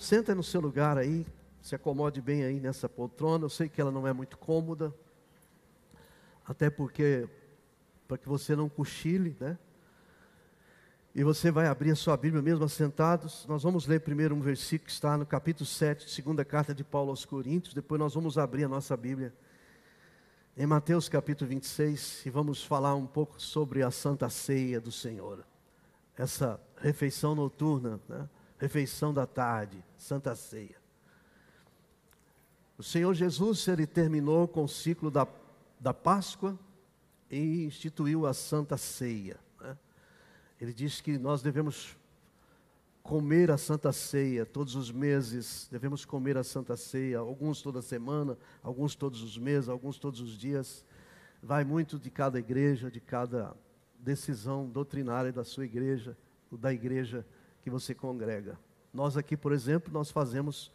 Senta no seu lugar aí, se acomode bem aí nessa poltrona. Eu sei que ela não é muito cômoda, até porque para que você não cochile, né? E você vai abrir a sua Bíblia mesmo assentados. Nós vamos ler primeiro um versículo que está no capítulo 7, segunda carta de Paulo aos Coríntios. Depois nós vamos abrir a nossa Bíblia em Mateus capítulo 26 e vamos falar um pouco sobre a Santa Ceia do Senhor. Essa refeição noturna, né? Refeição da tarde, Santa Ceia. O Senhor Jesus, ele terminou com o ciclo da, da Páscoa e instituiu a Santa Ceia. Ele diz que nós devemos comer a Santa Ceia todos os meses, devemos comer a Santa Ceia, alguns toda semana, alguns todos os meses, alguns todos os dias. Vai muito de cada igreja, de cada decisão doutrinária da sua igreja, da igreja que você congrega. Nós aqui, por exemplo, nós fazemos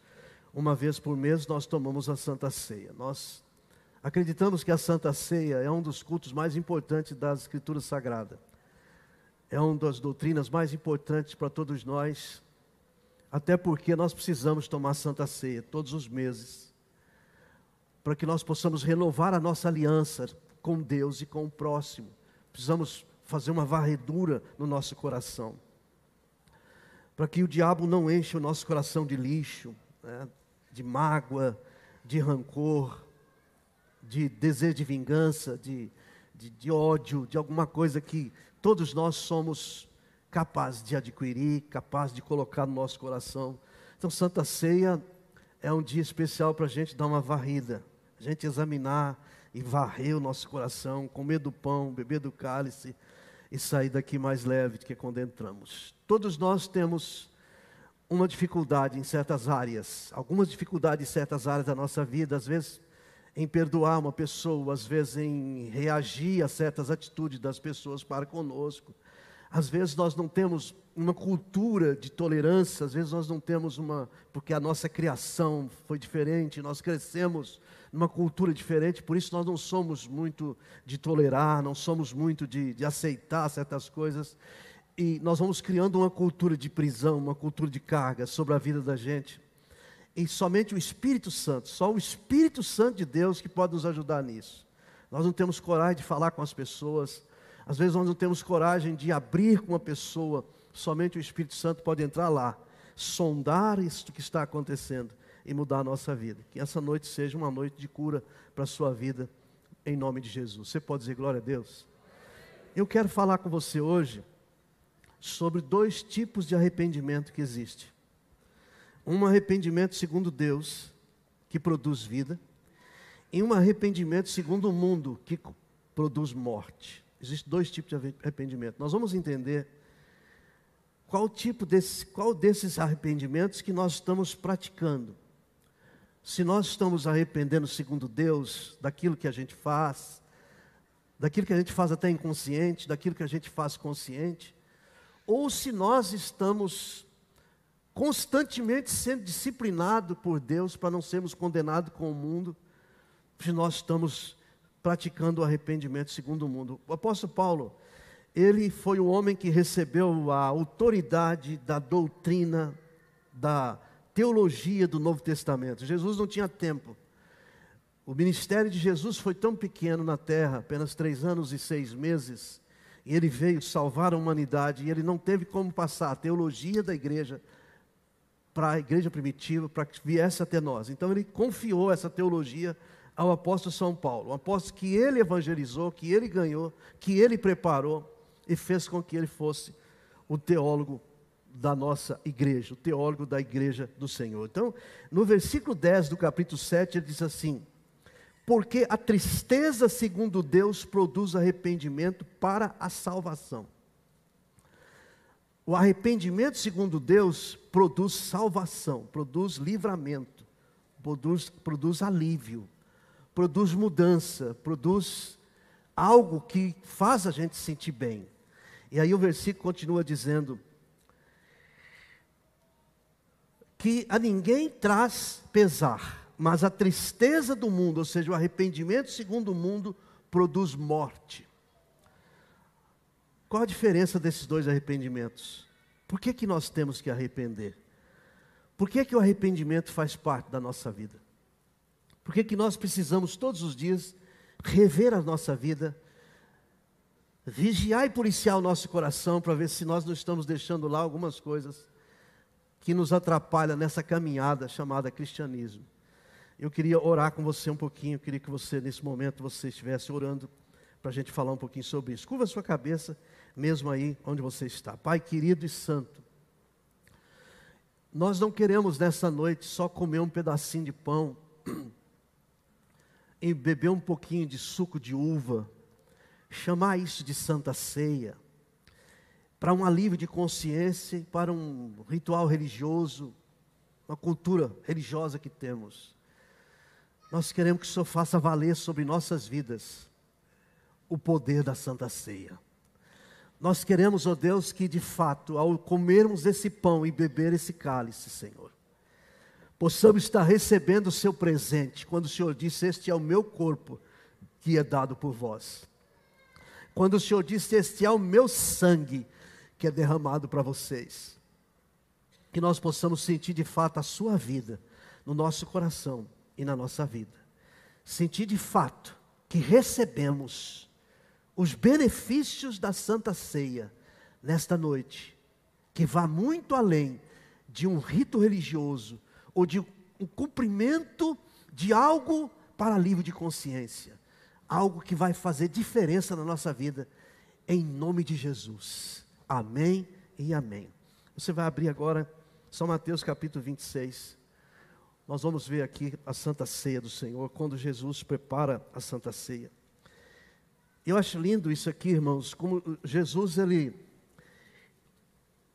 uma vez por mês, nós tomamos a Santa Ceia. Nós acreditamos que a Santa Ceia é um dos cultos mais importantes das Escrituras Sagradas é uma das doutrinas mais importantes para todos nós, até porque nós precisamos tomar Santa Ceia todos os meses, para que nós possamos renovar a nossa aliança com Deus e com o próximo. Precisamos fazer uma varredura no nosso coração, para que o diabo não enche o nosso coração de lixo, né, de mágoa, de rancor, de desejo de vingança, de, de, de ódio, de alguma coisa que todos nós somos capazes de adquirir, capazes de colocar no nosso coração. Então, Santa Ceia é um dia especial para a gente dar uma varrida, a gente examinar e varrer o nosso coração, comer do pão, beber do cálice e sair daqui mais leve do que quando entramos. Todos nós temos uma dificuldade em certas áreas, algumas dificuldades em certas áreas da nossa vida, às vezes em perdoar uma pessoa, às vezes em reagir a certas atitudes das pessoas para conosco. Às vezes nós não temos uma cultura de tolerância, às vezes nós não temos uma, porque a nossa criação foi diferente, nós crescemos numa cultura diferente, por isso nós não somos muito de tolerar, não somos muito de, de aceitar certas coisas. E nós vamos criando uma cultura de prisão, uma cultura de carga sobre a vida da gente. E somente o Espírito Santo, só o Espírito Santo de Deus que pode nos ajudar nisso. Nós não temos coragem de falar com as pessoas, às vezes nós não temos coragem de abrir com uma pessoa, somente o Espírito Santo pode entrar lá, sondar isso que está acontecendo e mudar a nossa vida. Que essa noite seja uma noite de cura para a sua vida, em nome de Jesus. Você pode dizer glória a Deus? Eu quero falar com você hoje sobre dois tipos de arrependimento que existem um arrependimento segundo Deus, que produz vida, e um arrependimento segundo o mundo, que produz morte. Existem dois tipos de arrependimento. Nós vamos entender qual tipo desse, qual desses arrependimentos que nós estamos praticando. Se nós estamos arrependendo segundo Deus daquilo que a gente faz, daquilo que a gente faz até inconsciente, daquilo que a gente faz consciente, ou se nós estamos constantemente sendo disciplinado por Deus para não sermos condenados com o mundo, se nós estamos praticando o arrependimento segundo o mundo. O apóstolo Paulo, ele foi o homem que recebeu a autoridade da doutrina, da teologia do Novo Testamento. Jesus não tinha tempo. O ministério de Jesus foi tão pequeno na terra, apenas três anos e seis meses, e ele veio salvar a humanidade, e ele não teve como passar a teologia da igreja para a igreja primitiva, para que viesse até nós. Então ele confiou essa teologia ao apóstolo São Paulo, um apóstolo que ele evangelizou, que ele ganhou, que ele preparou e fez com que ele fosse o teólogo da nossa igreja, o teólogo da igreja do Senhor. Então, no versículo 10 do capítulo 7, ele diz assim: Porque a tristeza, segundo Deus, produz arrependimento para a salvação. O arrependimento, segundo Deus, produz salvação, produz livramento, produz, produz alívio, produz mudança, produz algo que faz a gente sentir bem. E aí o versículo continua dizendo: que a ninguém traz pesar, mas a tristeza do mundo, ou seja, o arrependimento segundo o mundo, produz morte. Qual a diferença desses dois arrependimentos? Por que, que nós temos que arrepender? Por que, que o arrependimento faz parte da nossa vida? Por que, que nós precisamos todos os dias rever a nossa vida, vigiar e policiar o nosso coração para ver se nós não estamos deixando lá algumas coisas que nos atrapalham nessa caminhada chamada cristianismo. Eu queria orar com você um pouquinho, queria que você, nesse momento, você estivesse orando para a gente falar um pouquinho sobre isso. Curva a sua cabeça, mesmo aí onde você está. Pai querido e santo, nós não queremos nessa noite só comer um pedacinho de pão e beber um pouquinho de suco de uva, chamar isso de santa ceia, para um alívio de consciência, para um ritual religioso, uma cultura religiosa que temos. Nós queremos que o Senhor faça valer sobre nossas vidas o poder da Santa Ceia. Nós queremos, ó oh Deus, que de fato, ao comermos esse pão e beber esse cálice, Senhor, possamos estar recebendo o seu presente, quando o Senhor disse: Este é o meu corpo que é dado por vós. Quando o Senhor disse: Este é o meu sangue que é derramado para vocês. Que nós possamos sentir de fato a sua vida no nosso coração e na nossa vida. Sentir de fato que recebemos os benefícios da Santa Ceia nesta noite, que vá muito além de um rito religioso ou de um cumprimento de algo para alívio de consciência, algo que vai fazer diferença na nossa vida, em nome de Jesus. Amém e amém. Você vai abrir agora São Mateus capítulo 26. Nós vamos ver aqui a Santa Ceia do Senhor, quando Jesus prepara a Santa Ceia. Eu acho lindo isso aqui, irmãos, como Jesus ele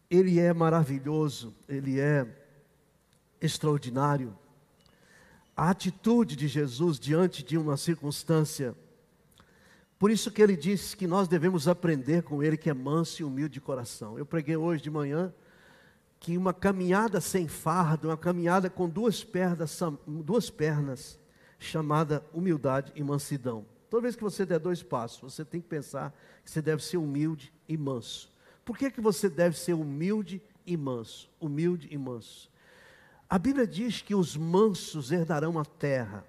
ele é maravilhoso, ele é extraordinário. A atitude de Jesus diante de uma circunstância. Por isso que ele disse que nós devemos aprender com ele que é manso e humilde de coração. Eu preguei hoje de manhã que uma caminhada sem fardo, uma caminhada com duas pernas, duas pernas, chamada humildade e mansidão. Toda vez que você der dois passos, você tem que pensar que você deve ser humilde e manso. Por que, que você deve ser humilde e manso? Humilde e manso. A Bíblia diz que os mansos herdarão a terra.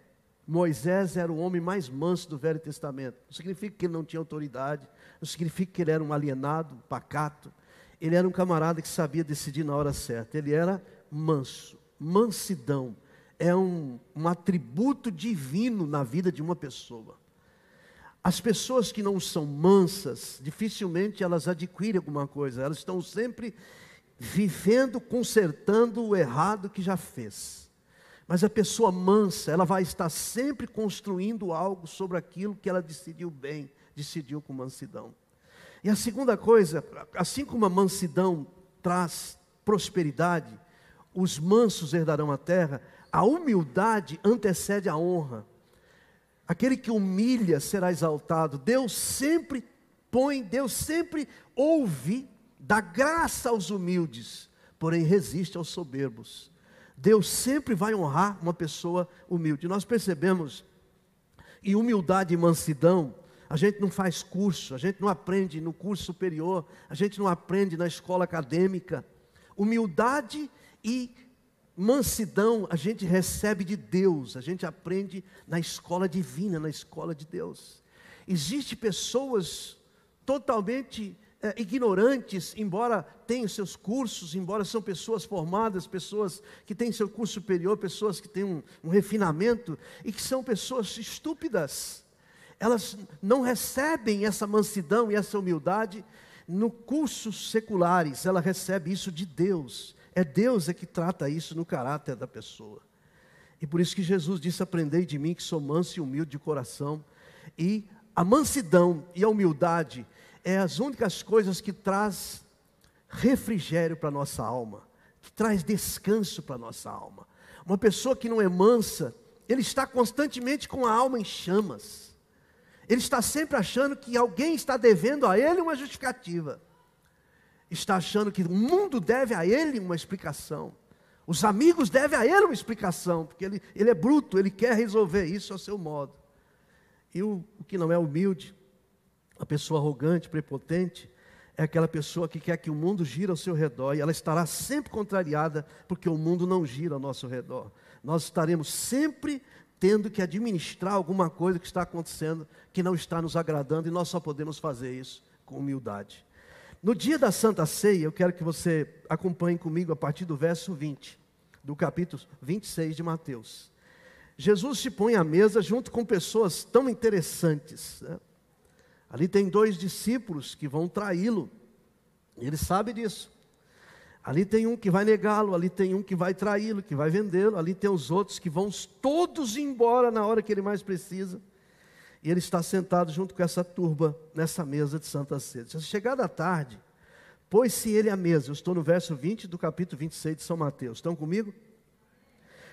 Moisés era o homem mais manso do Velho Testamento. Não significa que ele não tinha autoridade, não significa que ele era um alienado, um pacato, ele era um camarada que sabia decidir na hora certa. Ele era manso. Mansidão é um, um atributo divino na vida de uma pessoa. As pessoas que não são mansas, dificilmente elas adquirem alguma coisa, elas estão sempre vivendo, consertando o errado que já fez. Mas a pessoa mansa, ela vai estar sempre construindo algo sobre aquilo que ela decidiu bem, decidiu com mansidão. E a segunda coisa, assim como a mansidão traz prosperidade, os mansos herdarão a terra, a humildade antecede a honra. Aquele que humilha será exaltado. Deus sempre põe, Deus sempre ouve, dá graça aos humildes, porém resiste aos soberbos. Deus sempre vai honrar uma pessoa humilde. Nós percebemos, e humildade e mansidão a gente não faz curso, a gente não aprende no curso superior, a gente não aprende na escola acadêmica. Humildade e mansidão a gente recebe de Deus, a gente aprende na escola divina, na escola de Deus. Existem pessoas totalmente é, ignorantes, embora tenham seus cursos, embora são pessoas formadas, pessoas que têm seu curso superior, pessoas que têm um, um refinamento, e que são pessoas estúpidas elas não recebem essa mansidão e essa humildade no cursos seculares, ela recebe isso de Deus. É Deus é que trata isso no caráter da pessoa. E por isso que Jesus disse: Aprendei de mim, que sou manso e humilde de coração. E a mansidão e a humildade é as únicas coisas que traz refrigério para a nossa alma, que traz descanso para a nossa alma. Uma pessoa que não é mansa, ele está constantemente com a alma em chamas. Ele está sempre achando que alguém está devendo a ele uma justificativa. Está achando que o mundo deve a ele uma explicação. Os amigos devem a ele uma explicação, porque ele, ele é bruto, ele quer resolver isso ao seu modo. E o, o que não é humilde, a pessoa arrogante, prepotente, é aquela pessoa que quer que o mundo gira ao seu redor e ela estará sempre contrariada porque o mundo não gira ao nosso redor. Nós estaremos sempre tendo que administrar alguma coisa que está acontecendo que não está nos agradando e nós só podemos fazer isso com humildade. No dia da Santa Ceia, eu quero que você acompanhe comigo a partir do verso 20, do capítulo 26 de Mateus. Jesus se põe à mesa junto com pessoas tão interessantes. Né? Ali tem dois discípulos que vão traí-lo. Ele sabe disso. Ali tem um que vai negá-lo, ali tem um que vai traí-lo, que vai vendê-lo, ali tem os outros que vão todos embora na hora que ele mais precisa. E ele está sentado junto com essa turba nessa mesa de Santa Ceia. Chegada a tarde, pôs-se ele à mesa. Eu estou no verso 20 do capítulo 26 de São Mateus. Estão comigo?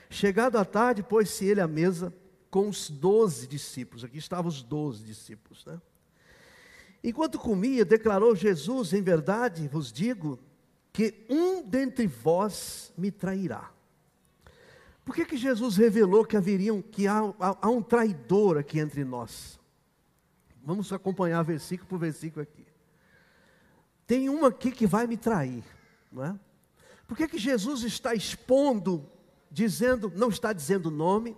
Chegado a tarde, pôs-se ele à mesa com os doze discípulos. Aqui estavam os doze discípulos, né? Enquanto comia, declarou Jesus: Em verdade vos digo que um dentre vós me trairá. Por que, que Jesus revelou que haveriam que há, há, há um traidor aqui entre nós? Vamos acompanhar versículo por versículo aqui. Tem um aqui que vai me trair, não é? Por que, que Jesus está expondo, dizendo, não está dizendo nome?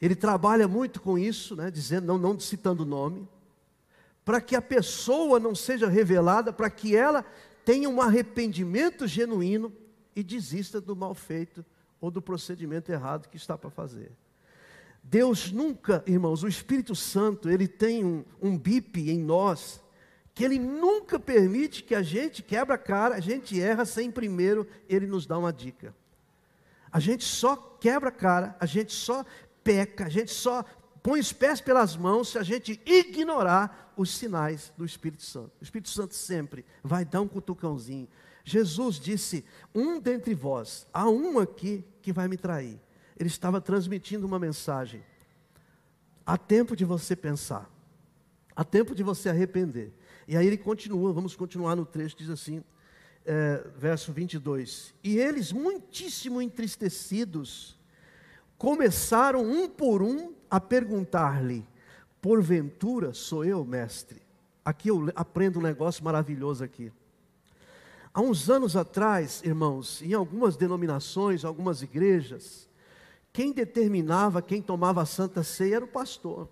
Ele trabalha muito com isso, né? Dizendo, não, não citando nome para que a pessoa não seja revelada, para que ela tenha um arrependimento genuíno e desista do mal feito ou do procedimento errado que está para fazer. Deus nunca, irmãos, o Espírito Santo, ele tem um, um bip em nós, que ele nunca permite que a gente quebra a cara, a gente erra sem primeiro ele nos dar uma dica. A gente só quebra a cara, a gente só peca, a gente só põe os pés pelas mãos se a gente ignorar os sinais do Espírito Santo. O Espírito Santo sempre vai dar um cutucãozinho. Jesus disse: Um dentre vós, há um aqui que vai me trair. Ele estava transmitindo uma mensagem. Há tempo de você pensar, há tempo de você arrepender. E aí ele continua, vamos continuar no trecho, diz assim, é, verso 22. E eles, muitíssimo entristecidos, começaram um por um a perguntar-lhe: Porventura sou eu, mestre? Aqui eu aprendo um negócio maravilhoso aqui. Há uns anos atrás, irmãos, em algumas denominações, algumas igrejas, quem determinava quem tomava a santa ceia era o pastor.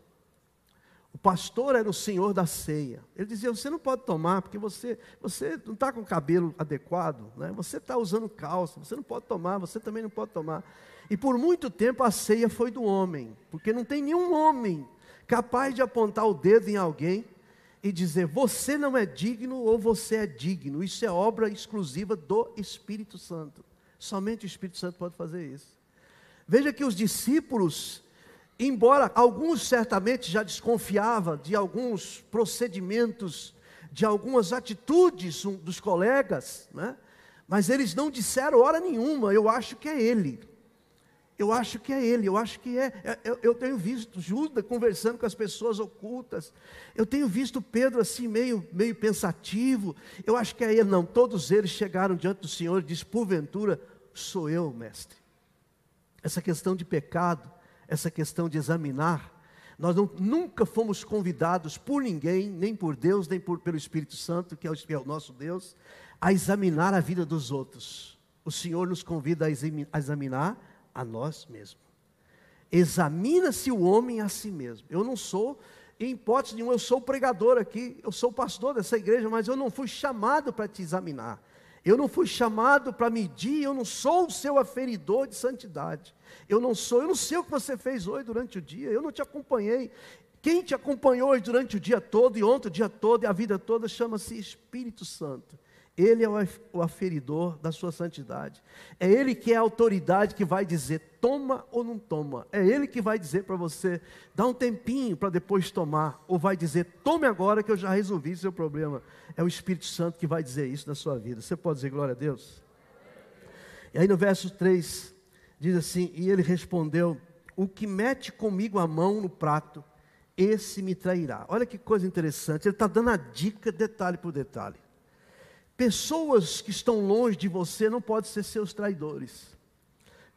O pastor era o senhor da ceia. Ele dizia: Você não pode tomar porque você, você não está com o cabelo adequado, né? você está usando calça, você não pode tomar, você também não pode tomar. E por muito tempo a ceia foi do homem, porque não tem nenhum homem capaz de apontar o dedo em alguém e dizer: Você não é digno ou você é digno. Isso é obra exclusiva do Espírito Santo. Somente o Espírito Santo pode fazer isso. Veja que os discípulos embora alguns certamente já desconfiavam de alguns procedimentos, de algumas atitudes dos colegas, né? mas eles não disseram hora nenhuma, eu acho que é ele. Eu acho que é ele, eu acho que é. é eu, eu tenho visto Judas conversando com as pessoas ocultas. Eu tenho visto Pedro assim, meio, meio pensativo. Eu acho que é ele. Não, todos eles chegaram diante do Senhor e disse: Porventura, sou eu, mestre. Essa questão de pecado, essa questão de examinar. Nós não, nunca fomos convidados por ninguém, nem por Deus, nem por, pelo Espírito Santo, que é o, que é o nosso Deus, a examinar a vida dos outros. O Senhor nos convida a examinar a nós mesmos. Examina-se o homem a si mesmo. Eu não sou, em hipótese nenhuma, eu sou pregador aqui, eu sou pastor dessa igreja, mas eu não fui chamado para te examinar. Eu não fui chamado para medir, eu não sou o seu aferidor de santidade. Eu não sou, eu não sei o que você fez hoje durante o dia, eu não te acompanhei. Quem te acompanhou hoje durante o dia todo e ontem o dia todo e a vida toda chama-se Espírito Santo. Ele é o aferidor da sua santidade. É Ele que é a autoridade que vai dizer toma ou não toma. É Ele que vai dizer para você, dá um tempinho para depois tomar. Ou vai dizer, tome agora que eu já resolvi seu problema. É o Espírito Santo que vai dizer isso na sua vida. Você pode dizer glória a Deus? E aí no verso 3, diz assim: E ele respondeu: O que mete comigo a mão no prato, esse me trairá. Olha que coisa interessante. Ele está dando a dica detalhe por detalhe. Pessoas que estão longe de você não podem ser seus traidores.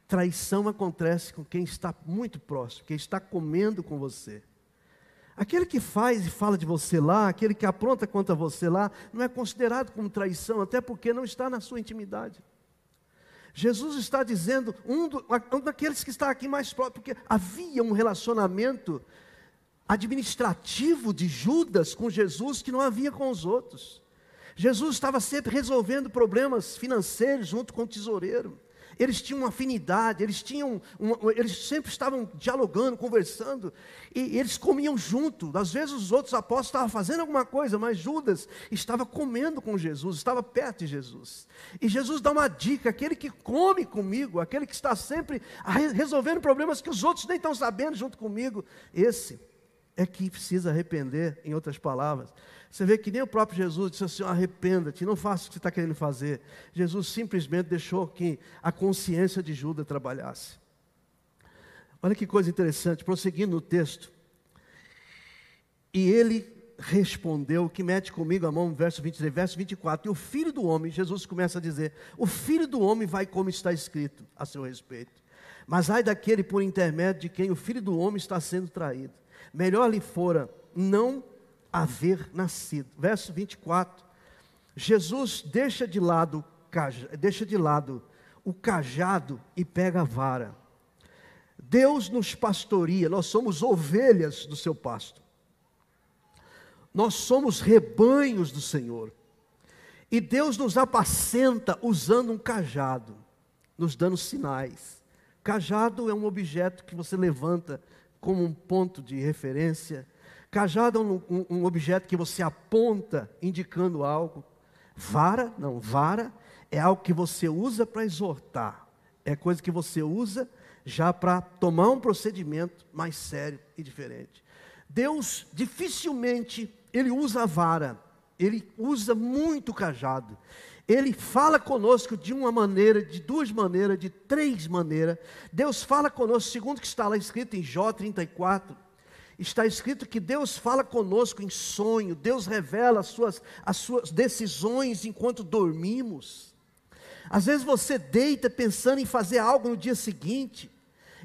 Traição acontece com quem está muito próximo, quem está comendo com você. Aquele que faz e fala de você lá, aquele que apronta contra você lá, não é considerado como traição, até porque não está na sua intimidade. Jesus está dizendo, um, do, um daqueles que está aqui mais próximo, porque havia um relacionamento administrativo de Judas com Jesus que não havia com os outros. Jesus estava sempre resolvendo problemas financeiros junto com o tesoureiro eles tinham uma afinidade, eles tinham, uma, eles sempre estavam dialogando, conversando, e, eles comiam junto. Às vezes os outros apóstolos estavam fazendo alguma coisa, mas Judas estava comendo com Jesus, estava perto de Jesus. E Jesus dá uma dica: aquele que come comigo, aquele que está sempre resolvendo problemas que os outros nem estão sabendo junto comigo, esse é que precisa arrepender, em outras palavras. Você vê que nem o próprio Jesus disse assim: arrependa-te, não faça o que você está querendo fazer. Jesus simplesmente deixou que a consciência de Judas trabalhasse. Olha que coisa interessante, prosseguindo no texto. E ele respondeu, que mete comigo a mão, verso 23, verso 24. E o filho do homem, Jesus começa a dizer: O filho do homem vai como está escrito a seu respeito. Mas ai daquele por intermédio de quem o filho do homem está sendo traído. Melhor lhe fora não haver nascido. Verso 24. Jesus deixa de lado, deixa de lado o cajado e pega a vara. Deus nos pastoria, nós somos ovelhas do seu pasto. Nós somos rebanhos do Senhor. E Deus nos apacenta usando um cajado, nos dando sinais. Cajado é um objeto que você levanta como um ponto de referência Cajado é um, um, um objeto que você aponta indicando algo. Vara, não, vara é algo que você usa para exortar. É coisa que você usa já para tomar um procedimento mais sério e diferente. Deus dificilmente ele usa a vara, ele usa muito o cajado. Ele fala conosco de uma maneira, de duas maneiras, de três maneiras. Deus fala conosco, segundo que está lá escrito em Jó 34, está escrito que Deus fala conosco em sonho, Deus revela as suas, as suas decisões enquanto dormimos. Às vezes você deita pensando em fazer algo no dia seguinte,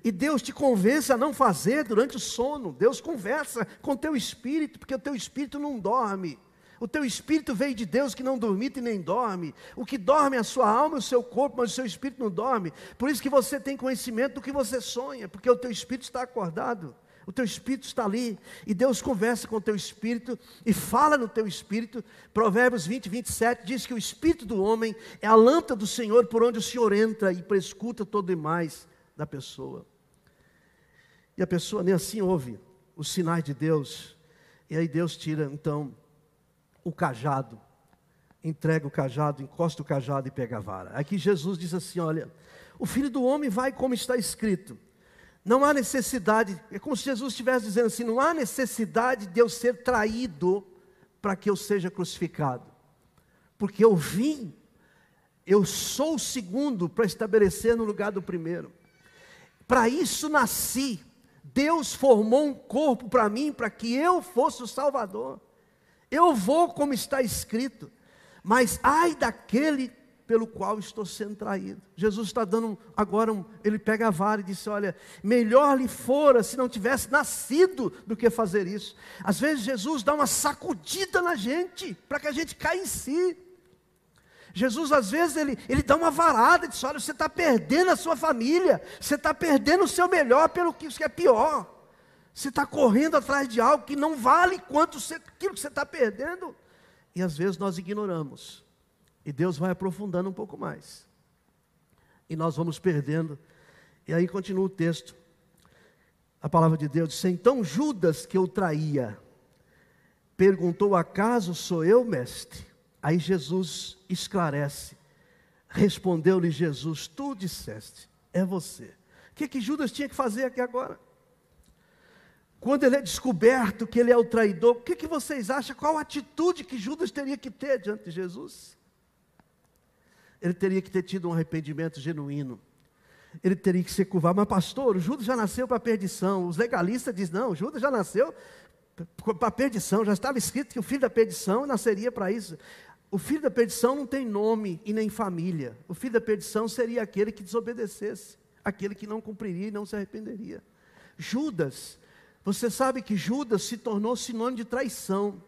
e Deus te convence a não fazer durante o sono. Deus conversa com o teu espírito, porque o teu espírito não dorme. O teu espírito veio de Deus que não dormita e nem dorme. O que dorme é a sua alma e o seu corpo, mas o seu espírito não dorme. Por isso que você tem conhecimento do que você sonha, porque o teu espírito está acordado o teu espírito está ali, e Deus conversa com o teu espírito e fala no teu espírito. Provérbios 20, 27 diz que o espírito do homem é a lâmpada do Senhor por onde o Senhor entra e prescuta todo demais da pessoa. E a pessoa nem assim ouve os sinais de Deus, e aí Deus tira então o cajado, entrega o cajado, encosta o cajado e pega a vara. Aqui Jesus diz assim: Olha, o filho do homem vai como está escrito. Não há necessidade, é como se Jesus estivesse dizendo assim: não há necessidade de eu ser traído para que eu seja crucificado, porque eu vim, eu sou o segundo para estabelecer no lugar do primeiro. Para isso nasci. Deus formou um corpo para mim, para que eu fosse o Salvador. Eu vou como está escrito, mas ai daquele pelo qual estou sendo traído. Jesus está dando agora, um, ele pega a vara e disse: Olha, melhor lhe fora se não tivesse nascido do que fazer isso. Às vezes Jesus dá uma sacudida na gente, para que a gente caia em si. Jesus, às vezes, ele, ele dá uma varada e diz: Olha, você está perdendo a sua família, você está perdendo o seu melhor pelo que, é pior. Você está correndo atrás de algo que não vale quanto você, aquilo que você está perdendo. E às vezes nós ignoramos. E Deus vai aprofundando um pouco mais. E nós vamos perdendo. E aí continua o texto. A palavra de Deus diz: Então Judas, que eu traía, perguntou: Acaso sou eu, mestre? Aí Jesus esclarece. Respondeu-lhe Jesus: Tu disseste, é você. O que, que Judas tinha que fazer aqui agora? Quando ele é descoberto que ele é o traidor, o que, que vocês acham? Qual a atitude que Judas teria que ter diante de Jesus? Ele teria que ter tido um arrependimento genuíno. Ele teria que ser curvado. Mas, pastor, o Judas já nasceu para a perdição. Os legalistas dizem: não, Judas já nasceu para a perdição. Já estava escrito que o filho da perdição nasceria para isso. O filho da perdição não tem nome e nem família. O filho da perdição seria aquele que desobedecesse, aquele que não cumpriria e não se arrependeria. Judas, Você sabe que Judas se tornou sinônimo de traição.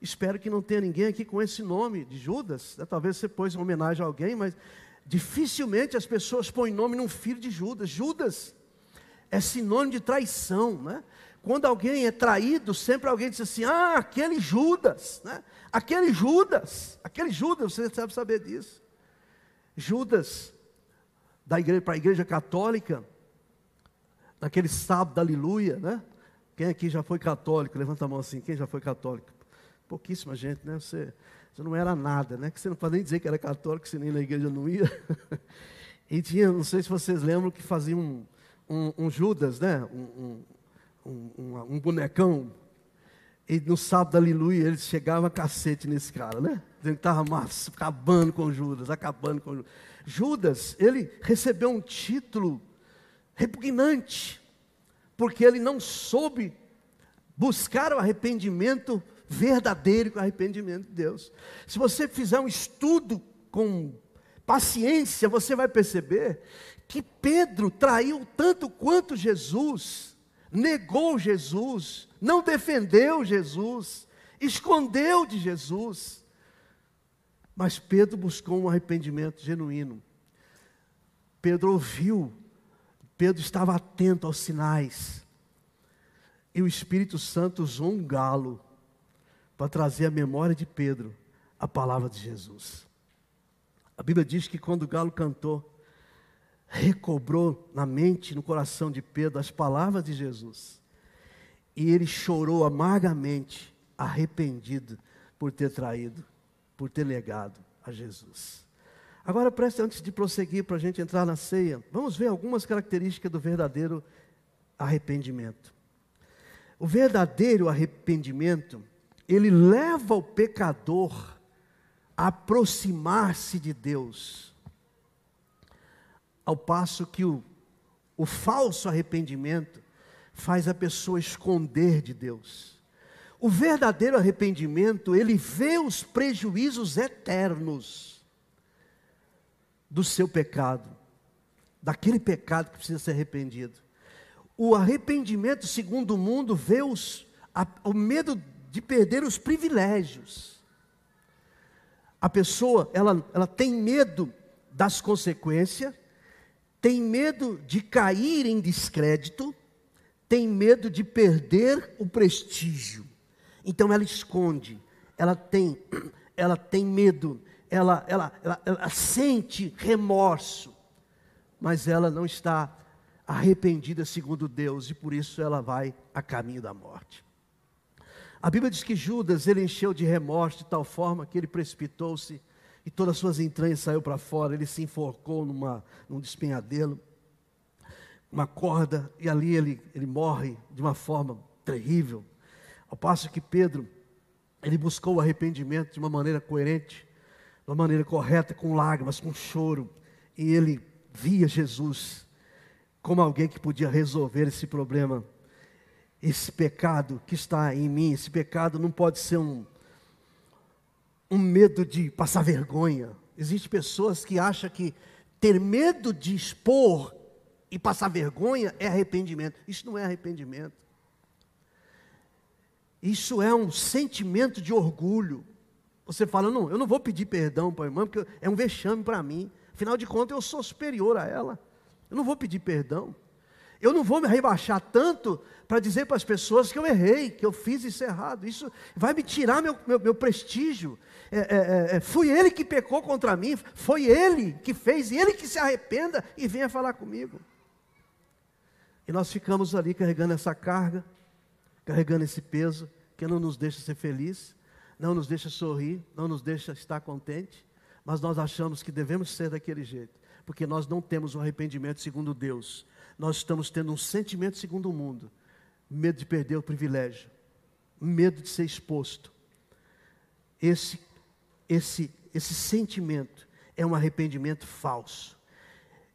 Espero que não tenha ninguém aqui com esse nome de Judas. Né? Talvez você pôs em homenagem a alguém, mas dificilmente as pessoas põem nome num filho de Judas. Judas é sinônimo de traição, né? Quando alguém é traído, sempre alguém diz assim: ah, aquele Judas, né? aquele Judas, aquele Judas, você deve saber disso. Judas, da igreja para a igreja católica, naquele sábado, aleluia, né? Quem aqui já foi católico? Levanta a mão assim, quem já foi católico? Pouquíssima gente, né? Você, você não era nada, né? Que você não pode nem dizer que era católico, se nem na igreja não ia. e tinha, não sei se vocês lembram, que fazia um, um, um Judas, né? Um, um, um, bonecão. E no sábado, aleluia, eles chegavam cacete nesse cara, né? Dizendo que estava acabando com Judas, acabando com Judas. Judas, ele recebeu um título repugnante porque ele não soube buscar o arrependimento verdadeiro, o arrependimento de Deus. Se você fizer um estudo com paciência, você vai perceber que Pedro traiu tanto quanto Jesus, negou Jesus, não defendeu Jesus, escondeu de Jesus. Mas Pedro buscou um arrependimento genuíno. Pedro ouviu Pedro estava atento aos sinais. E o Espírito Santo usou um galo para trazer à memória de Pedro a palavra de Jesus. A Bíblia diz que quando o galo cantou, recobrou na mente, no coração de Pedro as palavras de Jesus. E ele chorou amargamente, arrependido por ter traído, por ter negado a Jesus. Agora preste antes de prosseguir para a gente entrar na ceia, vamos ver algumas características do verdadeiro arrependimento. O verdadeiro arrependimento, ele leva o pecador a aproximar-se de Deus, ao passo que o, o falso arrependimento faz a pessoa esconder de Deus. O verdadeiro arrependimento, ele vê os prejuízos eternos do seu pecado, daquele pecado que precisa ser arrependido. O arrependimento, segundo o mundo, vê os, a, o medo de perder os privilégios. A pessoa, ela, ela tem medo das consequências, tem medo de cair em descrédito, tem medo de perder o prestígio. Então ela esconde, ela tem, ela tem medo ela, ela, ela, ela sente remorso, mas ela não está arrependida segundo Deus e por isso ela vai a caminho da morte. A Bíblia diz que Judas ele encheu de remorso de tal forma que ele precipitou-se e todas as suas entranhas saiu para fora, ele se enforcou numa, num despenhadeiro, uma corda, e ali ele, ele morre de uma forma terrível. Ao passo que Pedro, ele buscou o arrependimento de uma maneira coerente, de uma maneira correta, com lágrimas, com choro. E ele via Jesus como alguém que podia resolver esse problema. Esse pecado que está em mim, esse pecado não pode ser um, um medo de passar vergonha. Existem pessoas que acham que ter medo de expor e passar vergonha é arrependimento. Isso não é arrependimento. Isso é um sentimento de orgulho. Você fala, não, eu não vou pedir perdão para a irmã, porque é um vexame para mim. Afinal de contas, eu sou superior a ela. Eu não vou pedir perdão. Eu não vou me rebaixar tanto para dizer para as pessoas que eu errei, que eu fiz isso errado. Isso vai me tirar meu, meu, meu prestígio. É, é, é, é fui ele que pecou contra mim, foi ele que fez, e ele que se arrependa e venha falar comigo. E nós ficamos ali carregando essa carga, carregando esse peso, que não nos deixa ser felizes não nos deixa sorrir, não nos deixa estar contente, mas nós achamos que devemos ser daquele jeito, porque nós não temos um arrependimento segundo Deus, nós estamos tendo um sentimento segundo o mundo, medo de perder o privilégio, medo de ser exposto. Esse, esse, esse sentimento é um arrependimento falso.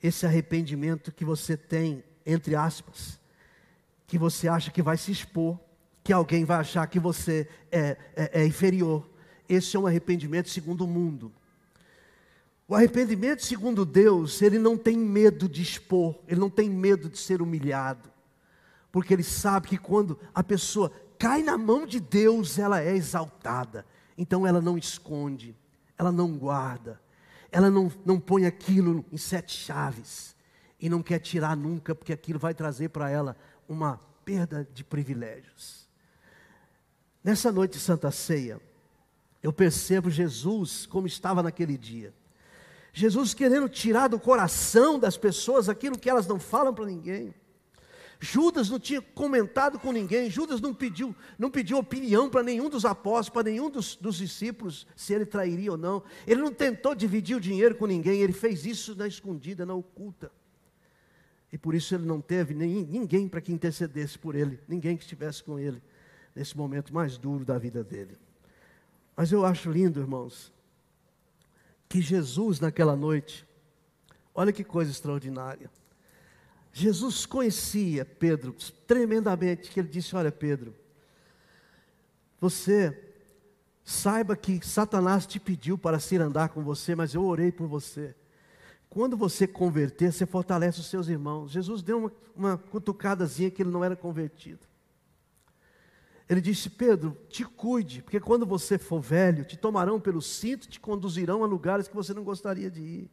Esse arrependimento que você tem, entre aspas, que você acha que vai se expor, que alguém vai achar que você é, é, é inferior. Esse é um arrependimento segundo o mundo. O arrependimento segundo Deus, ele não tem medo de expor, ele não tem medo de ser humilhado. porque ele sabe que quando a pessoa cai na mão de Deus, ela é exaltada. Então ela não esconde, ela não guarda, ela não, não põe aquilo em sete chaves e não quer tirar nunca, porque aquilo vai trazer para ela uma perda de privilégios. Nessa noite de Santa Ceia, eu percebo Jesus como estava naquele dia. Jesus querendo tirar do coração das pessoas aquilo que elas não falam para ninguém. Judas não tinha comentado com ninguém, Judas não pediu, não pediu opinião para nenhum dos apóstolos, para nenhum dos, dos, discípulos, se ele trairia ou não. Ele não tentou dividir o dinheiro com ninguém, ele fez isso na escondida, na oculta. E por isso ele não teve nem, ninguém para que intercedesse por ele, ninguém que estivesse com ele nesse momento mais duro da vida dele. Mas eu acho lindo, irmãos, que Jesus naquela noite, olha que coisa extraordinária. Jesus conhecia Pedro tremendamente, que ele disse: Olha, Pedro, você saiba que Satanás te pediu para se andar com você, mas eu orei por você. Quando você converter, você fortalece os seus irmãos. Jesus deu uma, uma cutucadazinha que ele não era convertido. Ele disse: Pedro, te cuide, porque quando você for velho, te tomarão pelo cinto, te conduzirão a lugares que você não gostaria de ir.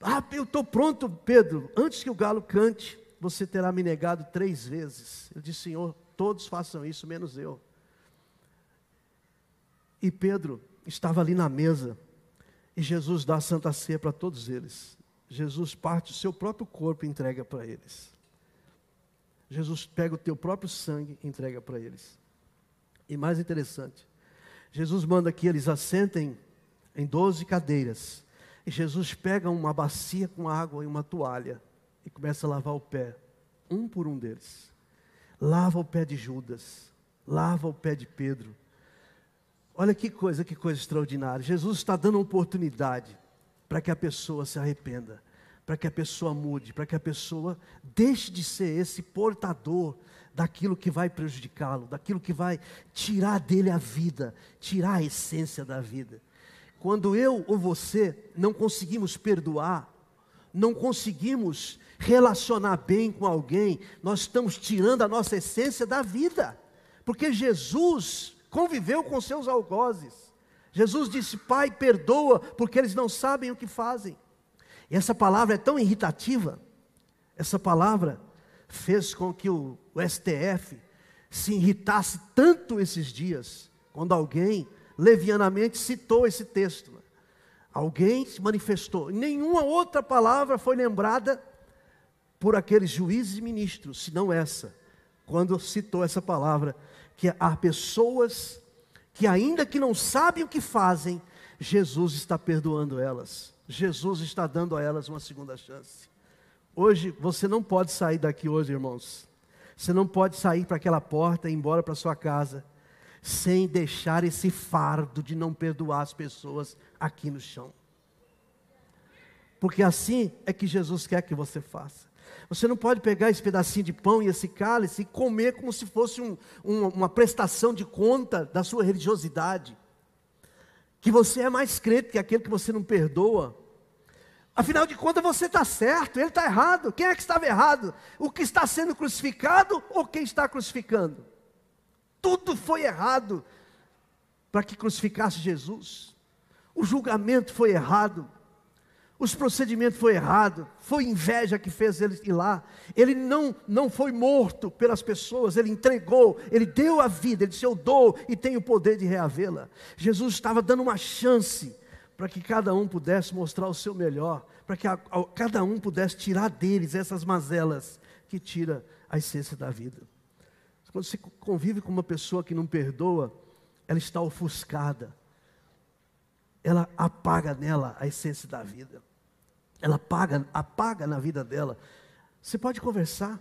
Ah, eu estou pronto, Pedro. Antes que o galo cante, você terá me negado três vezes. Eu disse, Senhor, todos façam isso, menos eu. E Pedro estava ali na mesa, e Jesus dá a santa ceia para todos eles. Jesus parte o seu próprio corpo e entrega para eles. Jesus pega o teu próprio sangue e entrega para eles. E mais interessante, Jesus manda que eles assentem em doze cadeiras e Jesus pega uma bacia com água e uma toalha e começa a lavar o pé, um por um deles. Lava o pé de Judas, lava o pé de Pedro. Olha que coisa, que coisa extraordinária. Jesus está dando oportunidade para que a pessoa se arrependa, para que a pessoa mude, para que a pessoa deixe de ser esse portador daquilo que vai prejudicá-lo, daquilo que vai tirar dele a vida, tirar a essência da vida. Quando eu ou você não conseguimos perdoar, não conseguimos relacionar bem com alguém, nós estamos tirando a nossa essência da vida. Porque Jesus conviveu com seus algozes. Jesus disse: Pai, perdoa, porque eles não sabem o que fazem. E essa palavra é tão irritativa, essa palavra fez com que o, o STF se irritasse tanto esses dias, quando alguém levianamente citou esse texto. Alguém se manifestou. Nenhuma outra palavra foi lembrada por aqueles juízes e ministros, senão essa, quando citou essa palavra, que há pessoas que, ainda que não sabem o que fazem, Jesus está perdoando elas. Jesus está dando a elas uma segunda chance. Hoje, você não pode sair daqui hoje, irmãos. Você não pode sair para aquela porta e ir embora para sua casa sem deixar esse fardo de não perdoar as pessoas aqui no chão. Porque assim é que Jesus quer que você faça. Você não pode pegar esse pedacinho de pão e esse cálice e comer como se fosse um, um, uma prestação de conta da sua religiosidade. Que você é mais crente que aquele que você não perdoa. Afinal de contas, você está certo, ele está errado. Quem é que estava errado? O que está sendo crucificado ou quem está crucificando? Tudo foi errado para que crucificasse Jesus. O julgamento foi errado. Os procedimentos foi errado, foi inveja que fez ele ir lá. Ele não, não foi morto pelas pessoas, ele entregou, ele deu a vida, ele disse: Eu dou e tenho o poder de reavê-la. Jesus estava dando uma chance para que cada um pudesse mostrar o seu melhor, para que a, a, cada um pudesse tirar deles essas mazelas que tira a essência da vida. Quando você convive com uma pessoa que não perdoa, ela está ofuscada. Ela apaga nela a essência da vida. Ela apaga, apaga na vida dela. Você pode conversar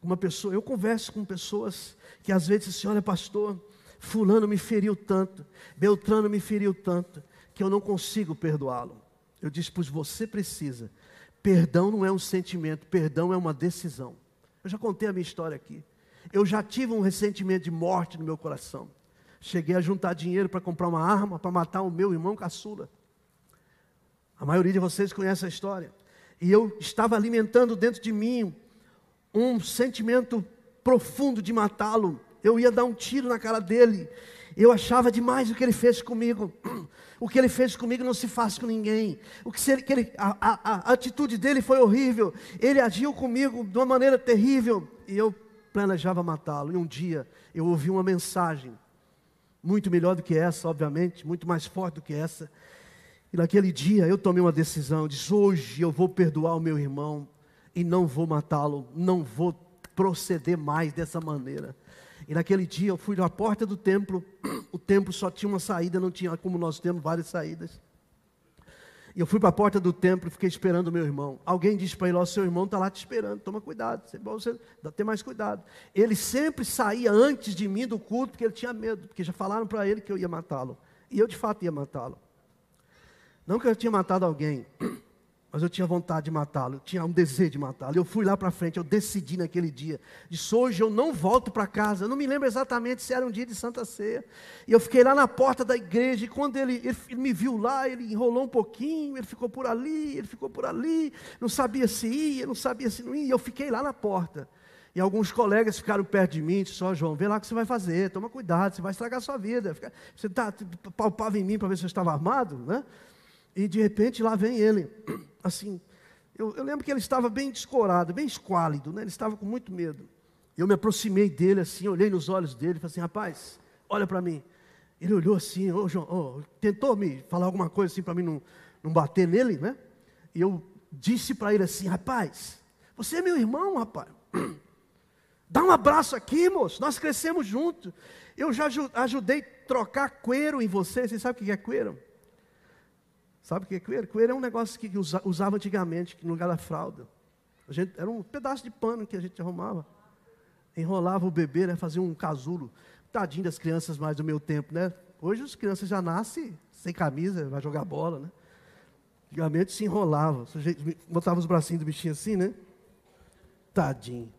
com uma pessoa. Eu converso com pessoas que às vezes dizem: Olha, pastor, Fulano me feriu tanto, Beltrano me feriu tanto, que eu não consigo perdoá-lo. Eu disse: Pois você precisa. Perdão não é um sentimento, perdão é uma decisão. Eu já contei a minha história aqui. Eu já tive um ressentimento de morte no meu coração. Cheguei a juntar dinheiro para comprar uma arma para matar o meu irmão caçula. A maioria de vocês conhece a história. E eu estava alimentando dentro de mim um sentimento profundo de matá-lo. Eu ia dar um tiro na cara dele. Eu achava demais o que ele fez comigo. O que ele fez comigo não se faz com ninguém. O que, ele, que ele, a, a, a atitude dele foi horrível. Ele agiu comigo de uma maneira terrível. E eu planejava matá-lo. E um dia eu ouvi uma mensagem, muito melhor do que essa, obviamente, muito mais forte do que essa. E naquele dia eu tomei uma decisão, disse, hoje eu vou perdoar o meu irmão e não vou matá-lo, não vou proceder mais dessa maneira. E naquele dia eu fui na porta do templo, o templo só tinha uma saída, não tinha como nós temos várias saídas. E eu fui para a porta do templo e fiquei esperando o meu irmão. Alguém disse para ele: Ó, seu irmão está lá te esperando, toma cuidado, é bom você ter mais cuidado. Ele sempre saía antes de mim do culto, porque ele tinha medo, porque já falaram para ele que eu ia matá-lo. E eu de fato ia matá-lo. Não que eu tinha matado alguém, mas eu tinha vontade de matá-lo, eu tinha um desejo de matá-lo. Eu fui lá para frente, eu decidi naquele dia. Disse: hoje eu não volto para casa. Eu não me lembro exatamente se era um dia de Santa Ceia. E eu fiquei lá na porta da igreja. E quando ele, ele, ele, me viu lá, ele enrolou um pouquinho. Ele ficou por ali, ele ficou por ali. Não sabia se ia, não sabia se não ia. E eu fiquei lá na porta. E alguns colegas ficaram perto de mim, disse, só João, vê lá o que você vai fazer, toma cuidado, você vai estragar a sua vida. Você tá, palpava em mim para ver se eu estava armado, né? E de repente lá vem ele, assim. Eu, eu, lembro que ele estava bem descorado, bem esquálido, né? ele estava com muito medo. Eu me aproximei dele assim, olhei nos olhos dele e falei assim: rapaz, olha para mim. Ele olhou assim, oh, João, oh, tentou me falar alguma coisa assim para mim não, não bater nele, né? E eu disse para ele assim: rapaz, você é meu irmão, rapaz. Dá um abraço aqui, moço. Nós crescemos juntos. Eu já ajudei trocar cueiro em você. Você sabe o que é cueiro? Sabe o que é coelho? Coelho é um negócio que usava antigamente, no lugar da fralda. A gente, era um pedaço de pano que a gente arrumava. Enrolava o bebê, né, fazia um casulo. Tadinho das crianças mais do meu tempo, né? Hoje as crianças já nascem sem camisa, vai jogar bola, né? Antigamente se enrolava. Botava os bracinhos do bichinho assim, né? Tadinho.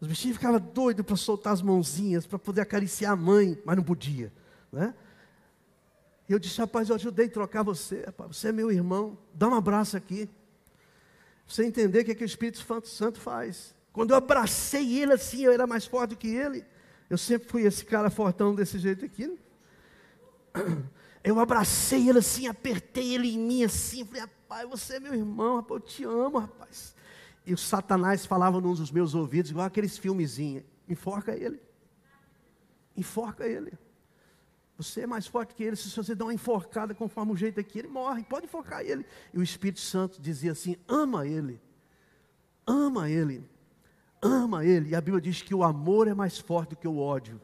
Os bichinhos ficavam doidos para soltar as mãozinhas, para poder acariciar a mãe, mas não podia, né? E eu disse, rapaz, eu ajudei a trocar você, rapaz, você é meu irmão, dá um abraço aqui. Você entender o que, é que o Espírito Santo faz. Quando eu abracei ele assim, eu era mais forte do que ele. Eu sempre fui esse cara fortão desse jeito aqui. Eu abracei ele assim, apertei ele em mim assim, falei, rapaz, você é meu irmão, rapaz, eu te amo, rapaz. E o Satanás falava nos meus ouvidos, igual aqueles filmezinhos, enforca ele. Enforca ele. Você é mais forte que ele. Se você dá uma enforcada conforme o jeito aqui, ele morre. Pode enforcar ele. E o Espírito Santo dizia assim: ama ele. Ama ele. Ama ele. E a Bíblia diz que o amor é mais forte do que o ódio.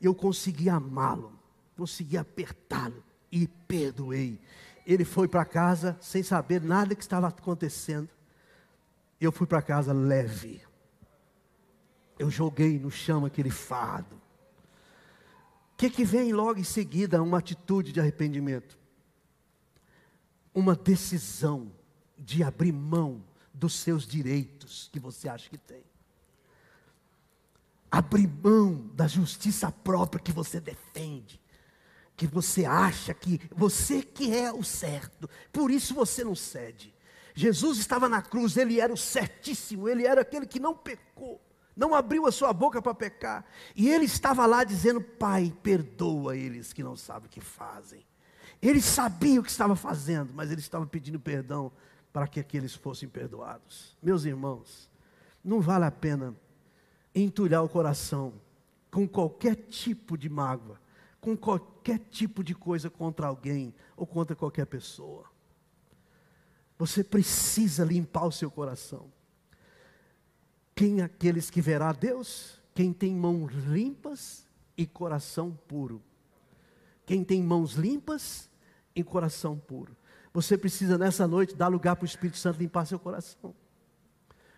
E eu consegui amá-lo. Consegui apertá-lo. E perdoei. Ele foi para casa sem saber nada que estava acontecendo. Eu fui para casa leve. Eu joguei no chão aquele fardo que, que vem logo em seguida? Uma atitude de arrependimento. Uma decisão de abrir mão dos seus direitos que você acha que tem. Abrir mão da justiça própria que você defende. Que você acha que você que é o certo. Por isso você não cede. Jesus estava na cruz, ele era o certíssimo, ele era aquele que não pecou não abriu a sua boca para pecar. E ele estava lá dizendo: Pai, perdoa eles que não sabem o que fazem. Ele sabia o que estava fazendo, mas ele estava pedindo perdão para que aqueles fossem perdoados. Meus irmãos, não vale a pena entulhar o coração com qualquer tipo de mágoa, com qualquer tipo de coisa contra alguém ou contra qualquer pessoa. Você precisa limpar o seu coração. Quem aqueles que verá Deus? Quem tem mãos limpas e coração puro. Quem tem mãos limpas e coração puro. Você precisa nessa noite dar lugar para o Espírito Santo limpar seu coração.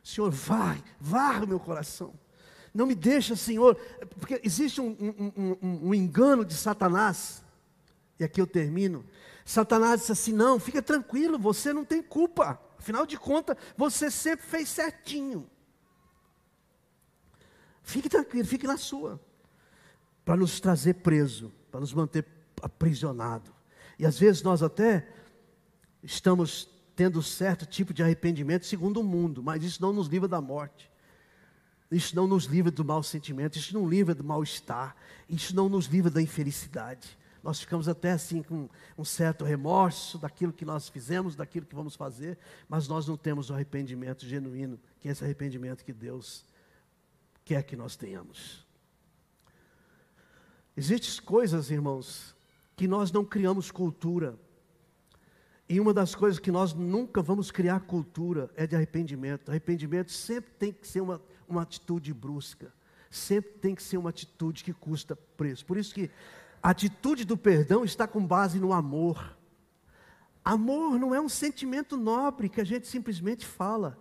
Senhor, vai, varra o meu coração. Não me deixa, Senhor, porque existe um, um, um, um, engano de Satanás, e aqui eu termino. Satanás disse assim: não, fica tranquilo, você não tem culpa, afinal de contas, você sempre fez certinho. Fique tranquilo, fique na sua. Para nos trazer preso, para nos manter aprisionado. E às vezes nós até estamos tendo certo tipo de arrependimento segundo o mundo, mas isso não nos livra da morte. Isso não nos livra do mau sentimento, isso não livra do mal-estar, isso não nos livra da infelicidade. Nós ficamos até assim com um certo remorso daquilo que nós fizemos, daquilo que vamos fazer, mas nós não temos o arrependimento genuíno, que é esse arrependimento que Deus quer que nós tenhamos. Existem coisas, irmãos, que nós não criamos cultura. E uma das coisas que nós nunca vamos criar cultura é de arrependimento. Arrependimento sempre tem que ser uma, uma atitude brusca. Sempre tem que ser uma atitude que custa preço. Por isso que a atitude do perdão está com base no amor. Amor não é um sentimento nobre que a gente simplesmente fala.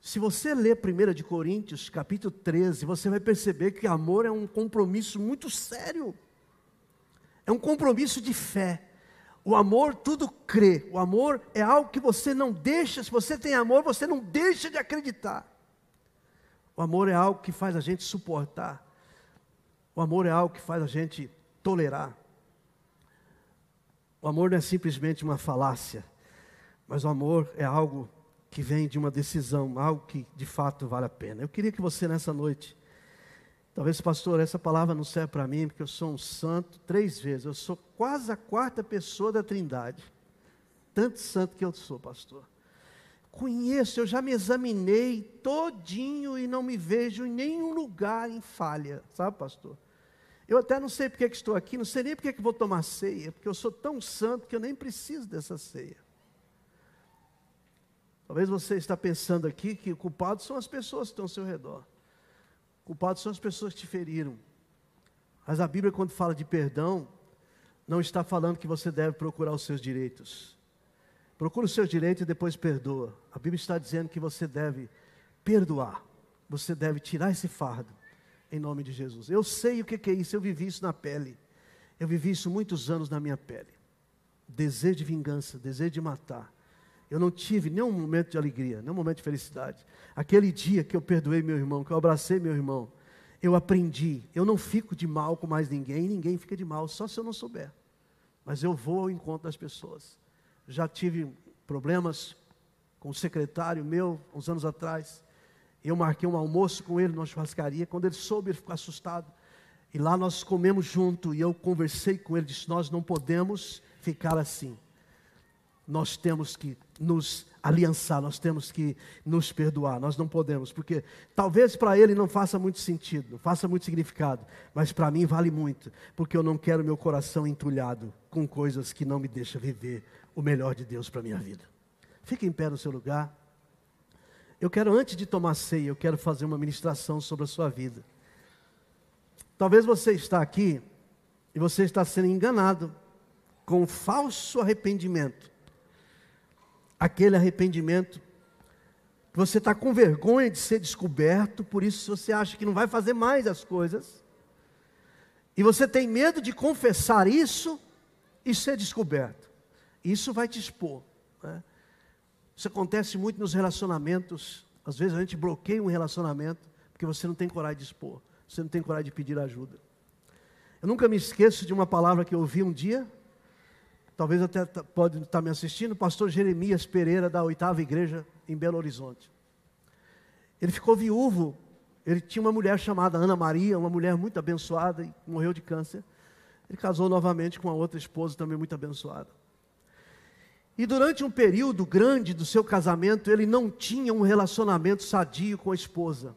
Se você ler 1 de Coríntios, capítulo 13, você vai perceber que amor é um compromisso muito sério. É um compromisso de fé. O amor tudo crê. O amor é algo que você não deixa, se você tem amor, você não deixa de acreditar. O amor é algo que faz a gente suportar. O amor é algo que faz a gente tolerar. O amor não é simplesmente uma falácia, mas o amor é algo que vem de uma decisão, algo que de fato vale a pena. Eu queria que você nessa noite, talvez, pastor, essa palavra não serve para mim, porque eu sou um santo três vezes, eu sou quase a quarta pessoa da Trindade. Tanto santo que eu sou, pastor. Conheço, eu já me examinei todinho e não me vejo em nenhum lugar em falha, sabe, pastor? Eu até não sei porque que estou aqui, não sei nem porque que vou tomar ceia, porque eu sou tão santo que eu nem preciso dessa ceia. Talvez você está pensando aqui que o culpado são as pessoas que estão ao seu redor. O culpado são as pessoas que te feriram. Mas a Bíblia, quando fala de perdão, não está falando que você deve procurar os seus direitos. Procura os seus direitos e depois perdoa. A Bíblia está dizendo que você deve perdoar. Você deve tirar esse fardo em nome de Jesus. Eu sei o que é isso, eu vivi isso na pele. Eu vivi isso muitos anos na minha pele. Desejo de vingança, desejo de matar. Eu não tive nenhum momento de alegria, nenhum momento de felicidade. Aquele dia que eu perdoei meu irmão, que eu abracei meu irmão, eu aprendi. Eu não fico de mal com mais ninguém, ninguém fica de mal, só se eu não souber. Mas eu vou ao encontro das pessoas. Já tive problemas com o secretário meu, uns anos atrás. Eu marquei um almoço com ele numa churrascaria. Quando ele soube, ele ficou assustado. E lá nós comemos junto e eu conversei com ele, disse: Nós não podemos ficar assim. Nós temos que nos aliançar, nós temos que nos perdoar. Nós não podemos, porque talvez para ele não faça muito sentido, não faça muito significado, mas para mim vale muito, porque eu não quero meu coração entulhado com coisas que não me deixam viver o melhor de Deus para a minha vida. Fique em pé no seu lugar. Eu quero, antes de tomar ceia, eu quero fazer uma ministração sobre a sua vida. Talvez você está aqui e você está sendo enganado com um falso arrependimento. Aquele arrependimento você está com vergonha de ser descoberto, por isso você acha que não vai fazer mais as coisas. E você tem medo de confessar isso e ser descoberto. Isso vai te expor. Né? Isso acontece muito nos relacionamentos. Às vezes a gente bloqueia um relacionamento porque você não tem coragem de expor, você não tem coragem de pedir ajuda. Eu nunca me esqueço de uma palavra que eu ouvi um dia, talvez até pode estar me assistindo, o pastor Jeremias Pereira, da oitava igreja em Belo Horizonte. Ele ficou viúvo, ele tinha uma mulher chamada Ana Maria, uma mulher muito abençoada, e morreu de câncer. Ele casou novamente com uma outra esposa também muito abençoada. E durante um período grande do seu casamento, ele não tinha um relacionamento sadio com a esposa.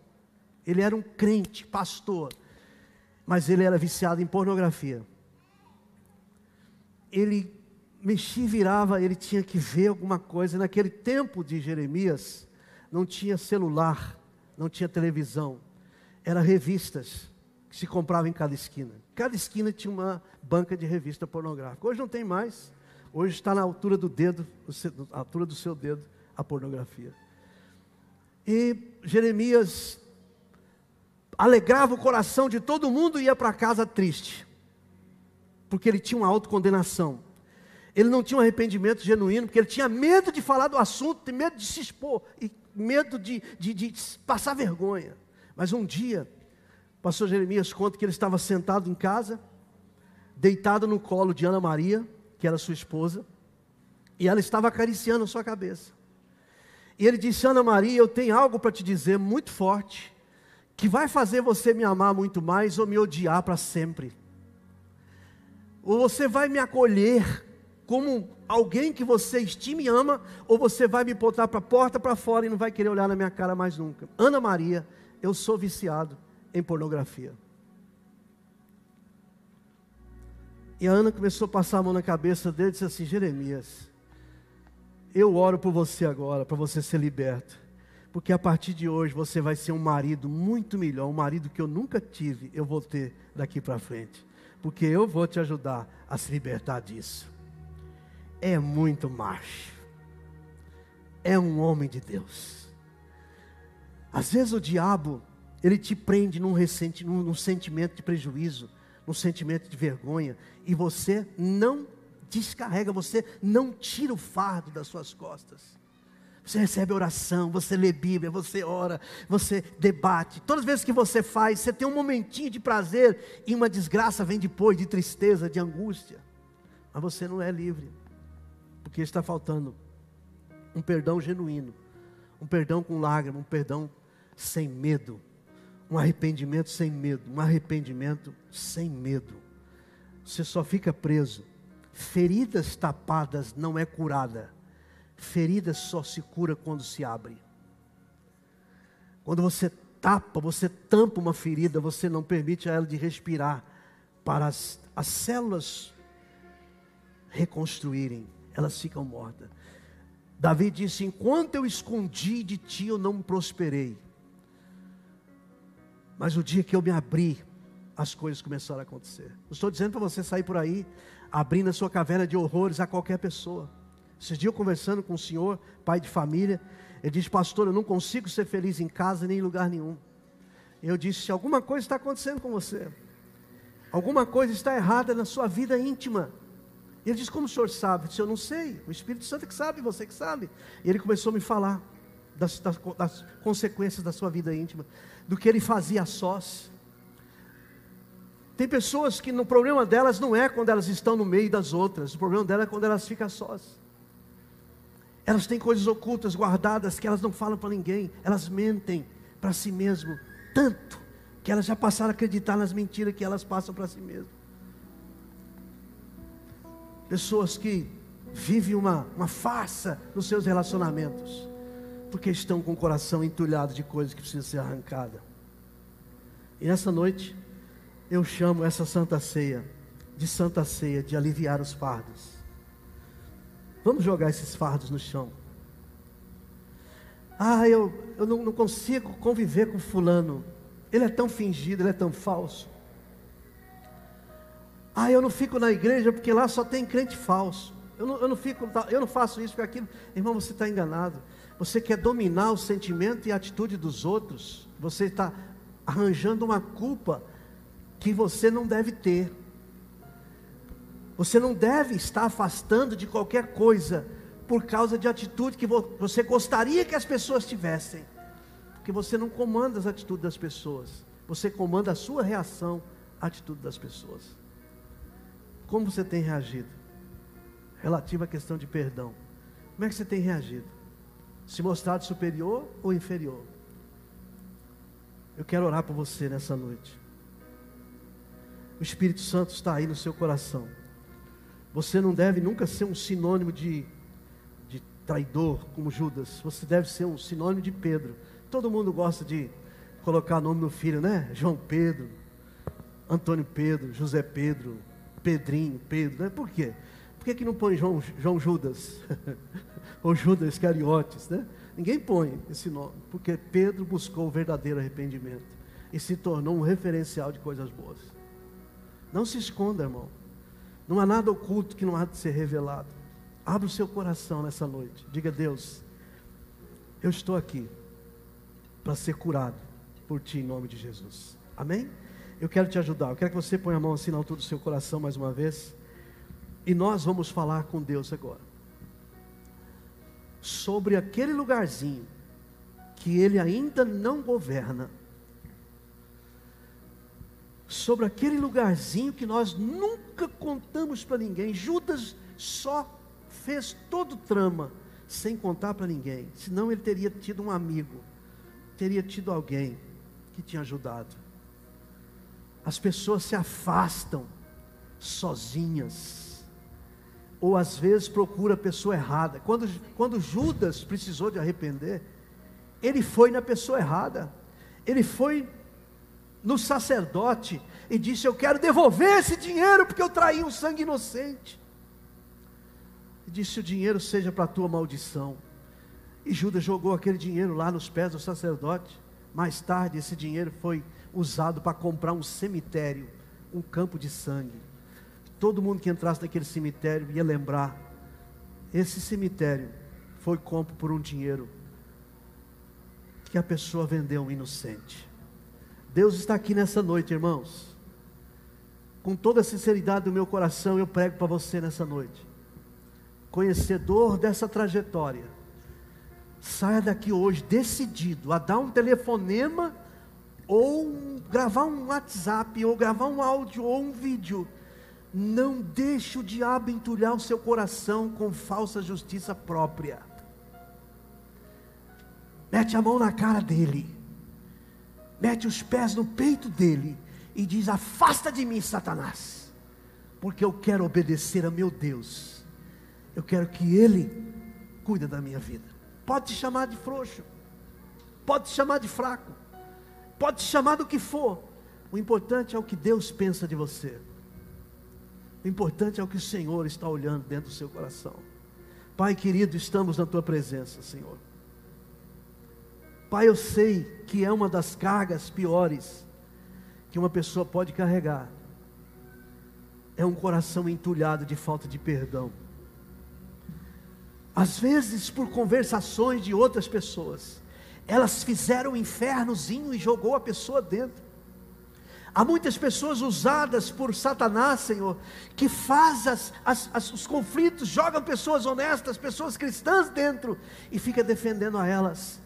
Ele era um crente, pastor, mas ele era viciado em pornografia. Ele mexia e virava, ele tinha que ver alguma coisa. Naquele tempo de Jeremias, não tinha celular, não tinha televisão, eram revistas que se compravam em cada esquina. Cada esquina tinha uma banca de revista pornográfica. Hoje não tem mais. Hoje está na altura do dedo, na altura do seu dedo, a pornografia. E Jeremias alegrava o coração de todo mundo e ia para casa triste, porque ele tinha uma autocondenação. Ele não tinha um arrependimento genuíno, porque ele tinha medo de falar do assunto, medo de se expor, e medo de, de, de passar vergonha. Mas um dia, o pastor Jeremias conta que ele estava sentado em casa, deitado no colo de Ana Maria, que era sua esposa, e ela estava acariciando a sua cabeça. E ele disse: Ana Maria, eu tenho algo para te dizer muito forte, que vai fazer você me amar muito mais ou me odiar para sempre. Ou você vai me acolher como alguém que você estima e ama, ou você vai me botar para a porta para fora e não vai querer olhar na minha cara mais nunca. Ana Maria, eu sou viciado em pornografia. E a Ana começou a passar a mão na cabeça dele e disse assim: Jeremias, eu oro por você agora, para você ser liberto. Porque a partir de hoje você vai ser um marido muito melhor, um marido que eu nunca tive, eu vou ter daqui para frente. Porque eu vou te ajudar a se libertar disso. É muito macho. É um homem de Deus. Às vezes o diabo, ele te prende num, recente, num, num sentimento de prejuízo um sentimento de vergonha, e você não descarrega, você não tira o fardo das suas costas. Você recebe oração, você lê Bíblia, você ora, você debate. Todas as vezes que você faz, você tem um momentinho de prazer e uma desgraça vem depois de tristeza, de angústia. Mas você não é livre, porque está faltando um perdão genuíno, um perdão com lágrima, um perdão sem medo, um arrependimento sem medo, um arrependimento sem medo. Você só fica preso. Feridas tapadas não é curada. Ferida só se cura quando se abre. Quando você tapa, você tampa uma ferida, você não permite a ela de respirar para as, as células reconstruírem, elas ficam mortas. Davi disse: Enquanto eu escondi de ti, eu não prosperei. Mas o dia que eu me abri, as coisas começaram a acontecer. Não estou dizendo para você sair por aí abrindo a sua caverna de horrores a qualquer pessoa. Esses dias eu conversando com o senhor, pai de família, ele disse, pastor, eu não consigo ser feliz em casa nem em lugar nenhum. Eu disse, alguma coisa está acontecendo com você. Alguma coisa está errada na sua vida íntima. Ele disse, como o senhor sabe? Eu disse, eu não sei. O Espírito Santo que sabe, você que sabe. E ele começou a me falar das, das, das consequências da sua vida íntima do que ele fazia a sós. Tem pessoas que no problema delas não é quando elas estão no meio das outras, o problema delas é quando elas ficam sós. Elas têm coisas ocultas, guardadas, que elas não falam para ninguém, elas mentem para si mesmo, tanto que elas já passaram a acreditar nas mentiras que elas passam para si mesmo. Pessoas que vivem uma, uma farsa nos seus relacionamentos porque estão com o coração entulhado de coisas que precisam ser arrancadas. E nessa noite, eu chamo essa santa ceia de santa ceia, de aliviar os fardos. Vamos jogar esses fardos no chão. Ah, eu, eu não, não consigo conviver com fulano. Ele é tão fingido, ele é tão falso. Ah, eu não fico na igreja porque lá só tem crente falso. Eu não, eu não, fico, eu não faço isso porque aquilo. Irmão, você está enganado. Você quer dominar o sentimento e a atitude dos outros. Você está arranjando uma culpa que você não deve ter. Você não deve estar afastando de qualquer coisa por causa de atitude que você gostaria que as pessoas tivessem. Porque você não comanda as atitudes das pessoas. Você comanda a sua reação à atitude das pessoas. Como você tem reagido? Relativo à questão de perdão. Como é que você tem reagido? se mostrado superior ou inferior. Eu quero orar por você nessa noite. O Espírito Santo está aí no seu coração. Você não deve nunca ser um sinônimo de, de traidor, como Judas. Você deve ser um sinônimo de Pedro. Todo mundo gosta de colocar nome no filho, né? João Pedro, Antônio Pedro, José Pedro, Pedrinho, Pedro. Né? Por quê? Por que, que não põe João, João Judas? Ou Judas Iscariotes, né? Ninguém põe esse nome, porque Pedro buscou o verdadeiro arrependimento e se tornou um referencial de coisas boas. Não se esconda, irmão. Não há nada oculto que não há de ser revelado. Abra o seu coração nessa noite. Diga, Deus, eu estou aqui para ser curado por Ti em nome de Jesus. Amém? Eu quero te ajudar. Eu quero que você ponha a mão assim na altura do seu coração mais uma vez. E nós vamos falar com Deus agora sobre aquele lugarzinho que ele ainda não governa, sobre aquele lugarzinho que nós nunca contamos para ninguém. Judas só fez todo o trama sem contar para ninguém, senão ele teria tido um amigo, teria tido alguém que tinha ajudado. As pessoas se afastam sozinhas. Ou às vezes procura a pessoa errada. Quando, quando Judas precisou de arrepender, ele foi na pessoa errada. Ele foi no sacerdote e disse: Eu quero devolver esse dinheiro porque eu traí um sangue inocente. E disse: O dinheiro seja para a tua maldição. E Judas jogou aquele dinheiro lá nos pés do sacerdote. Mais tarde, esse dinheiro foi usado para comprar um cemitério, um campo de sangue. Todo mundo que entrasse naquele cemitério ia lembrar: esse cemitério foi compro por um dinheiro que a pessoa vendeu um inocente. Deus está aqui nessa noite, irmãos. Com toda a sinceridade do meu coração, eu prego para você nessa noite. Conhecedor dessa trajetória, saia daqui hoje decidido a dar um telefonema ou gravar um WhatsApp, ou gravar um áudio ou um vídeo não deixe o diabo entulhar o seu coração com falsa justiça própria. Mete a mão na cara dele, mete os pés no peito dele e diz: Afasta de mim, Satanás, porque eu quero obedecer a meu Deus. Eu quero que Ele cuide da minha vida. Pode te chamar de frouxo, pode te chamar de fraco, pode te chamar do que for. O importante é o que Deus pensa de você. O importante é o que o Senhor está olhando dentro do seu coração. Pai querido, estamos na tua presença, Senhor. Pai, eu sei que é uma das cargas piores que uma pessoa pode carregar. É um coração entulhado de falta de perdão. Às vezes, por conversações de outras pessoas, elas fizeram um infernozinho e jogou a pessoa dentro. Há muitas pessoas usadas por Satanás, Senhor, que faz as, as, as, os conflitos, jogam pessoas honestas, pessoas cristãs dentro e fica defendendo a elas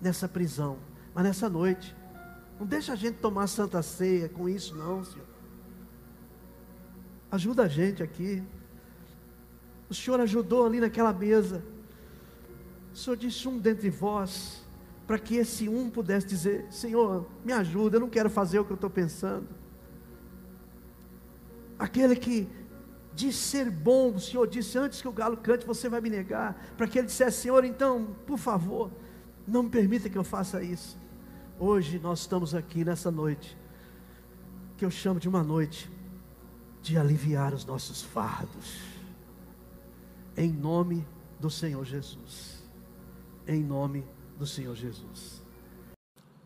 nessa prisão. Mas nessa noite, não deixa a gente tomar santa ceia com isso, não, Senhor. Ajuda a gente aqui. O Senhor ajudou ali naquela mesa. O Senhor disse: um dentre vós para que esse um pudesse dizer: Senhor, me ajuda, eu não quero fazer o que eu estou pensando. Aquele que diz ser bom, o Senhor disse: Antes que o galo cante, você vai me negar. Para que ele dissesse: Senhor, então, por favor, não me permita que eu faça isso. Hoje nós estamos aqui nessa noite, que eu chamo de uma noite de aliviar os nossos fardos, em nome do Senhor Jesus. Em nome de do Senhor Jesus.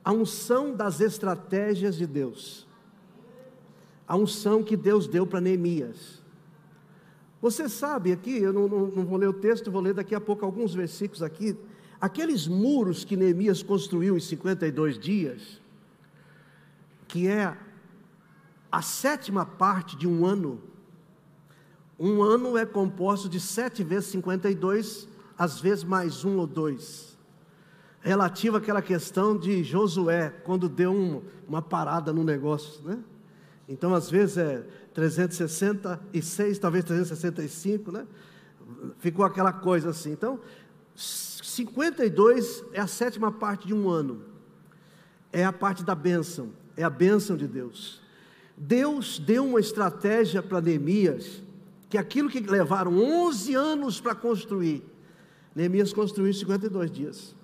A unção das estratégias de Deus. A unção que Deus deu para Neemias. Você sabe aqui, eu não, não, não, vou ler o texto, vou ler daqui a pouco alguns versículos aqui. Aqueles muros que Neemias construiu em 52 dias, que é a sétima parte de um ano. Um ano é composto de sete vezes 52, às vezes mais um ou dois relativo àquela questão de Josué, quando deu um, uma parada no negócio, né? Então, às vezes é 366, talvez 365, né? Ficou aquela coisa assim. Então, 52 é a sétima parte de um ano. É a parte da bênção, é a bênção de Deus. Deus deu uma estratégia para Neemias, que aquilo que levaram 11 anos para construir, Neemias construiu em 52 dias.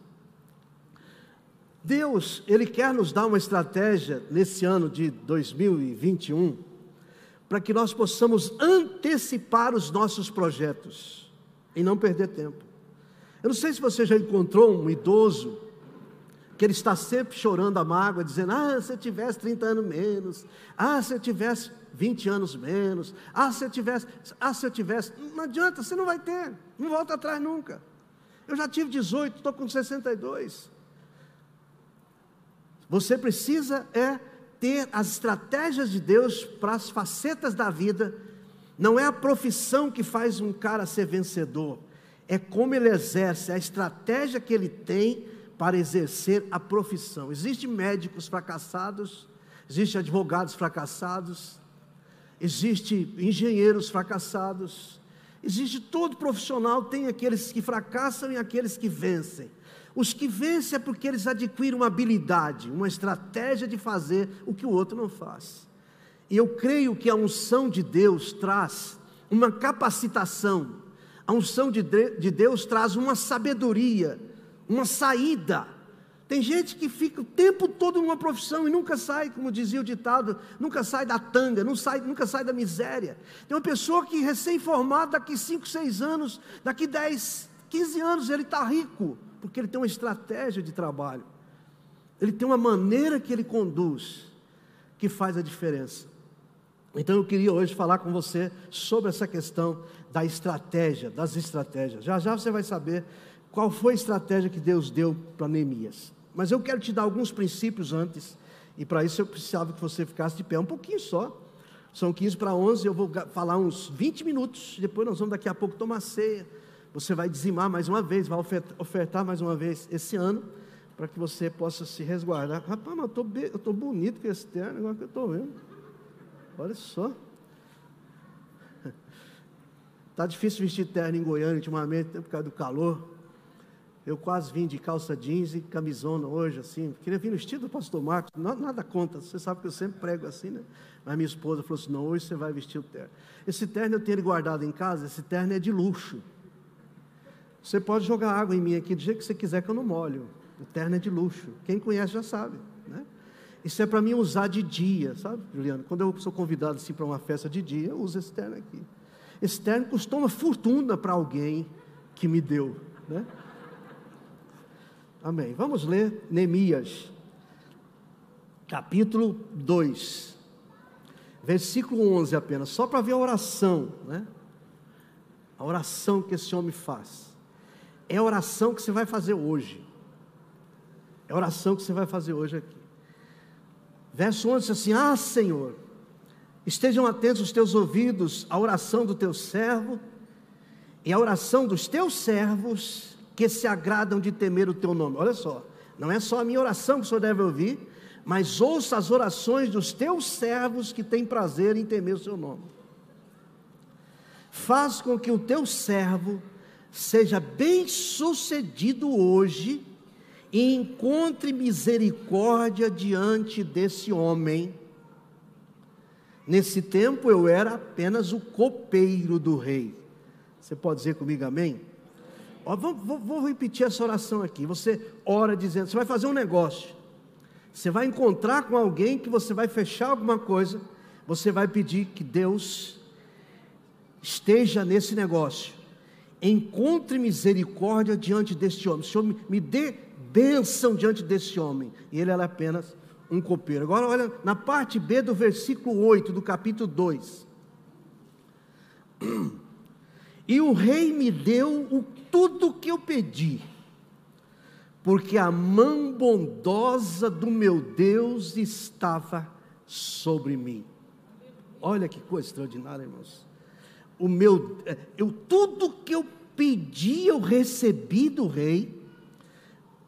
Deus, Ele quer nos dar uma estratégia nesse ano de 2021, para que nós possamos antecipar os nossos projetos e não perder tempo. Eu não sei se você já encontrou um idoso que ele está sempre chorando a mágoa, dizendo: Ah, se eu tivesse 30 anos menos, ah, se eu tivesse 20 anos menos, ah, se eu tivesse, ah, se eu tivesse. Não adianta, você não vai ter, não volta atrás nunca. Eu já tive 18, estou com 62. Você precisa é ter as estratégias de Deus para as facetas da vida. Não é a profissão que faz um cara ser vencedor, é como ele exerce, a estratégia que ele tem para exercer a profissão. Existem médicos fracassados, existem advogados fracassados, existem engenheiros fracassados, existe todo profissional, tem aqueles que fracassam e aqueles que vencem. Os que vencem é porque eles adquirem uma habilidade, uma estratégia de fazer o que o outro não faz. E eu creio que a unção de Deus traz uma capacitação, a unção de Deus traz uma sabedoria, uma saída tem gente que fica o tempo todo numa profissão e nunca sai, como dizia o ditado, nunca sai da tanga, não sai, nunca sai da miséria. Tem uma pessoa que recém-formada, daqui 5, 6 anos, daqui 10, 15 anos, ele está rico, porque ele tem uma estratégia de trabalho. Ele tem uma maneira que ele conduz, que faz a diferença. Então eu queria hoje falar com você sobre essa questão da estratégia, das estratégias. Já já você vai saber qual foi a estratégia que Deus deu para Neemias. Mas eu quero te dar alguns princípios antes, e para isso eu precisava que você ficasse de pé um pouquinho só. São 15 para 11, eu vou falar uns 20 minutos, depois nós vamos daqui a pouco tomar ceia. Você vai dizimar mais uma vez, vai ofertar mais uma vez esse ano, para que você possa se resguardar. Rapaz, mas eu estou bonito com esse terno, agora que eu estou vendo. Olha só. Está difícil vestir terno em Goiânia ultimamente, por causa do calor. Eu quase vim de calça jeans e camisona hoje, assim. Queria vir no estilo do pastor Marcos, nada conta. Você sabe que eu sempre prego assim, né? Mas minha esposa falou assim: não, hoje você vai vestir o terno. Esse terno eu tenho ele guardado em casa, esse terno é de luxo. Você pode jogar água em mim aqui do jeito que você quiser, que eu não molho. O terno é de luxo. Quem conhece já sabe, né? Isso é para mim usar de dia, sabe, Juliano? Quando eu sou convidado assim para uma festa de dia, eu uso esse terno aqui. Esse terno custou uma fortuna para alguém que me deu, né? Amém. Vamos ler Neemias, capítulo 2, versículo 11 apenas, só para ver a oração, né? A oração que esse homem faz. É a oração que você vai fazer hoje. É a oração que você vai fazer hoje aqui. Verso 11 diz assim: Ah, Senhor, estejam atentos os teus ouvidos à oração do teu servo e à oração dos teus servos que se agradam de temer o teu nome. Olha só, não é só a minha oração que o Senhor deve ouvir, mas ouça as orações dos teus servos que têm prazer em temer o seu nome. Faz com que o teu servo seja bem sucedido hoje e encontre misericórdia diante desse homem. Nesse tempo eu era apenas o copeiro do rei. Você pode dizer comigo amém? Ó, vou, vou, vou repetir essa oração aqui. Você ora dizendo: você vai fazer um negócio, você vai encontrar com alguém que você vai fechar alguma coisa, você vai pedir que Deus esteja nesse negócio. Encontre misericórdia diante deste homem. Senhor, me dê bênção diante desse homem. E ele era apenas um copeiro. Agora, olha na parte B do versículo 8 do capítulo 2. E o rei me deu o, tudo que eu pedi, porque a mão bondosa do meu Deus estava sobre mim. Olha que coisa extraordinária, irmãos. O meu, eu tudo que eu pedi eu recebi do rei,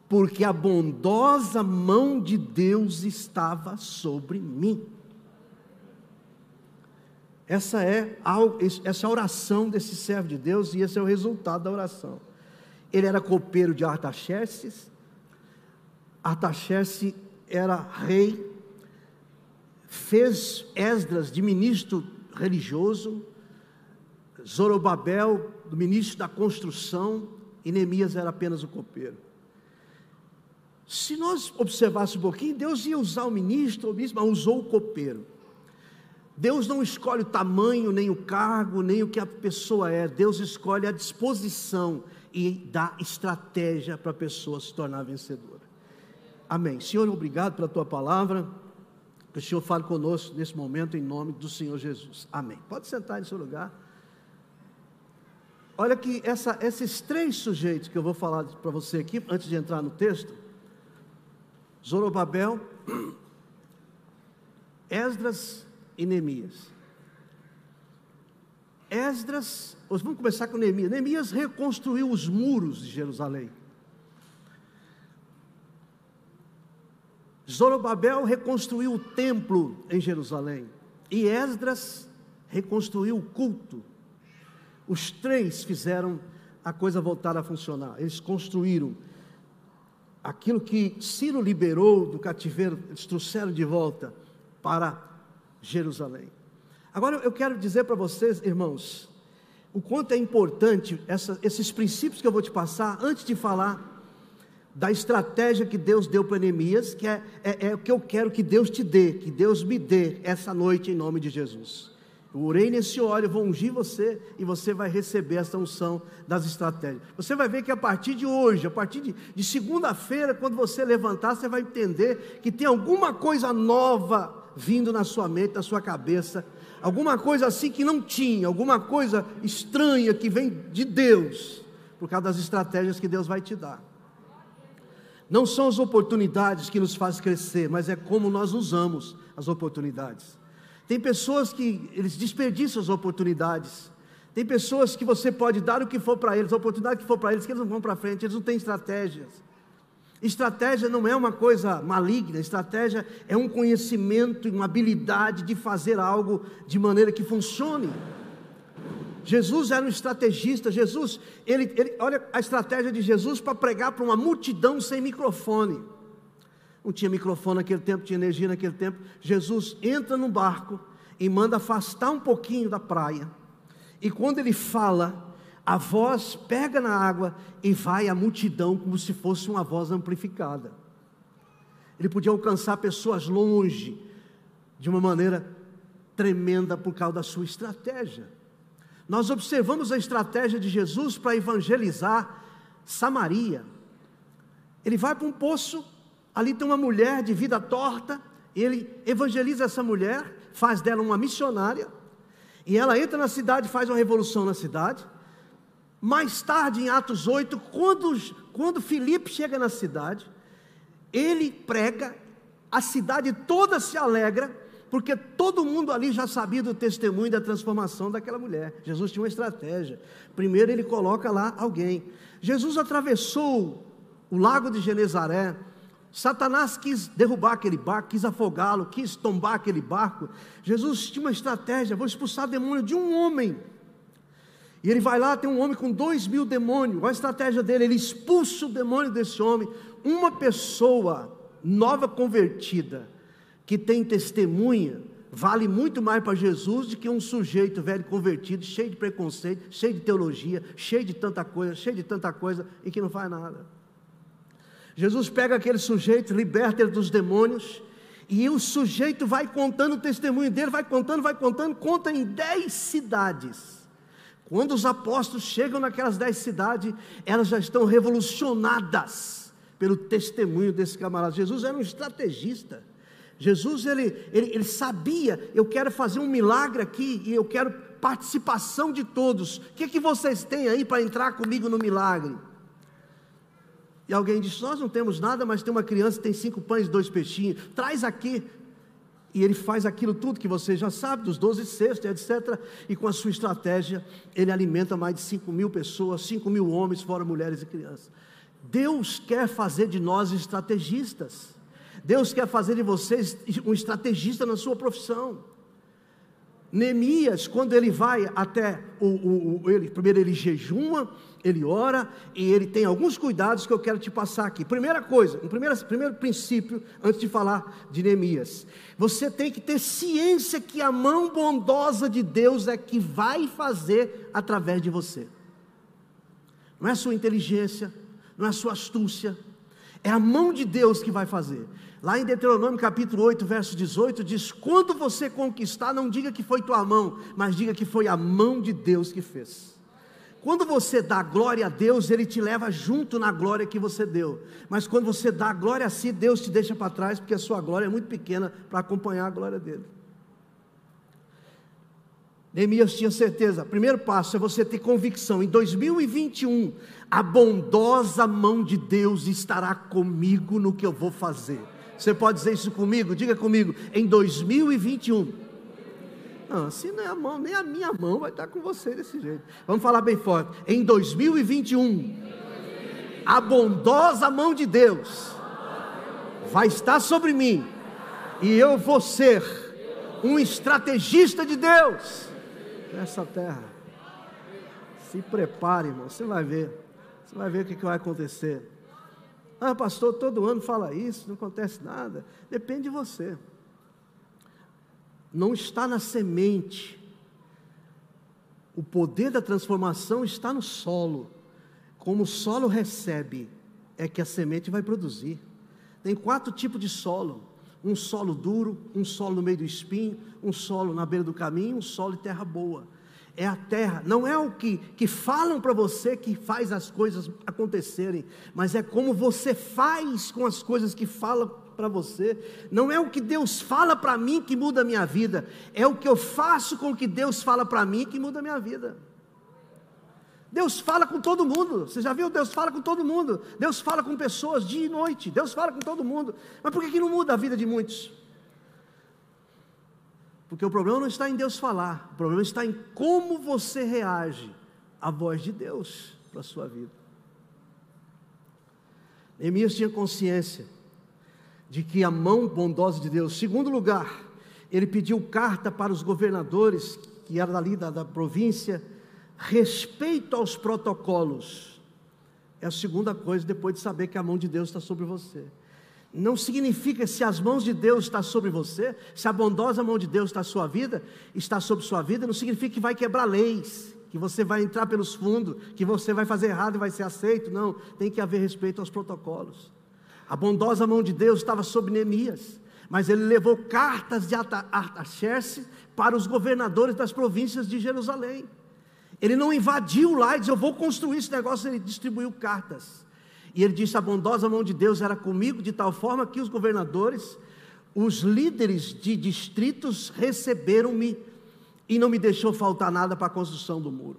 porque a bondosa mão de Deus estava sobre mim. Essa é a, essa é a oração desse servo de Deus e esse é o resultado da oração. Ele era copeiro de Artaxerxes, Artaxerxes era rei, fez Esdras de ministro religioso, Zorobabel do ministro da construção e Neemias era apenas o copeiro. Se nós observássemos um pouquinho, Deus ia usar o ministro, o bispo, mas usou o copeiro. Deus não escolhe o tamanho, nem o cargo, nem o que a pessoa é. Deus escolhe a disposição e dá estratégia para a pessoa se tornar vencedora. Amém. Senhor, obrigado pela tua palavra. Que o Senhor fale conosco nesse momento, em nome do Senhor Jesus. Amém. Pode sentar em seu lugar. Olha que essa, esses três sujeitos que eu vou falar para você aqui, antes de entrar no texto: Zorobabel, Esdras e Neemias. Esdras, vamos começar com Neemias. Neemias reconstruiu os muros de Jerusalém. Zorobabel reconstruiu o templo em Jerusalém. E Esdras reconstruiu o culto. Os três fizeram a coisa voltar a funcionar. Eles construíram aquilo que Ciro liberou do cativeiro, eles trouxeram de volta para Jerusalém. Agora eu quero dizer para vocês, irmãos, o quanto é importante essa, esses princípios que eu vou te passar antes de falar da estratégia que Deus deu para Neemias, que é, é, é, o que eu quero que Deus te dê, que Deus me dê essa noite em nome de Jesus. Eu orei nesse óleo, vou ungir você e você vai receber essa unção das estratégias. Você vai ver que a partir de hoje, a partir de, de segunda-feira, quando você levantar, você vai entender que tem alguma coisa nova vindo na sua mente, na sua cabeça, alguma coisa assim que não tinha, alguma coisa estranha que vem de Deus, por causa das estratégias que Deus vai te dar. Não são as oportunidades que nos fazem crescer, mas é como nós usamos as oportunidades. Tem pessoas que eles desperdiçam as oportunidades. Tem pessoas que você pode dar o que for para eles, a oportunidade que for para eles, que eles não vão para frente, eles não têm estratégias. Estratégia não é uma coisa maligna, estratégia é um conhecimento, uma habilidade de fazer algo de maneira que funcione. Jesus era um estrategista. Jesus, ele, ele olha a estratégia de Jesus para pregar para uma multidão sem microfone. Não tinha microfone naquele tempo, tinha energia naquele tempo. Jesus entra no barco e manda afastar um pouquinho da praia. E quando ele fala, a voz pega na água e vai à multidão como se fosse uma voz amplificada. Ele podia alcançar pessoas longe de uma maneira tremenda por causa da sua estratégia. Nós observamos a estratégia de Jesus para evangelizar Samaria. Ele vai para um poço, ali tem uma mulher de vida torta, ele evangeliza essa mulher, faz dela uma missionária, e ela entra na cidade, faz uma revolução na cidade. Mais tarde, em Atos 8, quando, quando Filipe chega na cidade, ele prega, a cidade toda se alegra, porque todo mundo ali já sabia do testemunho da transformação daquela mulher. Jesus tinha uma estratégia. Primeiro ele coloca lá alguém. Jesus atravessou o lago de Genezaré. Satanás quis derrubar aquele barco, quis afogá-lo, quis tombar aquele barco. Jesus tinha uma estratégia: vou expulsar demônio de um homem. E ele vai lá, tem um homem com dois mil demônios. Qual a estratégia dele? Ele expulsa o demônio desse homem. Uma pessoa nova convertida que tem testemunha vale muito mais para Jesus do que um sujeito velho convertido, cheio de preconceito, cheio de teologia, cheio de tanta coisa, cheio de tanta coisa e que não faz nada. Jesus pega aquele sujeito, liberta ele dos demônios, e o sujeito vai contando o testemunho dele, vai contando, vai contando, conta em dez cidades. Quando os apóstolos chegam naquelas dez cidades, elas já estão revolucionadas pelo testemunho desse camarada. Jesus era um estrategista. Jesus ele, ele, ele sabia, eu quero fazer um milagre aqui e eu quero participação de todos. O que, é que vocês têm aí para entrar comigo no milagre? E alguém disse: Nós não temos nada, mas tem uma criança que tem cinco pães e dois peixinhos, traz aqui. E ele faz aquilo tudo que você já sabe, dos doze cestos, etc. E com a sua estratégia, ele alimenta mais de cinco mil pessoas, cinco mil homens, fora mulheres e crianças. Deus quer fazer de nós estrategistas. Deus quer fazer de vocês um estrategista na sua profissão. Neemias, quando ele vai até o, o, o, ele, primeiro ele jejuma, ele ora e ele tem alguns cuidados que eu quero te passar aqui. Primeira coisa, um primeiro, primeiro princípio, antes de falar de Neemias, você tem que ter ciência que a mão bondosa de Deus é que vai fazer através de você. Não é a sua inteligência, não é a sua astúcia, é a mão de Deus que vai fazer. Lá em Deuteronômio capítulo 8, verso 18, diz: Quando você conquistar, não diga que foi tua mão, mas diga que foi a mão de Deus que fez. Quando você dá glória a Deus, Ele te leva junto na glória que você deu. Mas quando você dá glória a si, Deus te deixa para trás, porque a sua glória é muito pequena para acompanhar a glória dele. Neemias tinha certeza. Primeiro passo é você ter convicção. Em 2021, a bondosa mão de Deus estará comigo no que eu vou fazer. Você pode dizer isso comigo? Diga comigo. Em 2021. Não, assim não é a mão, nem a minha mão vai estar com você desse jeito. Vamos falar bem forte. Em 2021, a bondosa mão de Deus vai estar sobre mim. E eu vou ser um estrategista de Deus nessa terra. Se prepare, irmão. Você vai ver. Você vai ver o que vai acontecer. Ah, pastor, todo ano fala isso, não acontece nada. Depende de você. Não está na semente. O poder da transformação está no solo. Como o solo recebe, é que a semente vai produzir. Tem quatro tipos de solo: um solo duro, um solo no meio do espinho, um solo na beira do caminho, um solo de terra boa. É a terra, não é o que, que falam para você que faz as coisas acontecerem, mas é como você faz com as coisas que falam para você. Não é o que Deus fala para mim que muda a minha vida, é o que eu faço com o que Deus fala para mim que muda a minha vida. Deus fala com todo mundo. Você já viu? Deus fala com todo mundo. Deus fala com pessoas dia e noite. Deus fala com todo mundo. Mas por que, que não muda a vida de muitos? Porque o problema não está em Deus falar, o problema está em como você reage à voz de Deus para a sua vida. Neemias tinha consciência de que a mão bondosa de Deus, segundo lugar, ele pediu carta para os governadores, que eram dali da, da província, respeito aos protocolos. É a segunda coisa depois de saber que a mão de Deus está sobre você. Não significa se as mãos de Deus estão sobre você, se a bondosa mão de Deus está sua vida, está sobre sua vida, não significa que vai quebrar leis, que você vai entrar pelos fundos, que você vai fazer errado e vai ser aceito. Não, tem que haver respeito aos protocolos. A bondosa mão de Deus estava sobre Neemias, mas ele levou cartas de Artaxerxes para os governadores das províncias de Jerusalém. Ele não invadiu lá e disse: Eu vou construir esse negócio. Ele distribuiu cartas. E ele disse: A bondosa mão de Deus era comigo, de tal forma que os governadores, os líderes de distritos receberam-me e não me deixou faltar nada para a construção do muro.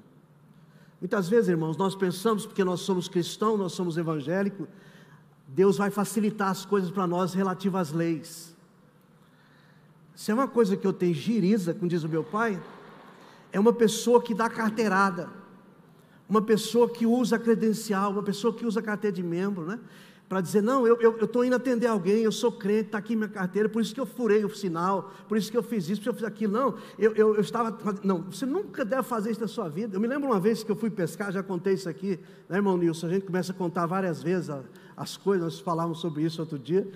Muitas vezes, irmãos, nós pensamos, porque nós somos cristãos, nós somos evangélicos, Deus vai facilitar as coisas para nós relativas às leis. Se é uma coisa que eu tenho giriza, como diz o meu pai, é uma pessoa que dá carteirada, uma pessoa que usa credencial, uma pessoa que usa carteira de membro, né? Para dizer, não, eu estou indo atender alguém, eu sou crente, está aqui minha carteira, por isso que eu furei o sinal, por isso que eu fiz isso, por isso que eu fiz aquilo. Não, eu, eu, eu estava. Não, você nunca deve fazer isso na sua vida. Eu me lembro uma vez que eu fui pescar, já contei isso aqui, né, irmão Nilson? A gente começa a contar várias vezes as coisas, nós falávamos sobre isso outro dia.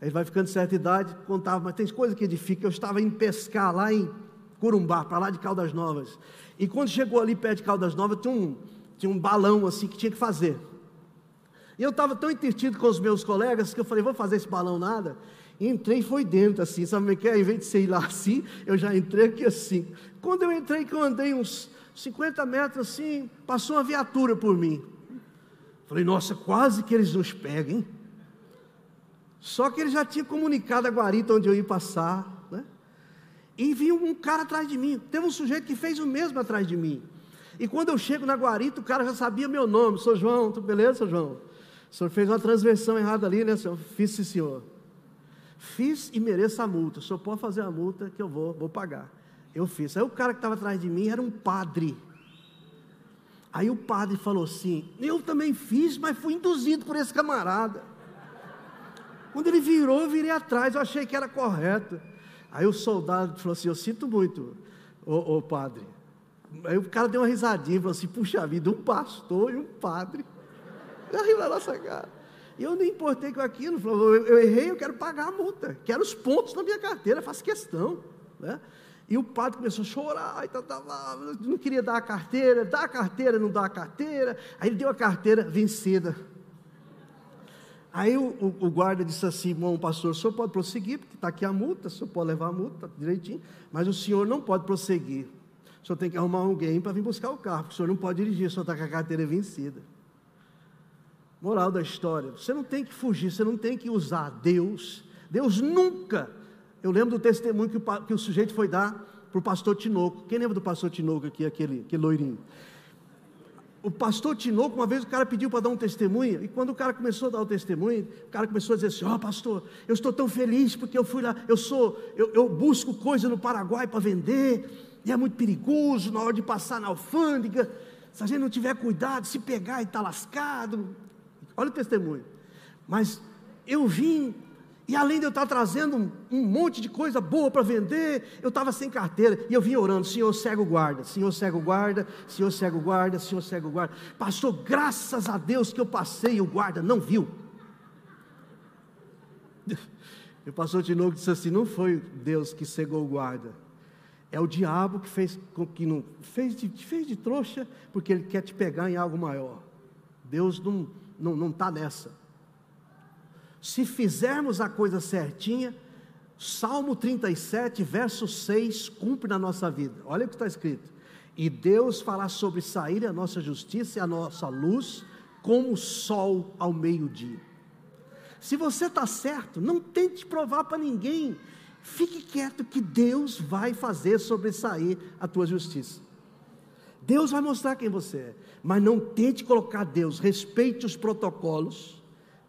Aí vai ficando de certa idade, contava, mas tem coisa que edifica. Eu estava indo pescar lá em Curumbá, para lá de Caldas Novas. E quando chegou ali perto de Caldas Novas, tinha um, tinha um balão assim que tinha que fazer. E eu estava tão entretido com os meus colegas que eu falei, vou fazer esse balão nada. E entrei e foi dentro assim, sabe o que é? Em vez de ser lá assim, eu já entrei aqui assim. Quando eu entrei, que eu andei uns 50 metros assim, passou uma viatura por mim. Falei, nossa, quase que eles nos pegam, hein? Só que ele já tinha comunicado a guarita onde eu ia passar e vi um cara atrás de mim. Teve um sujeito que fez o mesmo atrás de mim. E quando eu chego na guarita, o cara já sabia meu nome. Sou João, tudo beleza, João? O senhor fez uma transversão errada ali, né, senhor? Fiz, sim, senhor. Fiz e mereço a multa. O senhor pode fazer a multa que eu vou, vou pagar. Eu fiz. Aí o cara que estava atrás de mim era um padre. Aí o padre falou assim: Eu também fiz, mas fui induzido por esse camarada. Quando ele virou, eu virei atrás, eu achei que era correto. Aí o soldado falou assim: Eu sinto muito, ô, ô padre. Aí o cara deu uma risadinha e falou assim: Puxa vida, um pastor e um padre. Já riu da nossa cara. E eu nem importei com aquilo. Falou, eu, eu, errei, eu quero pagar a multa. Quero os pontos na minha carteira, faço questão. Né? E o padre começou a chorar, então, tava, não queria dar a carteira, dá a carteira, não dá a carteira. Aí ele deu a carteira vencida. Aí o, o, o, guarda disse assim: Bom, pastor, o senhor pode prosseguir, porque está aqui a multa, o senhor pode levar a multa, direitinho, mas o senhor não pode prosseguir. O senhor tem que arrumar alguém para vir buscar o carro, porque o senhor não pode dirigir, o senhor está com a carteira vencida. Moral da história: você não tem que fugir, você não tem que usar Deus. Deus nunca. Eu lembro do testemunho que o, que o sujeito foi dar para o pastor Tinoco. Quem lembra do pastor Tinoco aqui, aquele, aquele loirinho? o pastor Tinoco, uma vez o cara pediu para dar um testemunho, e quando o cara começou a dar o testemunho, o cara começou a dizer assim: Ó, oh, pastor, eu estou tão feliz porque eu fui lá, eu sou, eu, eu busco coisa no Paraguai para vender, e é muito perigoso na hora de passar na alfândega, se a gente não tiver cuidado, se pegar e está lascado. Olha o testemunho. Mas eu vim e além de eu estar trazendo um, um monte de coisa boa para vender, eu estava sem carteira. E eu vinha orando: Senhor, cego guarda, Senhor, cego guarda, Senhor, cego guarda, Senhor, cego guarda. Pastor, graças a Deus que eu passei e o guarda não viu. E o pastor Tinoco disse assim: não foi Deus que cegou o guarda, é o diabo que fez com que não fez de, fez de trouxa, porque ele quer te pegar em algo maior. Deus não está não, não tá nessa. Se fizermos a coisa certinha, Salmo 37, verso 6, cumpre na nossa vida. Olha o que está escrito. E Deus fará sobre sair a nossa justiça e a nossa luz, como o sol ao meio-dia. Se você está certo, não tente provar para ninguém. Fique quieto que Deus vai fazer sobressair a tua justiça. Deus vai mostrar quem você é, mas não tente colocar Deus. Respeite os protocolos.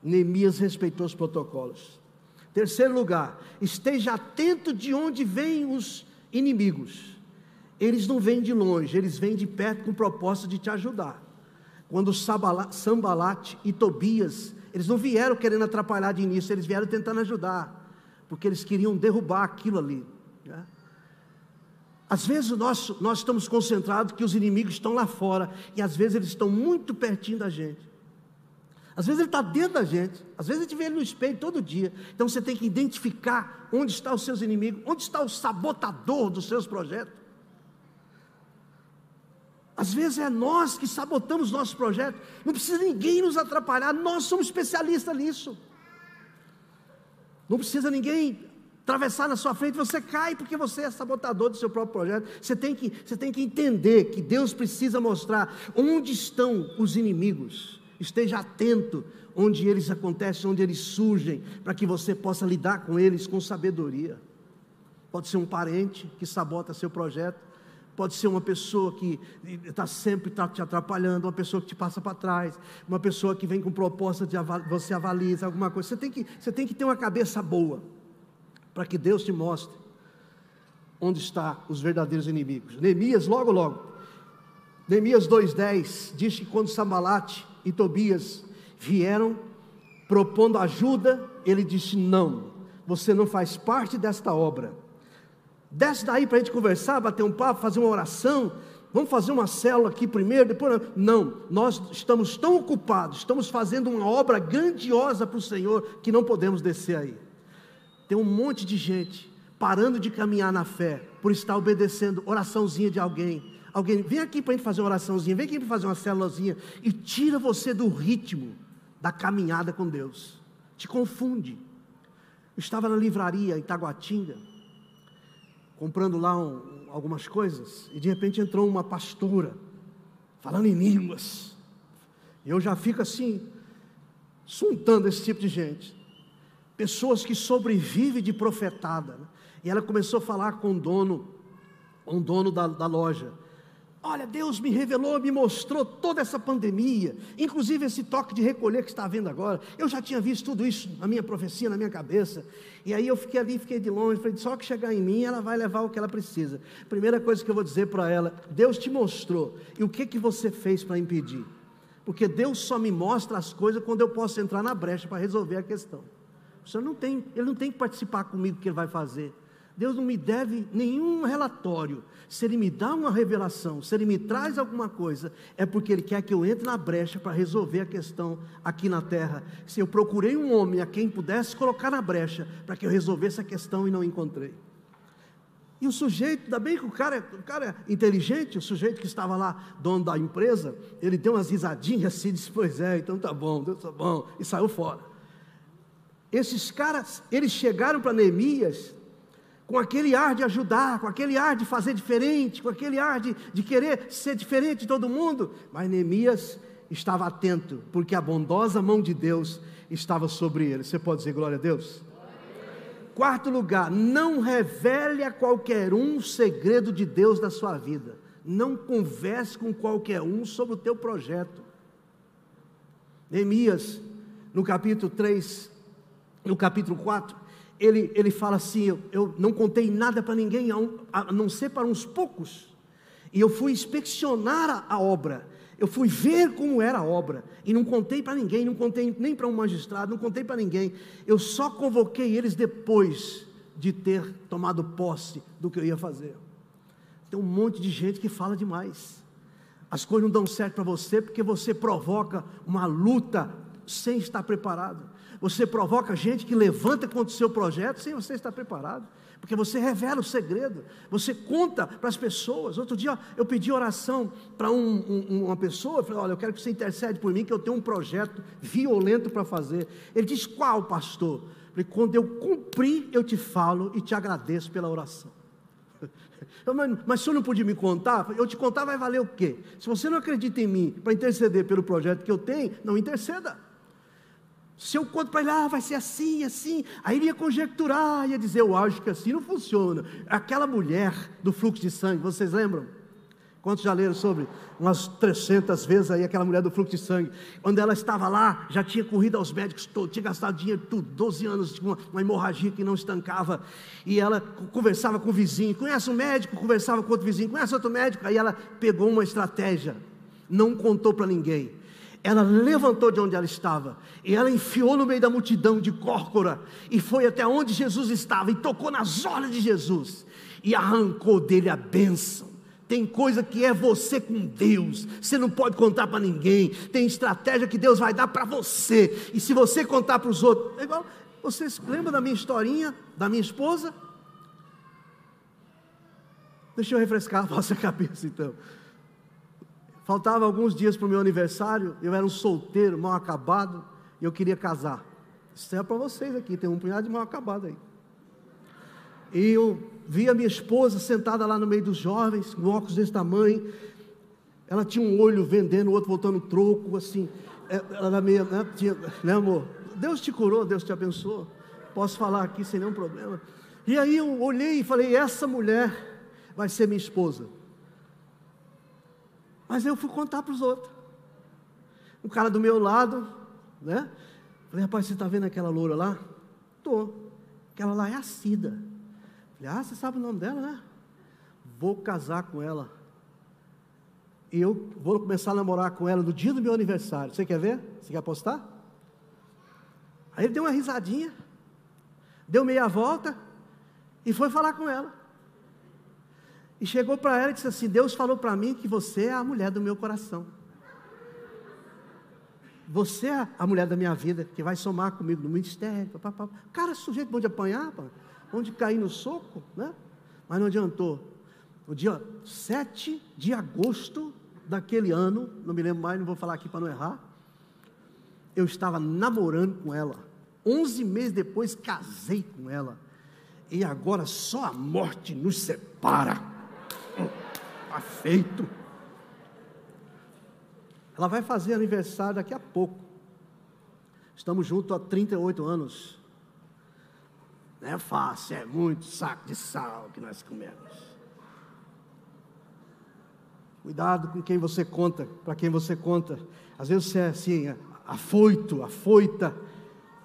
Neemias respeitou os protocolos. Terceiro lugar, esteja atento de onde vêm os inimigos. Eles não vêm de longe, eles vêm de perto com o propósito de te ajudar. Quando Sambalat e Tobias eles não vieram querendo atrapalhar de início, eles vieram tentando ajudar, porque eles queriam derrubar aquilo ali. Né? Às vezes nós, nós estamos concentrados que os inimigos estão lá fora, e às vezes eles estão muito pertinho da gente. Às vezes ele está dentro da gente, às vezes a gente vê ele no espelho todo dia. Então você tem que identificar onde estão os seus inimigos, onde está o sabotador dos seus projetos. Às vezes é nós que sabotamos nossos projetos. Não precisa ninguém nos atrapalhar. Nós somos especialistas nisso. Não precisa ninguém atravessar na sua frente. Você cai porque você é sabotador do seu próprio projeto. Você tem que, você tem que entender que Deus precisa mostrar onde estão os inimigos. Esteja atento onde eles acontecem, onde eles surgem, para que você possa lidar com eles com sabedoria. Pode ser um parente que sabota seu projeto Pode ser uma pessoa que está sempre tá te atrapalhando, uma pessoa que te passa para trás, uma pessoa que vem com proposta de você avaliza alguma coisa. Você tem, que, você tem que ter uma cabeça boa para que Deus te mostre onde estão os verdadeiros inimigos. Neemias, logo, logo. Neemias 2,10 diz que quando Sambalate e Tobias vieram propondo ajuda, ele disse: Não, você não faz parte desta obra Desce daí para a gente conversar, bater um papo, fazer uma oração. Vamos fazer uma célula aqui primeiro, depois. Não, nós estamos tão ocupados, estamos fazendo uma obra grandiosa para o Senhor que não podemos descer aí. Tem um monte de gente parando de caminhar na fé por estar obedecendo oraçãozinha de alguém. Alguém, vem aqui para a gente fazer uma oraçãozinha, vem aqui para fazer uma célulazinha e tira você do ritmo da caminhada com Deus. Te confunde. Eu estava na livraria em Taguatinga comprando lá um, algumas coisas, e de repente entrou uma pastora, falando em línguas. E eu já fico assim, suntando esse tipo de gente. Pessoas que sobrevivem de profetada. Né? E ela começou a falar com o dono, um dono da, da loja. Olha, Deus me revelou, me mostrou toda essa pandemia, inclusive esse toque de recolher que está havendo agora. Eu já tinha visto tudo isso na minha profecia, na minha cabeça. E aí eu fiquei ali, fiquei de longe, falei, só que chegar em mim, ela vai levar o que ela precisa. Primeira coisa que eu vou dizer para ela, Deus te mostrou, e o que que você fez para impedir? Porque Deus só me mostra as coisas quando eu posso entrar na brecha para resolver a questão. O senhor não tem, ele não tem que participar comigo do que ele vai fazer. Deus não me deve nenhum relatório. Se Ele me dá uma revelação, se Ele me traz alguma coisa, é porque Ele quer que eu entre na brecha para resolver a questão aqui na terra. Se eu procurei um homem a quem pudesse colocar na brecha para que eu resolvesse a questão e não encontrei. E o sujeito, ainda bem que o cara, o cara é inteligente, o sujeito que estava lá, dono da empresa, ele deu umas risadinhas assim, disse, pois é, então tá bom, Deus tá bom, e saiu fora. Esses caras, eles chegaram para Neemias, com aquele ar de ajudar, com aquele ar de fazer diferente, com aquele ar de, de querer ser diferente de todo mundo. Mas Neemias estava atento, porque a bondosa mão de Deus estava sobre ele. Você pode dizer glória a Deus? Quarto lugar, não revele a qualquer um o segredo de Deus da sua vida. Não converse com qualquer um sobre o teu projeto. Neemias, no capítulo 3, no capítulo 4, ele, ele fala assim: eu, eu não contei nada para ninguém, a, não ser para uns poucos. E eu fui inspecionar a, a obra, eu fui ver como era a obra, e não contei para ninguém, não contei nem para um magistrado, não contei para ninguém. Eu só convoquei eles depois de ter tomado posse do que eu ia fazer. Tem um monte de gente que fala demais. As coisas não dão certo para você porque você provoca uma luta sem estar preparado. Você provoca gente que levanta contra o seu projeto sem você estar preparado. Porque você revela o segredo, você conta para as pessoas. Outro dia eu pedi oração para um, um, uma pessoa, eu falei: Olha, eu quero que você intercede por mim, que eu tenho um projeto violento para fazer. Ele disse: Qual, pastor? Eu falei: Quando eu cumprir, eu te falo e te agradeço pela oração. Mas, mas se senhor não podia me contar, eu te contar vai valer o quê? Se você não acredita em mim para interceder pelo projeto que eu tenho, não interceda. Se eu conto para ele, ah, vai ser assim, assim, aí ele ia conjecturar, ia dizer, eu acho que assim não funciona. Aquela mulher do fluxo de sangue, vocês lembram? Quantos já leram sobre? Umas 300 vezes aí, aquela mulher do fluxo de sangue. Quando ela estava lá, já tinha corrido aos médicos todos, tinha gastado dinheiro tudo, 12 anos, uma, uma hemorragia que não estancava. E ela conversava com o vizinho, conhece um médico, conversava com outro vizinho, conhece outro médico. Aí ela pegou uma estratégia, não contou para ninguém. Ela levantou de onde ela estava e ela enfiou no meio da multidão de córcora e foi até onde Jesus estava e tocou nas olhas de Jesus e arrancou dele a bênção. Tem coisa que é você com Deus, você não pode contar para ninguém. Tem estratégia que Deus vai dar para você, e se você contar para os outros, é igual. Vocês lembram da minha historinha, da minha esposa? Deixa eu refrescar a vossa cabeça então. Faltava alguns dias para o meu aniversário, eu era um solteiro, mal acabado, e eu queria casar. Isso é para vocês aqui, tem um punhado de mal acabado aí. E eu vi a minha esposa sentada lá no meio dos jovens, com óculos desse tamanho. Ela tinha um olho vendendo, o outro voltando troco, assim. É, ela era meio, né, tinha, né, amor? Deus te curou, Deus te abençoou. Posso falar aqui sem nenhum problema. E aí eu olhei e falei: essa mulher vai ser minha esposa. Mas eu fui contar para os outros. O cara do meu lado, né? Falei, rapaz, você está vendo aquela loura lá? Estou. Aquela lá é a Cida. Falei, ah, você sabe o nome dela, né? Vou casar com ela. E eu vou começar a namorar com ela no dia do meu aniversário. Você quer ver? Você quer apostar? Aí ele deu uma risadinha, deu meia volta e foi falar com ela. E chegou para ela e disse assim: Deus falou para mim que você é a mulher do meu coração. Você é a mulher da minha vida, que vai somar comigo no ministério. Papapá. Cara, sujeito bom de apanhar, pá onde cair no soco, né? Mas não adiantou. No dia 7 de agosto daquele ano, não me lembro mais, não vou falar aqui para não errar, eu estava namorando com ela. 11 meses depois casei com ela. E agora só a morte nos separa. Está feito. Ela vai fazer aniversário daqui a pouco. Estamos juntos há 38 anos. Não é fácil, é muito saco de sal que nós comemos. Cuidado com quem você conta, para quem você conta. Às vezes você é assim, afoito, afoita.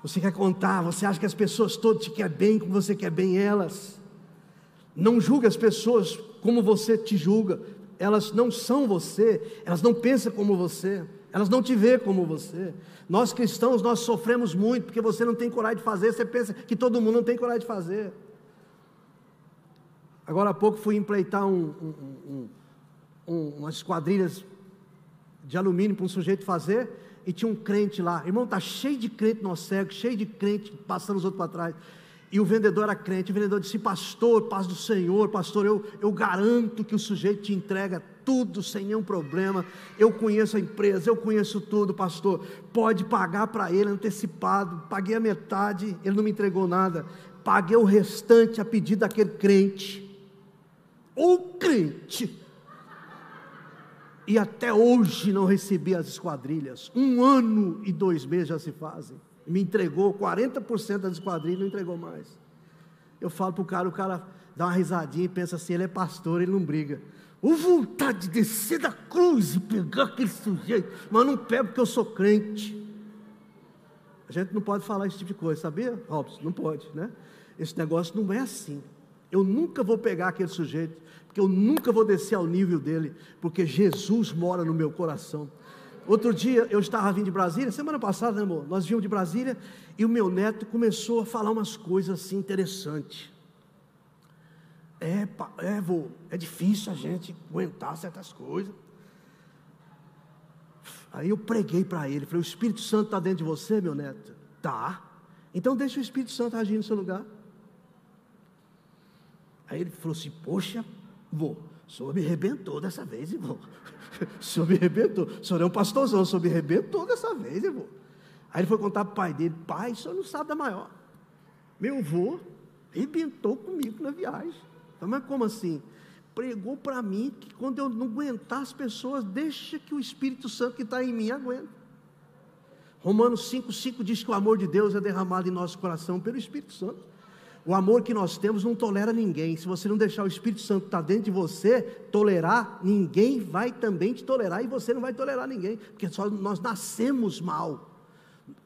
Você quer contar, você acha que as pessoas todas te querem bem como você quer bem elas. Não julgue as pessoas como você te julga. Elas não são você, elas não pensam como você, elas não te vê como você. Nós cristãos, nós sofremos muito porque você não tem coragem de fazer, você pensa que todo mundo não tem coragem de fazer. Agora há pouco fui empleitar um, um, um, umas esquadrilhas de alumínio para um sujeito fazer, e tinha um crente lá. Irmão, está cheio de crente no cego, cheio de crente passando os outros para trás. E o vendedor era crente, o vendedor disse: Pastor, paz do Senhor, pastor, eu, eu garanto que o sujeito te entrega tudo sem nenhum problema. Eu conheço a empresa, eu conheço tudo, pastor. Pode pagar para ele antecipado. Paguei a metade, ele não me entregou nada. Paguei o restante a pedido daquele crente. O crente. E até hoje não recebi as esquadrilhas. Um ano e dois meses já se fazem me entregou 40% das esquadrilhas, não entregou mais. Eu falo para o cara, o cara dá uma risadinha e pensa assim: ele é pastor, ele não briga. O vontade de descer da cruz e pegar aquele sujeito, mas não pego porque eu sou crente. A gente não pode falar esse tipo de coisa, sabia, Robson? Não pode, né? Esse negócio não é assim. Eu nunca vou pegar aquele sujeito, porque eu nunca vou descer ao nível dele, porque Jesus mora no meu coração. Outro dia eu estava vindo de Brasília, semana passada, né, amor? Nós vimos de Brasília e o meu neto começou a falar umas coisas assim interessantes. É, é, vô, é difícil a gente aguentar certas coisas. Aí eu preguei para ele, falei: O Espírito Santo está dentro de você, meu neto? Tá. Então deixa o Espírito Santo agir no seu lugar. Aí ele falou assim: Poxa, vou. O senhor me arrebentou dessa vez, irmão. O senhor me arrebentou. O senhor é um pastorzão, o senhor me arrebentou dessa vez, irmão. Aí ele foi contar para o pai dele: Pai, o senhor não sabe da maior. Meu avô arrebentou comigo na viagem. Mas como assim? Pregou para mim que quando eu não aguentar as pessoas, deixa que o Espírito Santo que está em mim aguente. Romanos 5,5 diz que o amor de Deus é derramado em nosso coração pelo Espírito Santo. O amor que nós temos não tolera ninguém. Se você não deixar o Espírito Santo estar dentro de você, tolerar, ninguém vai também te tolerar e você não vai tolerar ninguém, porque só nós nascemos mal.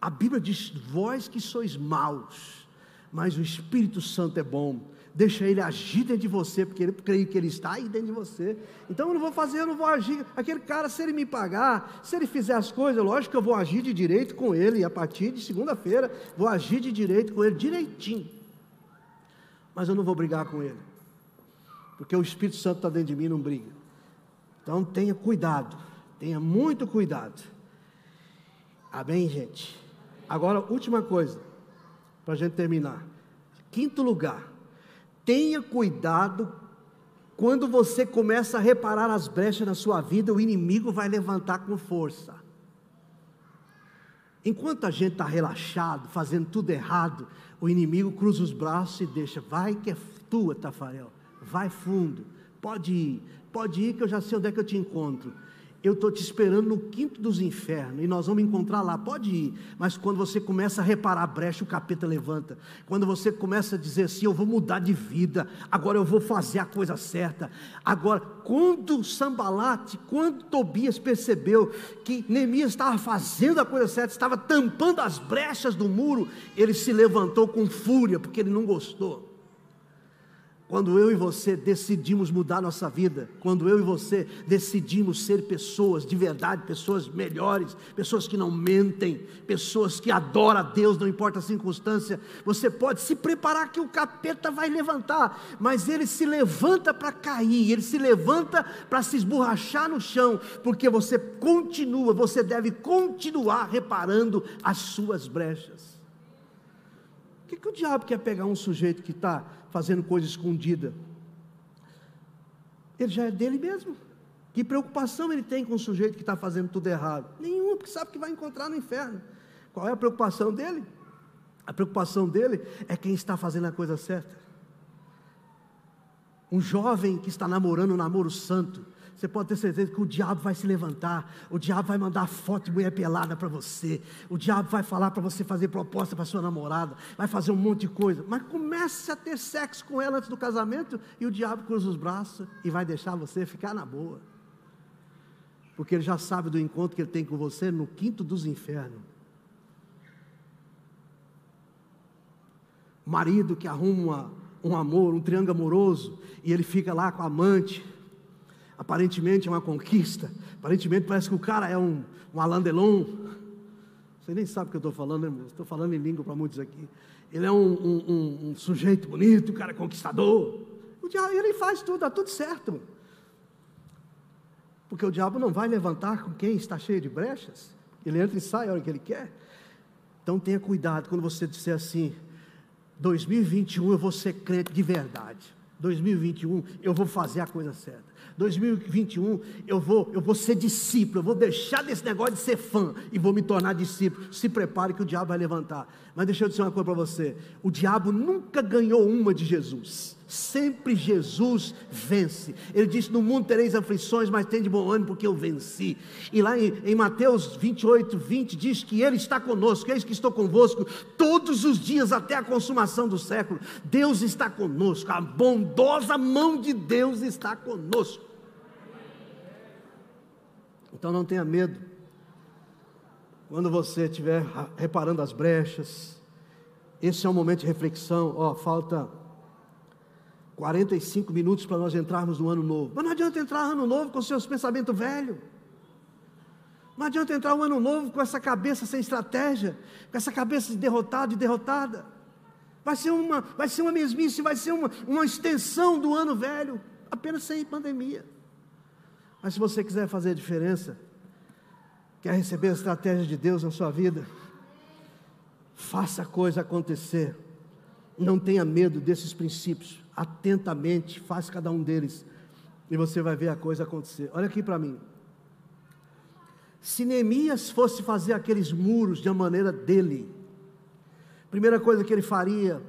A Bíblia diz: vós que sois maus, mas o Espírito Santo é bom. Deixa ele agir dentro de você, porque ele creio que ele está aí dentro de você. Então eu não vou fazer, eu não vou agir. Aquele cara, se ele me pagar, se ele fizer as coisas, lógico que eu vou agir de direito com ele. E a partir de segunda-feira, vou agir de direito com ele, direitinho. Mas eu não vou brigar com ele. Porque o Espírito Santo está dentro de mim e não briga. Então tenha cuidado. Tenha muito cuidado. Amém, gente? Agora, última coisa, para a gente terminar. Quinto lugar, tenha cuidado quando você começa a reparar as brechas na sua vida, o inimigo vai levantar com força. Enquanto a gente está relaxado, fazendo tudo errado, o inimigo cruza os braços e deixa, vai que é tua, Tafarel, vai fundo, pode ir, pode ir que eu já sei onde é que eu te encontro eu estou te esperando no quinto dos infernos, e nós vamos encontrar lá, pode ir, mas quando você começa a reparar a brecha, o capeta levanta, quando você começa a dizer assim, eu vou mudar de vida, agora eu vou fazer a coisa certa, agora, quando Sambalate, quando Tobias percebeu que Neemias estava fazendo a coisa certa, estava tampando as brechas do muro, ele se levantou com fúria, porque ele não gostou, quando eu e você decidimos mudar nossa vida, quando eu e você decidimos ser pessoas de verdade, pessoas melhores, pessoas que não mentem, pessoas que adoram a Deus, não importa a circunstância, você pode se preparar que o capeta vai levantar, mas ele se levanta para cair, ele se levanta para se esborrachar no chão, porque você continua, você deve continuar reparando as suas brechas. O que, que o diabo quer pegar um sujeito que está fazendo coisa escondida. Ele já é dele mesmo. Que preocupação ele tem com o sujeito que está fazendo tudo errado? Nenhuma, porque sabe que vai encontrar no inferno. Qual é a preocupação dele? A preocupação dele é quem está fazendo a coisa certa. Um jovem que está namorando um namoro santo, você pode ter certeza que o diabo vai se levantar, o diabo vai mandar foto de mulher pelada para você, o diabo vai falar para você fazer proposta para sua namorada, vai fazer um monte de coisa, mas comece a ter sexo com ela antes do casamento e o diabo cruza os braços e vai deixar você ficar na boa. Porque ele já sabe do encontro que ele tem com você no quinto dos infernos. Marido que arruma um amor, um triângulo amoroso, e ele fica lá com a amante, aparentemente é uma conquista, aparentemente parece que o cara é um, um Alain Delon. Você nem sabe o que eu estou falando, irmão. Estou falando em língua para muitos aqui. Ele é um, um, um, sujeito bonito, um cara conquistador. O diabo, ele faz tudo, dá tudo certo. Porque o diabo não vai levantar com quem está cheio de brechas. Ele entra e sai a hora que ele quer. Então tenha cuidado quando você disser assim: 2021 eu vou ser crente de verdade. 2021 eu vou fazer a coisa certa. 2021 eu vou, eu vou ser discípulo, eu vou deixar desse negócio de ser fã e vou me tornar discípulo. Se prepare que o diabo vai levantar. Mas deixa eu dizer uma coisa para você: o diabo nunca ganhou uma de Jesus. Sempre Jesus vence. Ele disse: No mundo tereis aflições, mas tem de bom ânimo, porque eu venci. E lá em, em, Mateus 28, 20, diz que Ele está conosco, eis que estou convosco todos os dias até a consumação do século. Deus está conosco, a bondosa mão de Deus está conosco. Então não tenha medo. Quando você estiver reparando as brechas, esse é um momento de reflexão. Ó, falta 45 minutos para nós entrarmos no ano novo. Mas não adianta entrar ano novo com seus pensamentos velhos. Não adianta entrar um ano novo com essa cabeça sem estratégia, com essa cabeça de derrotado e derrotada. Vai ser uma, vai ser uma mesmice, vai ser uma, uma extensão do ano velho, apenas sem pandemia. Mas se você quiser fazer a diferença, quer receber a estratégia de Deus na sua vida, Faça a coisa acontecer. Não tenha medo desses princípios. Atentamente, faz cada um deles. E você vai ver a coisa acontecer. Olha aqui para mim. Se Neemias fosse fazer aqueles muros de uma maneira dele, primeira coisa que ele faria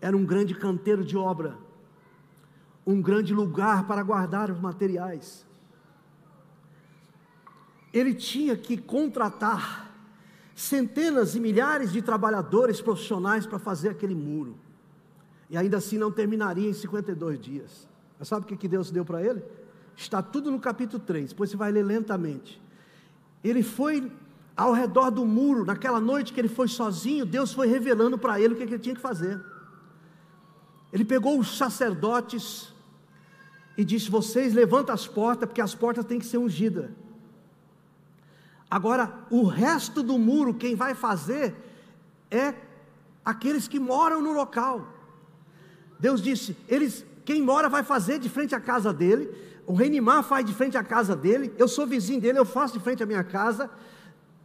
era um grande canteiro de obra, um grande lugar para guardar os materiais. Ele tinha que contratar centenas e milhares de trabalhadores profissionais para fazer aquele muro. E ainda assim não terminaria em 52 dias. Mas sabe o que Deus deu para ele? Está tudo no capítulo 3, depois você vai ler lentamente. Ele foi ao redor do muro, naquela noite que ele foi sozinho, Deus foi revelando para ele o que ele tinha que fazer. Ele pegou os sacerdotes e disse: Vocês levantam as portas, porque as portas têm que ser ungidas. Agora, o resto do muro, quem vai fazer é aqueles que moram no local. Deus disse: eles, quem mora vai fazer de frente à casa dele, o Renimar faz de frente à casa dele, eu sou vizinho dele, eu faço de frente à minha casa.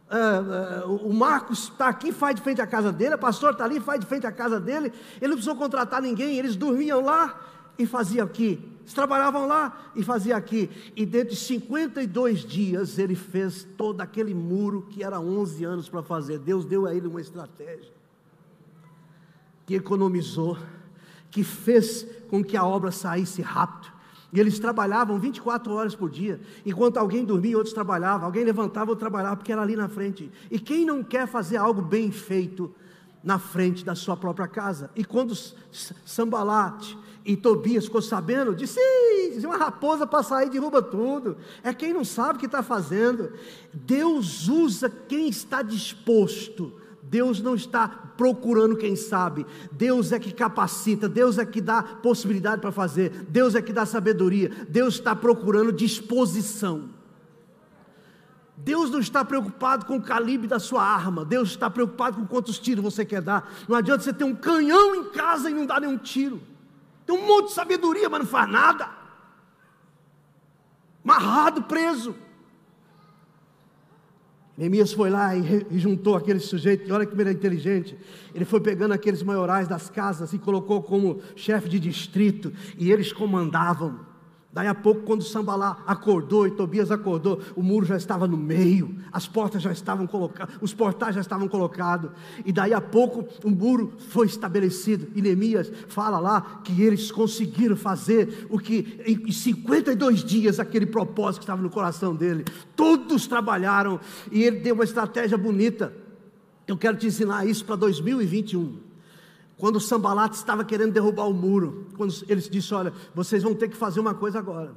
Uh, uh, o Marcos está aqui, faz de frente à casa dele, o pastor está ali, faz de frente à casa dele. Ele não precisou contratar ninguém, eles dormiam lá e faziam aqui. Eles trabalhavam lá e faziam aqui. E dentro de 52 dias ele fez todo aquele muro que era 11 anos para fazer. Deus deu a ele uma estratégia que economizou, que fez com que a obra saísse rápido. E eles trabalhavam 24 horas por dia. Enquanto alguém dormia, outros trabalhavam. Alguém levantava, outro trabalhava, porque era ali na frente. E quem não quer fazer algo bem feito na frente da sua própria casa? E quando Sambalate e Tobias ficou sabendo, disse: uma raposa para sair derruba tudo. É quem não sabe o que está fazendo. Deus usa quem está disposto Deus não está procurando quem sabe, Deus é que capacita, Deus é que dá possibilidade para fazer, Deus é que dá sabedoria, Deus está procurando disposição. Deus não está preocupado com o calibre da sua arma, Deus está preocupado com quantos tiros você quer dar. Não adianta você ter um canhão em casa e não dar nenhum tiro. Tem um monte de sabedoria, mas não faz nada. Marrado, preso. Neemias foi lá e, e juntou aquele sujeito, e olha que ele era inteligente. Ele foi pegando aqueles maiorais das casas e colocou como chefe de distrito, e eles comandavam. Daí a pouco, quando Sambalá acordou e Tobias acordou, o muro já estava no meio, as portas já estavam colocadas, os portais já estavam colocados, e daí a pouco o muro foi estabelecido. E Neemias fala lá que eles conseguiram fazer o que em 52 dias aquele propósito que estava no coração dele. Todos trabalharam e ele deu uma estratégia bonita. Eu quero te ensinar isso para 2021. Quando o Sambalat estava querendo derrubar o muro, quando ele disse: Olha, vocês vão ter que fazer uma coisa agora.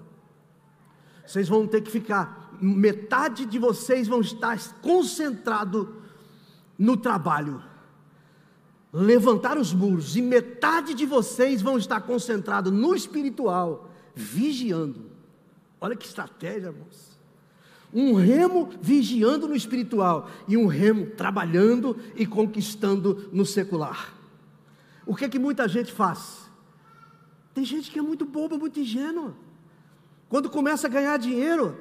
Vocês vão ter que ficar, metade de vocês vão estar concentrado no trabalho, levantar os muros, e metade de vocês vão estar concentrado no espiritual, vigiando. Olha que estratégia, irmãos. Um remo vigiando no espiritual e um remo trabalhando e conquistando no secular. O que é que muita gente faz? Tem gente que é muito boba, muito ingênua. Quando começa a ganhar dinheiro,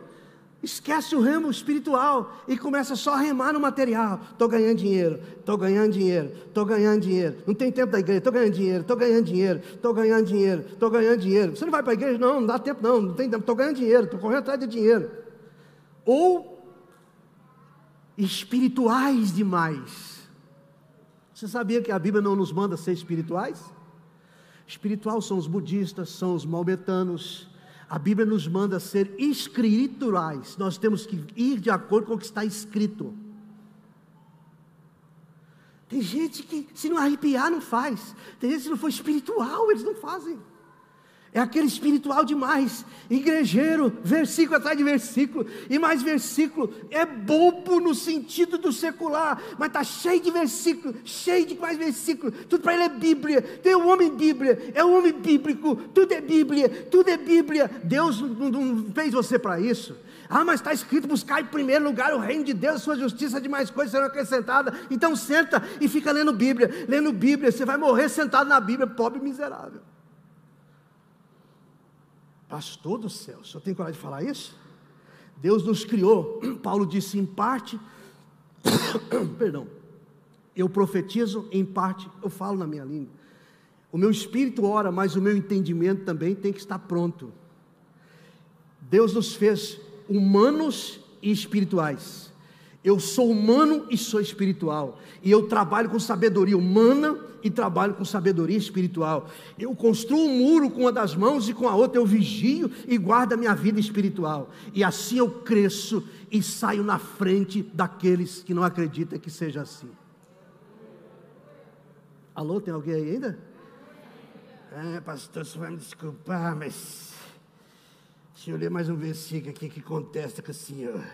esquece o remo espiritual e começa só a remar no material. Estou ganhando dinheiro, estou ganhando dinheiro, estou ganhando dinheiro. Não tem tempo da igreja, estou ganhando dinheiro, estou ganhando dinheiro, estou ganhando dinheiro, estou ganhando dinheiro. Você não vai para a igreja? Não, não dá tempo não, não tem tempo, estou ganhando dinheiro, estou correndo atrás de dinheiro. Ou espirituais demais você sabia que a Bíblia não nos manda ser espirituais? Espiritual são os budistas, são os maometanos. A Bíblia nos manda ser escriturais. Nós temos que ir de acordo com o que está escrito. Tem gente que, se não arrepiar, não faz. Tem gente que, se não for espiritual, eles não fazem. É aquele espiritual demais, igrejeiro, versículo atrás de versículo, e mais versículo, é bobo no sentido do secular, mas está cheio de versículo, cheio de mais versículo, tudo para ele é Bíblia, tem um homem Bíblia, é um homem bíblico, tudo é Bíblia, tudo é Bíblia, Deus não, não fez você para isso, ah, mas está escrito: buscar em primeiro lugar o reino de Deus, sua justiça, de mais coisas serão acrescentadas. Então senta e fica lendo Bíblia. Lendo Bíblia, você vai morrer sentado na Bíblia, pobre miserável. Pastor do céu, o senhor tem coragem de falar isso? Deus nos criou, Paulo disse em parte, perdão, Eu profetizo em parte, eu falo na minha língua. O meu espírito ora, mas o meu entendimento também tem que estar pronto. Deus nos fez humanos e espirituais. Eu sou humano e sou espiritual. E eu trabalho com sabedoria humana e trabalho com sabedoria espiritual. Eu construo um muro com uma das mãos e com a outra eu vigio e guardo a minha vida espiritual. E assim eu cresço e saio na frente daqueles que não acreditam que seja assim. Alô, tem alguém aí ainda? É, pastor, você vai me desculpar, mas deixa eu ler mais um versículo aqui que contesta com o senhor.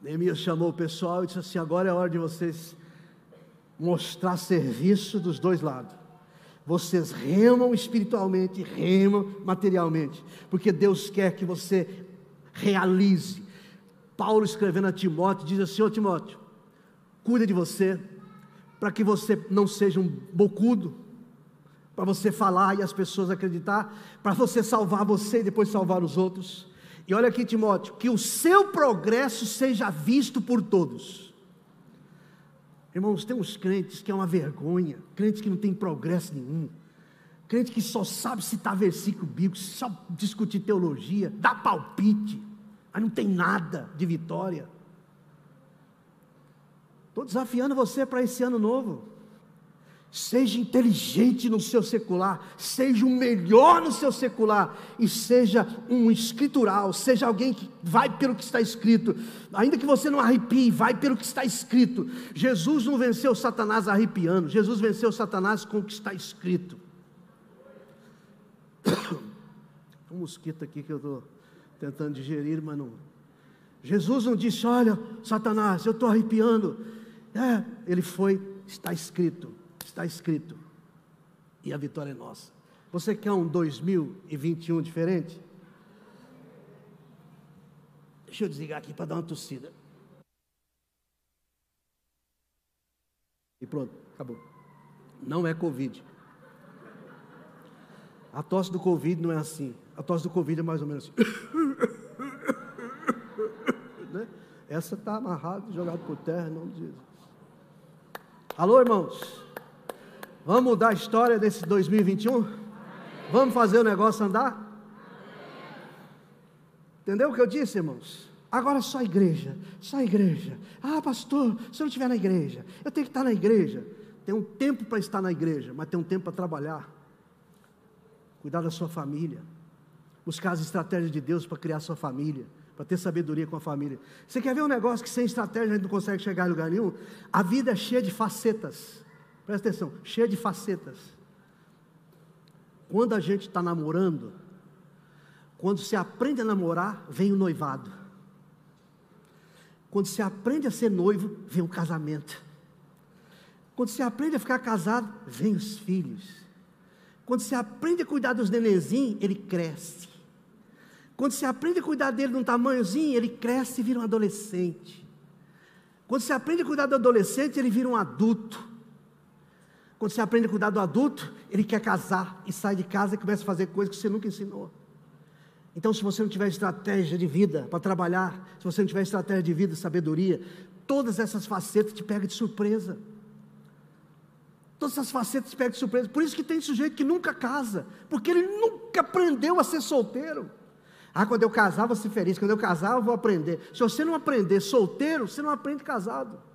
Neemias chamou o pessoal e disse assim: agora é hora de vocês mostrar serviço dos dois lados. Vocês remam espiritualmente, remam materialmente, porque Deus quer que você realize. Paulo escrevendo a Timóteo diz assim: Ô Timóteo, cuida de você, para que você não seja um bocudo, para você falar e as pessoas acreditar, para você salvar você e depois salvar os outros. E olha aqui, Timóteo, que o seu progresso seja visto por todos. Irmãos, tem uns crentes que é uma vergonha, crentes que não tem progresso nenhum, crente que só sabe citar versículo bíblico, só discutir teologia, dá palpite, mas não tem nada de vitória. Estou desafiando você para esse ano novo. Seja inteligente no seu secular, seja o melhor no seu secular e seja um escritural, seja alguém que vai pelo que está escrito, ainda que você não arrepie, vai pelo que está escrito. Jesus não venceu Satanás arrepiando, Jesus venceu Satanás com o que está escrito. um mosquito aqui que eu estou tentando digerir, mas não. Jesus não disse: Olha, Satanás, eu estou arrepiando. É, ele foi, está escrito está escrito. E a vitória é nossa. Você quer um 2021 diferente? Deixa eu desligar aqui para dar uma tossida. E pronto, acabou. Não é Covid. A tosse do Covid não é assim. A tosse do Covid é mais ou menos assim. né? Essa está amarrada, jogada por terra, não diz. Alô, irmãos? Vamos mudar a história desse 2021? Vamos fazer o negócio andar? Entendeu o que eu disse, irmãos? Agora só igreja, só igreja. Ah, pastor, se eu não estiver na igreja, eu tenho que estar na igreja. Tem um tempo para estar na igreja, mas tem um tempo para trabalhar, cuidar da sua família, buscar as estratégias de Deus para criar sua família, para ter sabedoria com a família. Você quer ver um negócio que sem estratégia a gente não consegue chegar em lugar nenhum? A vida é cheia de facetas. Presta atenção, cheia de facetas. Quando a gente está namorando, quando se aprende a namorar, vem o noivado. Quando se aprende a ser noivo, vem o casamento. Quando se aprende a ficar casado, vem os filhos. Quando se aprende a cuidar dos nenenzinhos, ele cresce. Quando se aprende a cuidar dele num tamanhozinho, ele cresce e vira um adolescente. Quando se aprende a cuidar do adolescente, ele vira um adulto. Quando você aprende a cuidar do adulto, ele quer casar e sai de casa e começa a fazer coisas que você nunca ensinou. Então, se você não tiver estratégia de vida para trabalhar, se você não tiver estratégia de vida, sabedoria, todas essas facetas te pegam de surpresa. Todas essas facetas te pegam de surpresa. Por isso que tem sujeito que nunca casa, porque ele nunca aprendeu a ser solteiro. Ah, quando eu casar, vou ser feliz. Quando eu casar, eu vou aprender. Se você não aprender solteiro, você não aprende casado.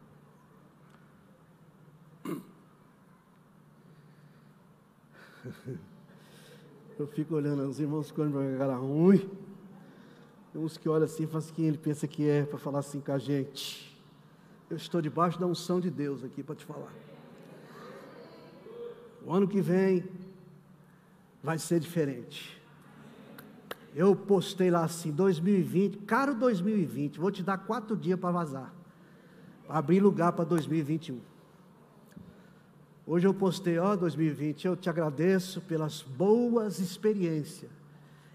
Eu fico olhando os irmãos ficando com a cara ruim. Tem uns que olham assim e falam quem ele pensa que é para falar assim com a gente. Eu estou debaixo da unção de Deus aqui para te falar. O ano que vem vai ser diferente. Eu postei lá assim, 2020, caro 2020, vou te dar quatro dias para vazar. Para abrir lugar para 2021. Hoje eu postei, ó, 2020, eu te agradeço pelas boas experiências.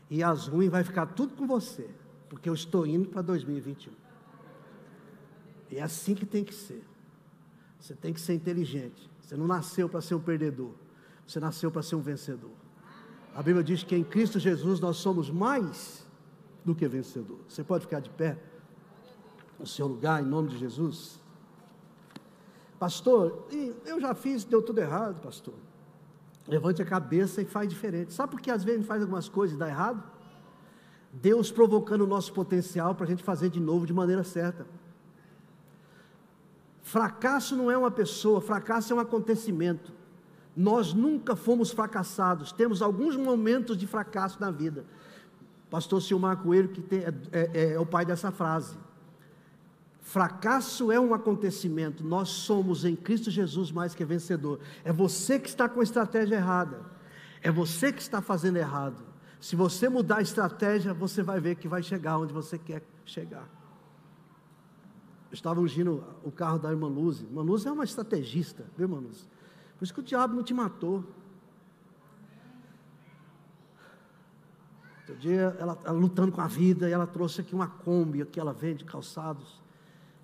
E as ruins vai ficar tudo com você, porque eu estou indo para 2021. E é assim que tem que ser. Você tem que ser inteligente. Você não nasceu para ser um perdedor. Você nasceu para ser um vencedor. A Bíblia diz que em Cristo Jesus nós somos mais do que vencedor. Você pode ficar de pé no seu lugar, em nome de Jesus. Pastor, eu já fiz, deu tudo errado, pastor. Levante a cabeça e faz diferente. Sabe por que às vezes faz algumas coisas e dá errado? Deus provocando o nosso potencial para a gente fazer de novo de maneira certa. Fracasso não é uma pessoa, fracasso é um acontecimento. Nós nunca fomos fracassados, temos alguns momentos de fracasso na vida. Pastor Silmar Coelho, que tem, é, é, é o pai dessa frase. Fracasso é um acontecimento, nós somos em Cristo Jesus mais que vencedor. É você que está com a estratégia errada, é você que está fazendo errado. Se você mudar a estratégia, você vai ver que vai chegar onde você quer chegar. Estava ungindo o carro da irmã Luz. Irmã Luz é uma estrategista, viu, irmã Luz? Por isso que o diabo não te matou. Outro dia, ela, ela lutando com a vida, e ela trouxe aqui uma Kombi, que ela vende calçados.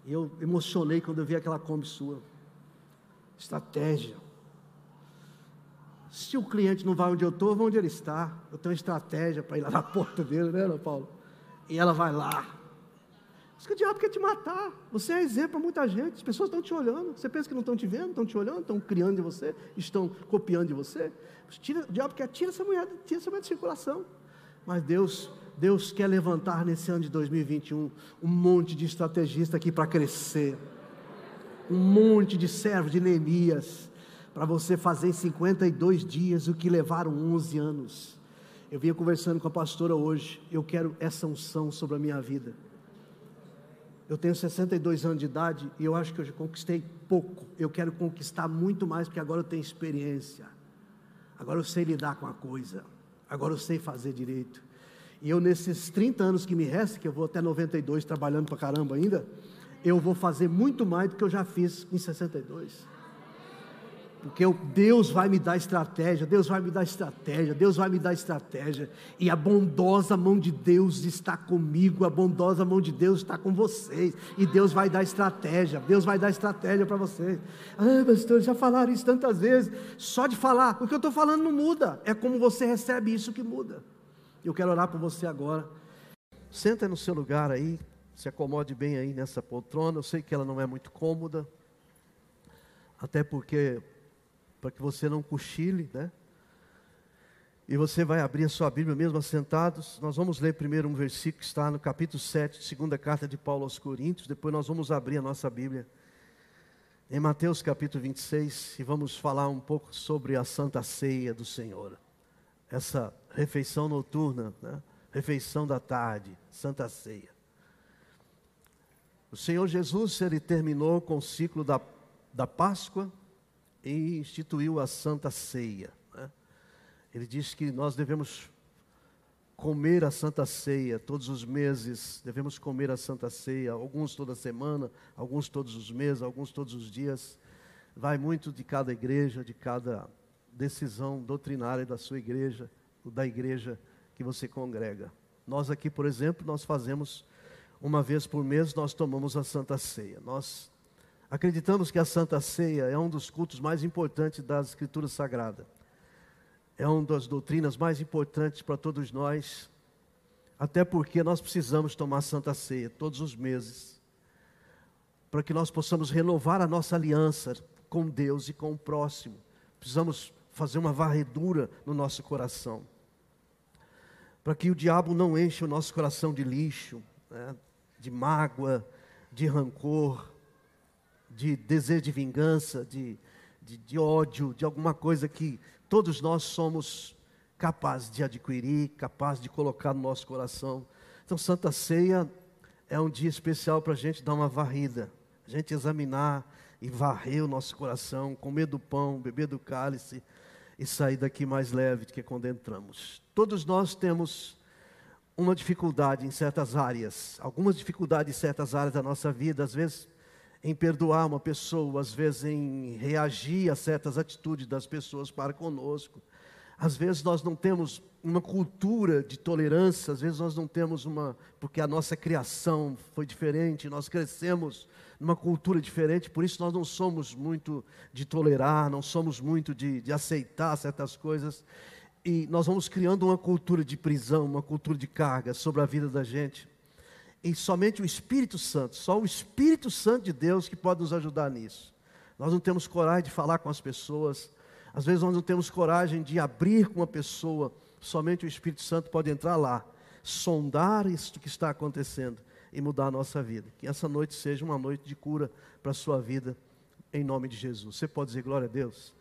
Eu emocionei quando eu vi aquela Kombi sua. Estratégia. Se o cliente não vai onde eu estou, vou onde ele está. Eu tenho uma estratégia para ir lá na porta dele, né, Ana Paulo? E ela vai lá. Diz que o diabo quer te matar. Você é exemplo para muita gente. As pessoas estão te olhando. Você pensa que não estão te vendo, estão te olhando, estão criando de você, estão copiando de você. Tira, o diabo quer tira essa mulher, tira essa mulher de circulação. Mas Deus, Deus quer levantar nesse ano de 2021 um monte de estrategista aqui para crescer. Um monte de servos de Neemias para você fazer em 52 dias o que levaram 11 anos. Eu vinha conversando com a pastora hoje. Eu quero essa unção sobre a minha vida. Eu tenho 62 anos de idade e eu acho que eu já conquistei pouco. Eu quero conquistar muito mais, porque agora eu tenho experiência. Agora eu sei lidar com a coisa. Agora eu sei fazer direito. E eu, nesses 30 anos que me restam, que eu vou até 92 trabalhando para caramba ainda, eu vou fazer muito mais do que eu já fiz em 62 porque Deus vai me dar estratégia, Deus vai me dar estratégia, Deus vai me dar estratégia, e a bondosa mão de Deus está comigo, a bondosa mão de Deus está com vocês, e Deus vai dar estratégia, Deus vai dar estratégia para vocês. Ah, pastor, já falaram isso tantas vezes, só de falar, o que eu estou falando não muda, é como você recebe isso que muda. Eu quero orar por você agora. Senta no seu lugar aí, se acomode bem aí nessa poltrona, eu sei que ela não é muito cômoda, até porque para que você não cochile, né? E você vai abrir a sua Bíblia mesmo assentados. Nós vamos ler primeiro um versículo que está no capítulo 7, segunda carta de Paulo aos Coríntios. Depois nós vamos abrir a nossa Bíblia em Mateus capítulo 26 e vamos falar um pouco sobre a Santa Ceia do Senhor. Essa refeição noturna, né? refeição da tarde, Santa Ceia. O Senhor Jesus, ele terminou com o ciclo da, da Páscoa e instituiu a Santa Ceia. Né? Ele diz que nós devemos comer a Santa Ceia todos os meses, devemos comer a Santa Ceia, alguns toda semana, alguns todos os meses, alguns todos os dias. Vai muito de cada igreja, de cada decisão doutrinária da sua igreja, da igreja que você congrega. Nós aqui, por exemplo, nós fazemos uma vez por mês, nós tomamos a Santa Ceia. Nós Acreditamos que a Santa Ceia é um dos cultos mais importantes das Escrituras Sagradas. É uma das doutrinas mais importantes para todos nós, até porque nós precisamos tomar Santa Ceia todos os meses, para que nós possamos renovar a nossa aliança com Deus e com o próximo. Precisamos fazer uma varredura no nosso coração, para que o diabo não enche o nosso coração de lixo, né, de mágoa, de rancor de desejo de vingança, de, de, de ódio, de alguma coisa que todos nós somos capazes de adquirir, capazes de colocar no nosso coração. Então, Santa Ceia é um dia especial para a gente dar uma varrida, a gente examinar e varrer o nosso coração, comer do pão, beber do cálice e sair daqui mais leve do que quando entramos. Todos nós temos uma dificuldade em certas áreas, algumas dificuldades em certas áreas da nossa vida, às vezes em perdoar uma pessoa, às vezes em reagir a certas atitudes das pessoas para conosco. Às vezes nós não temos uma cultura de tolerância, às vezes nós não temos uma, porque a nossa criação foi diferente, nós crescemos numa cultura diferente, por isso nós não somos muito de tolerar, não somos muito de, de aceitar certas coisas. E nós vamos criando uma cultura de prisão, uma cultura de carga sobre a vida da gente. E somente o Espírito Santo, só o Espírito Santo de Deus que pode nos ajudar nisso. Nós não temos coragem de falar com as pessoas. Às vezes nós não temos coragem de abrir com uma pessoa. Somente o Espírito Santo pode entrar lá, sondar isso que está acontecendo e mudar a nossa vida. Que essa noite seja uma noite de cura para a sua vida, em nome de Jesus. Você pode dizer glória a Deus?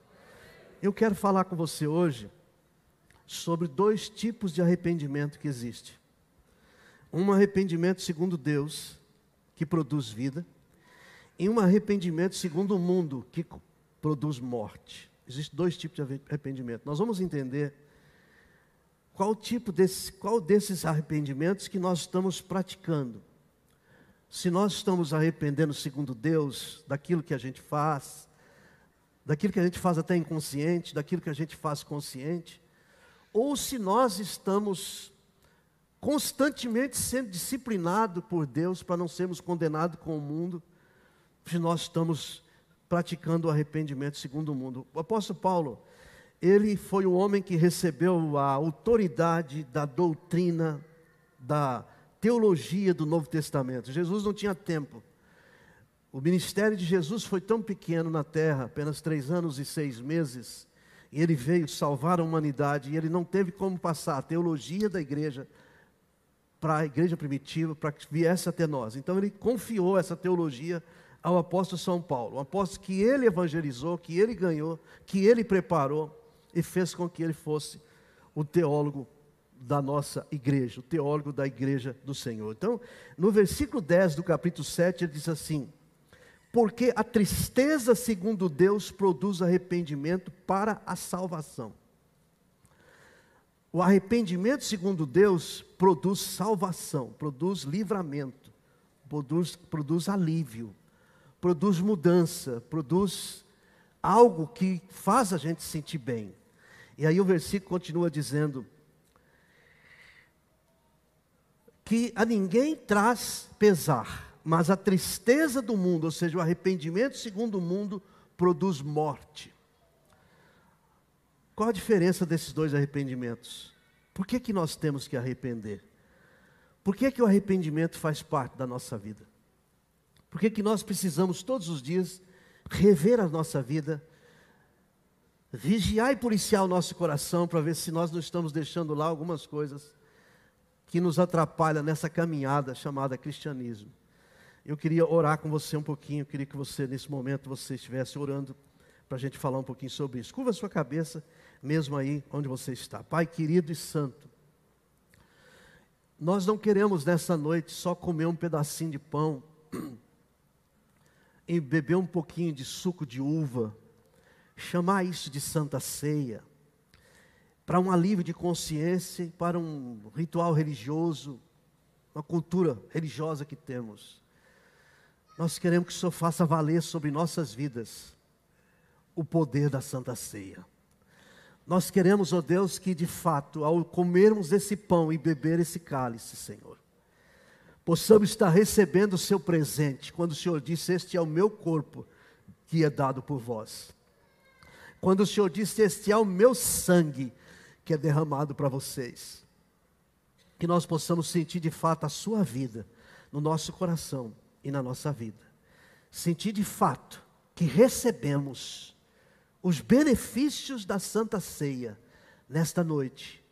Eu quero falar com você hoje sobre dois tipos de arrependimento que existe. Um arrependimento segundo Deus, que produz vida, e um arrependimento segundo o mundo, que produz morte. Existem dois tipos de arrependimento. Nós vamos entender qual tipo desse, qual desses arrependimentos que nós estamos praticando. Se nós estamos arrependendo segundo Deus daquilo que a gente faz, daquilo que a gente faz até inconsciente, daquilo que a gente faz consciente, ou se nós estamos constantemente sendo disciplinados por Deus para não sermos condenados com o mundo, se nós estamos praticando o arrependimento segundo o mundo. O apóstolo Paulo, ele foi o homem que recebeu a autoridade da doutrina, da teologia do Novo Testamento. Jesus não tinha tempo. O ministério de Jesus foi tão pequeno na terra, apenas três anos e seis meses, e ele veio salvar a humanidade, e ele não teve como passar a teologia da igreja para a igreja primitiva, para que viesse até nós. Então ele confiou essa teologia ao apóstolo São Paulo, um apóstolo que ele evangelizou, que ele ganhou, que ele preparou e fez com que ele fosse o teólogo da nossa igreja, o teólogo da igreja do Senhor. Então, no versículo 10 do capítulo 7, ele diz assim: Porque a tristeza, segundo Deus, produz arrependimento para a salvação. O arrependimento, segundo Deus, produz salvação, produz livramento, produz, produz alívio produz mudança, produz algo que faz a gente sentir bem. E aí o versículo continua dizendo que a ninguém traz pesar, mas a tristeza do mundo, ou seja, o arrependimento segundo o mundo, produz morte. Qual a diferença desses dois arrependimentos? Por que, que nós temos que arrepender? Por que, que o arrependimento faz parte da nossa vida? Por que, que nós precisamos todos os dias rever a nossa vida, vigiar e policiar o nosso coração para ver se nós não estamos deixando lá algumas coisas que nos atrapalham nessa caminhada chamada cristianismo. Eu queria orar com você um pouquinho, eu queria que você, nesse momento, você estivesse orando para a gente falar um pouquinho sobre isso. Curva a sua cabeça, mesmo aí onde você está. Pai querido e santo, nós não queremos nessa noite só comer um pedacinho de pão em beber um pouquinho de suco de uva, chamar isso de santa ceia, para um alívio de consciência, para um ritual religioso, uma cultura religiosa que temos. Nós queremos que o Senhor faça valer sobre nossas vidas o poder da santa ceia. Nós queremos, ó oh Deus, que de fato, ao comermos esse pão e beber esse cálice, Senhor, possamos estar recebendo o seu presente, quando o Senhor disse: Este é o meu corpo que é dado por vós. Quando o Senhor disse: Este é o meu sangue que é derramado para vocês. Que nós possamos sentir de fato a sua vida no nosso coração e na nossa vida. Sentir de fato que recebemos os benefícios da Santa Ceia nesta noite,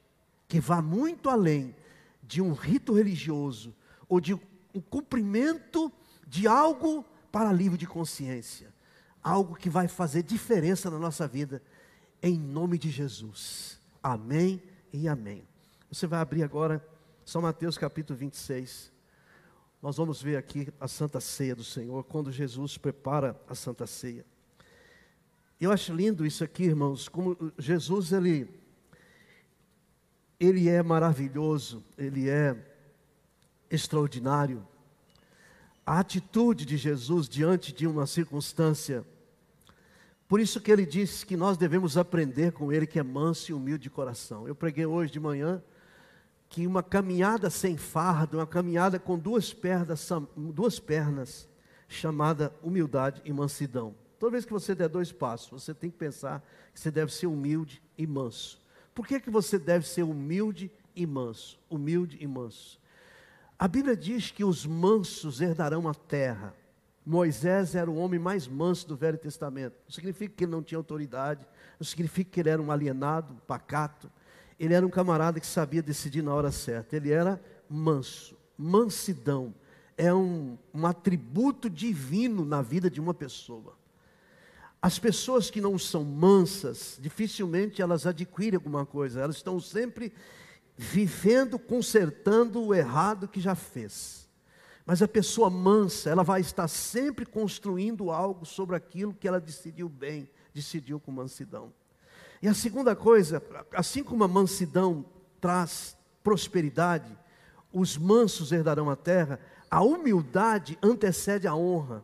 que vá muito além de um rito religioso, ou de um cumprimento de algo para alívio de consciência. Algo que vai fazer diferença na nossa vida, em nome de Jesus. Amém e amém. Você vai abrir agora São Mateus capítulo 26. Nós vamos ver aqui a Santa Ceia do Senhor, quando Jesus prepara a Santa Ceia. Eu acho lindo isso aqui, irmãos, como Jesus ele ele é maravilhoso, ele é extraordinário. A atitude de Jesus diante de uma circunstância. Por isso que ele disse que nós devemos aprender com ele que é manso e humilde de coração. Eu preguei hoje de manhã que uma caminhada sem fardo, uma caminhada com duas pernas, duas pernas, chamada humildade e mansidão. Toda vez que você der dois passos, você tem que pensar que você deve ser humilde e manso. Por que, que você deve ser humilde e manso? Humilde e manso. A Bíblia diz que os mansos herdarão a terra. Moisés era o homem mais manso do Velho Testamento. Não significa que ele não tinha autoridade, não significa que ele era um alienado, um pacato. Ele era um camarada que sabia decidir na hora certa. Ele era manso. Mansidão é um, um atributo divino na vida de uma pessoa. As pessoas que não são mansas, dificilmente elas adquirem alguma coisa, elas estão sempre vivendo, consertando o errado que já fez. Mas a pessoa mansa, ela vai estar sempre construindo algo sobre aquilo que ela decidiu bem, decidiu com mansidão. E a segunda coisa, assim como a mansidão traz prosperidade, os mansos herdarão a terra, a humildade antecede a honra.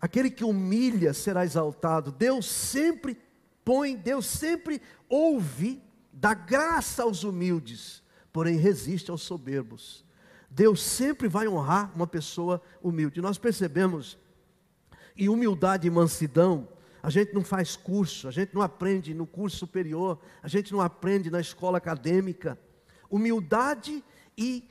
Aquele que humilha será exaltado. Deus sempre põe, Deus sempre ouve, dá graça aos humildes, porém resiste aos soberbos. Deus sempre vai honrar uma pessoa humilde. Nós percebemos, em humildade e mansidão, a gente não faz curso, a gente não aprende no curso superior, a gente não aprende na escola acadêmica. Humildade e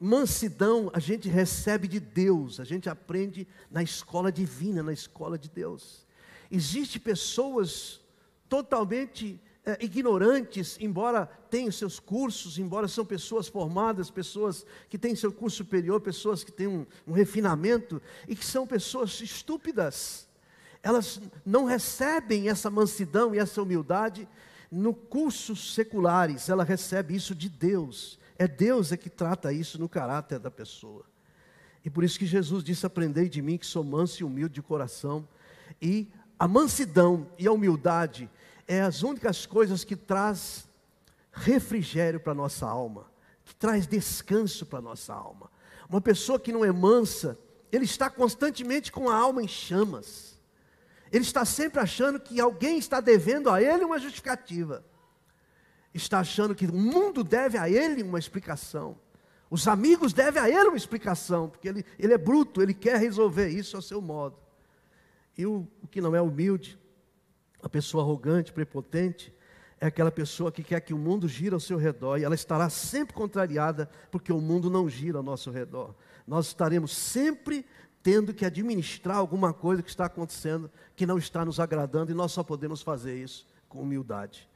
mansidão a gente recebe de Deus, a gente aprende na escola divina, na escola de Deus. Existem pessoas totalmente ignorantes, embora tenham seus cursos, embora são pessoas formadas, pessoas que têm seu curso superior, pessoas que têm um, um refinamento, e que são pessoas estúpidas elas não recebem essa mansidão e essa humildade no cursos seculares, ela recebe isso de Deus. É Deus é que trata isso no caráter da pessoa. E por isso que Jesus disse: Aprendei de mim que sou manso e humilde de coração. E a mansidão e a humildade é as únicas coisas que traz refrigério para nossa alma, que traz descanso para nossa alma. Uma pessoa que não é mansa, ele está constantemente com a alma em chamas. Ele está sempre achando que alguém está devendo a ele uma justificativa. Está achando que o mundo deve a ele uma explicação. Os amigos devem a ele uma explicação, porque ele, ele é bruto, ele quer resolver isso ao seu modo. E o, o que não é humilde, a pessoa arrogante, prepotente, é aquela pessoa que quer que o mundo gira ao seu redor e ela estará sempre contrariada, porque o mundo não gira ao nosso redor. Nós estaremos sempre tendo que administrar alguma coisa que está acontecendo que não está nos agradando e nós só podemos fazer isso com humildade.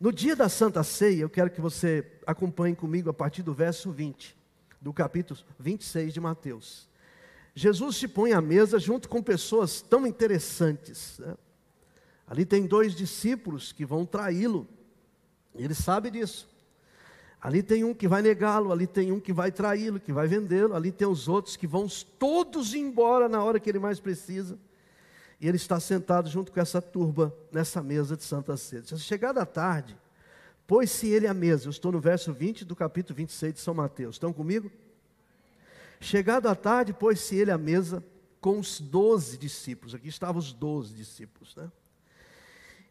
No dia da Santa Ceia, eu quero que você acompanhe comigo a partir do verso 20, do capítulo 26 de Mateus. Jesus se põe à mesa junto com pessoas tão interessantes. Né? Ali tem dois discípulos que vão traí-lo, ele sabe disso. Ali tem um que vai negá-lo, ali tem um que vai traí-lo, que vai vendê-lo, ali tem os outros que vão todos embora na hora que ele mais precisa. E ele está sentado junto com essa turba nessa mesa de Santa Ceia. Chegada a tarde, pôs-se ele à mesa. Eu estou no verso 20 do capítulo 26 de São Mateus. Estão comigo? Chegado à tarde, pôs-se ele à mesa com os doze discípulos. Aqui estavam os doze discípulos, né?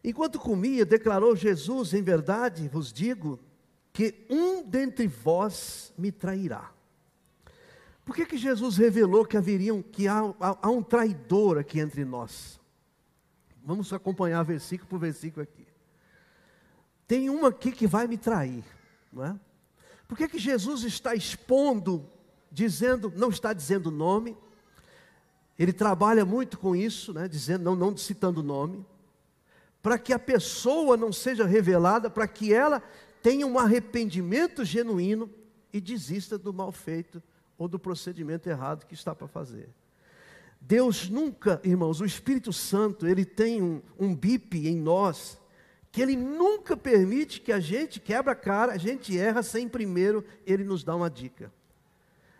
Enquanto comia, declarou Jesus: Em verdade vos digo que um dentre vós me trairá. Por que, que Jesus revelou que haveriam que há, há, há um traidor aqui entre nós? Vamos acompanhar versículo por versículo aqui. Tem um aqui que vai me trair, não é? Por que, que Jesus está expondo, dizendo, não está dizendo nome? Ele trabalha muito com isso, né? Dizendo, não, não citando nome, para que a pessoa não seja revelada, para que ela tenha um arrependimento genuíno e desista do mal feito ou do procedimento errado que está para fazer. Deus nunca, irmãos, o Espírito Santo, ele tem um, um bip em nós, que ele nunca permite que a gente quebra a cara, a gente erra sem primeiro ele nos dar uma dica.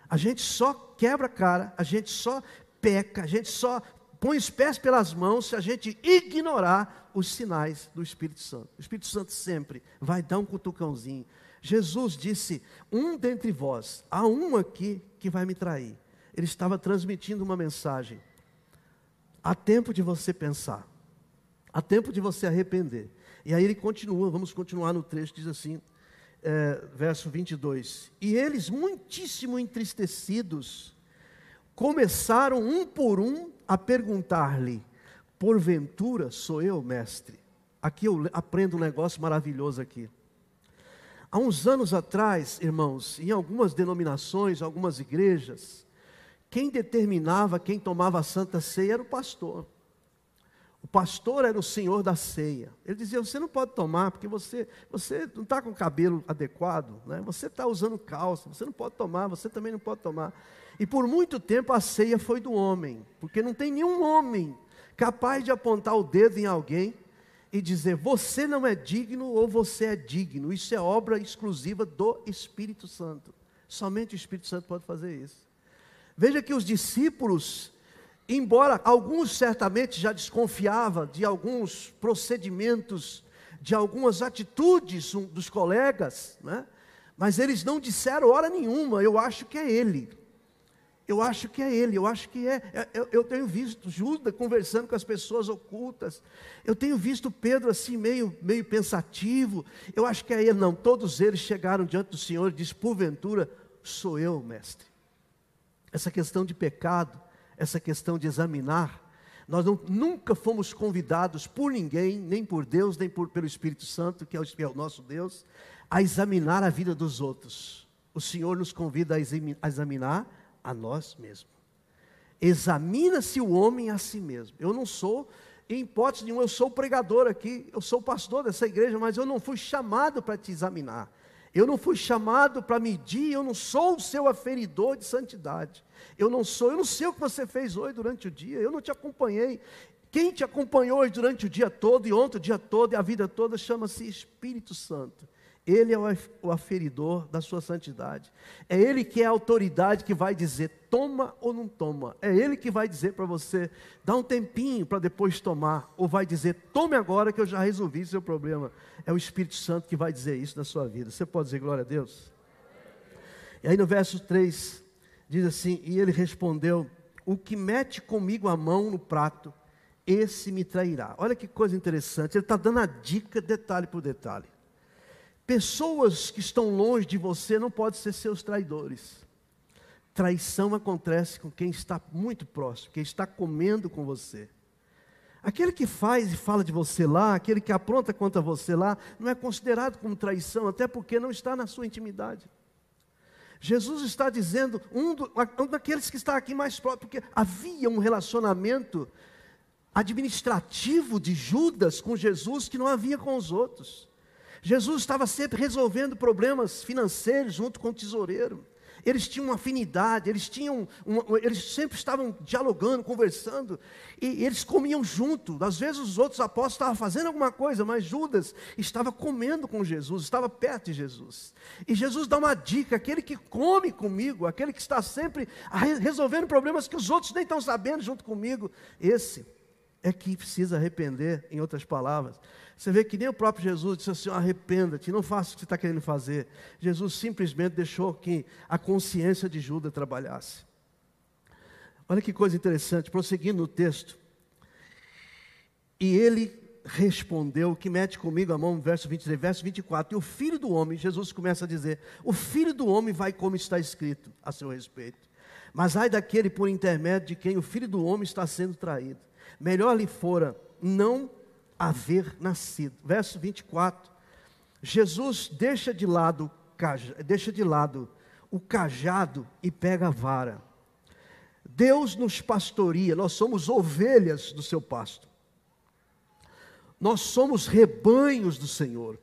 A gente só quebra a cara, a gente só peca, a gente só põe os pés pelas mãos se a gente ignorar os sinais do Espírito Santo. O Espírito Santo sempre vai dar um cutucãozinho. Jesus disse: Um dentre vós, há um aqui que vai me trair. Ele estava transmitindo uma mensagem. Há tempo de você pensar, há tempo de você arrepender. E aí ele continua, vamos continuar no trecho, diz assim, é, verso 22. E eles, muitíssimo entristecidos, começaram um por um a perguntar-lhe: Porventura sou eu, mestre? Aqui eu aprendo um negócio maravilhoso aqui. Há uns anos atrás, irmãos, em algumas denominações, algumas igrejas, quem determinava quem tomava a santa ceia era o pastor. O pastor era o senhor da ceia. Ele dizia: Você não pode tomar porque você, você não está com o cabelo adequado, né? você está usando calça, você não pode tomar, você também não pode tomar. E por muito tempo a ceia foi do homem, porque não tem nenhum homem capaz de apontar o dedo em alguém e dizer: Você não é digno ou você é digno. Isso é obra exclusiva do Espírito Santo. Somente o Espírito Santo pode fazer isso. Veja que os discípulos, embora alguns certamente já desconfiavam de alguns procedimentos, de algumas atitudes dos colegas, né? mas eles não disseram hora nenhuma, eu acho que é ele. Eu acho que é ele, eu acho que é. é eu, eu, tenho visto Judas conversando com as pessoas ocultas. Eu tenho visto Pedro assim, meio, meio pensativo. Eu acho que é ele. Não, todos eles chegaram diante do Senhor e disseram: porventura, sou eu, mestre. Essa questão de pecado, essa questão de examinar, nós não, nunca fomos convidados por ninguém, nem por Deus, nem por, pelo Espírito Santo, que é, o, que é o nosso Deus, a examinar a vida dos outros. O Senhor nos convida a examinar a nós mesmos. Examina-se o homem a si mesmo. Eu não sou, em hipótese nenhuma, eu sou pregador aqui, eu sou pastor dessa igreja, mas eu não fui chamado para te examinar. Eu não fui chamado para medir, eu não sou o seu aferidor de santidade. Eu não sou, eu não sei o que você fez hoje durante o dia, eu não te acompanhei. Quem te acompanhou hoje durante o dia todo e ontem o dia todo e a vida toda chama-se Espírito Santo. Ele é o aferidor da sua santidade. É Ele que é a autoridade que vai dizer toma ou não toma. É Ele que vai dizer para você, dá um tempinho para depois tomar. Ou vai dizer, tome agora que eu já resolvi seu problema. É o Espírito Santo que vai dizer isso na sua vida. Você pode dizer glória a Deus? E aí no verso 3, diz assim: E ele respondeu: O que mete comigo a mão no prato, esse me trairá. Olha que coisa interessante. Ele está dando a dica detalhe por detalhe. Pessoas que estão longe de você não podem ser seus traidores. Traição acontece com quem está muito próximo, quem está comendo com você. Aquele que faz e fala de você lá, aquele que apronta contra você lá, não é considerado como traição, até porque não está na sua intimidade. Jesus está dizendo, um, do, um daqueles que está aqui mais próximo, porque havia um relacionamento administrativo de Judas com Jesus que não havia com os outros. Jesus estava sempre resolvendo problemas financeiros junto com o tesoureiro. Eles tinham uma afinidade, eles tinham, uma, eles sempre estavam dialogando, conversando, e eles comiam junto. Às vezes os outros apóstolos estavam fazendo alguma coisa, mas Judas estava comendo com Jesus, estava perto de Jesus. E Jesus dá uma dica: aquele que come comigo, aquele que está sempre resolvendo problemas que os outros nem estão sabendo junto comigo, esse é que precisa arrepender, em outras palavras. Você vê que nem o próprio Jesus disse assim: arrependa-te, não faça o que você está querendo fazer. Jesus simplesmente deixou que a consciência de Judas trabalhasse. Olha que coisa interessante, prosseguindo no texto. E ele respondeu, que mete comigo a mão, verso 23, verso 24. E o filho do homem, Jesus começa a dizer: O filho do homem vai como está escrito a seu respeito. Mas ai daquele por intermédio de quem o filho do homem está sendo traído. Melhor lhe fora não haver nascido. Verso 24. Jesus deixa de lado, deixa de lado o cajado e pega a vara. Deus nos pastoria, nós somos ovelhas do seu pasto. Nós somos rebanhos do Senhor.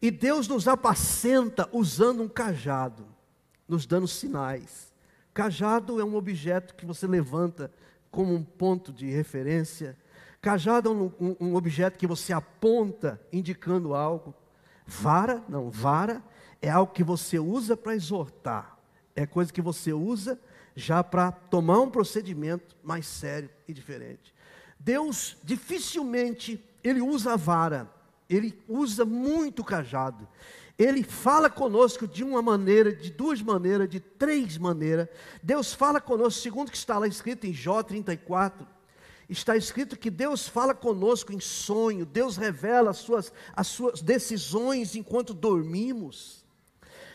E Deus nos apacenta usando um cajado, nos dando sinais. Cajado é um objeto que você levanta como um ponto de referência Cajado é um, um, um objeto que você aponta indicando algo. Vara, não, vara é algo que você usa para exortar. É coisa que você usa já para tomar um procedimento mais sério e diferente. Deus dificilmente ele usa a vara, ele usa muito o cajado. Ele fala conosco de uma maneira, de duas maneiras, de três maneiras. Deus fala conosco, segundo o que está lá escrito em Jó 34, está escrito que Deus fala conosco em sonho, Deus revela as suas, as suas decisões enquanto dormimos.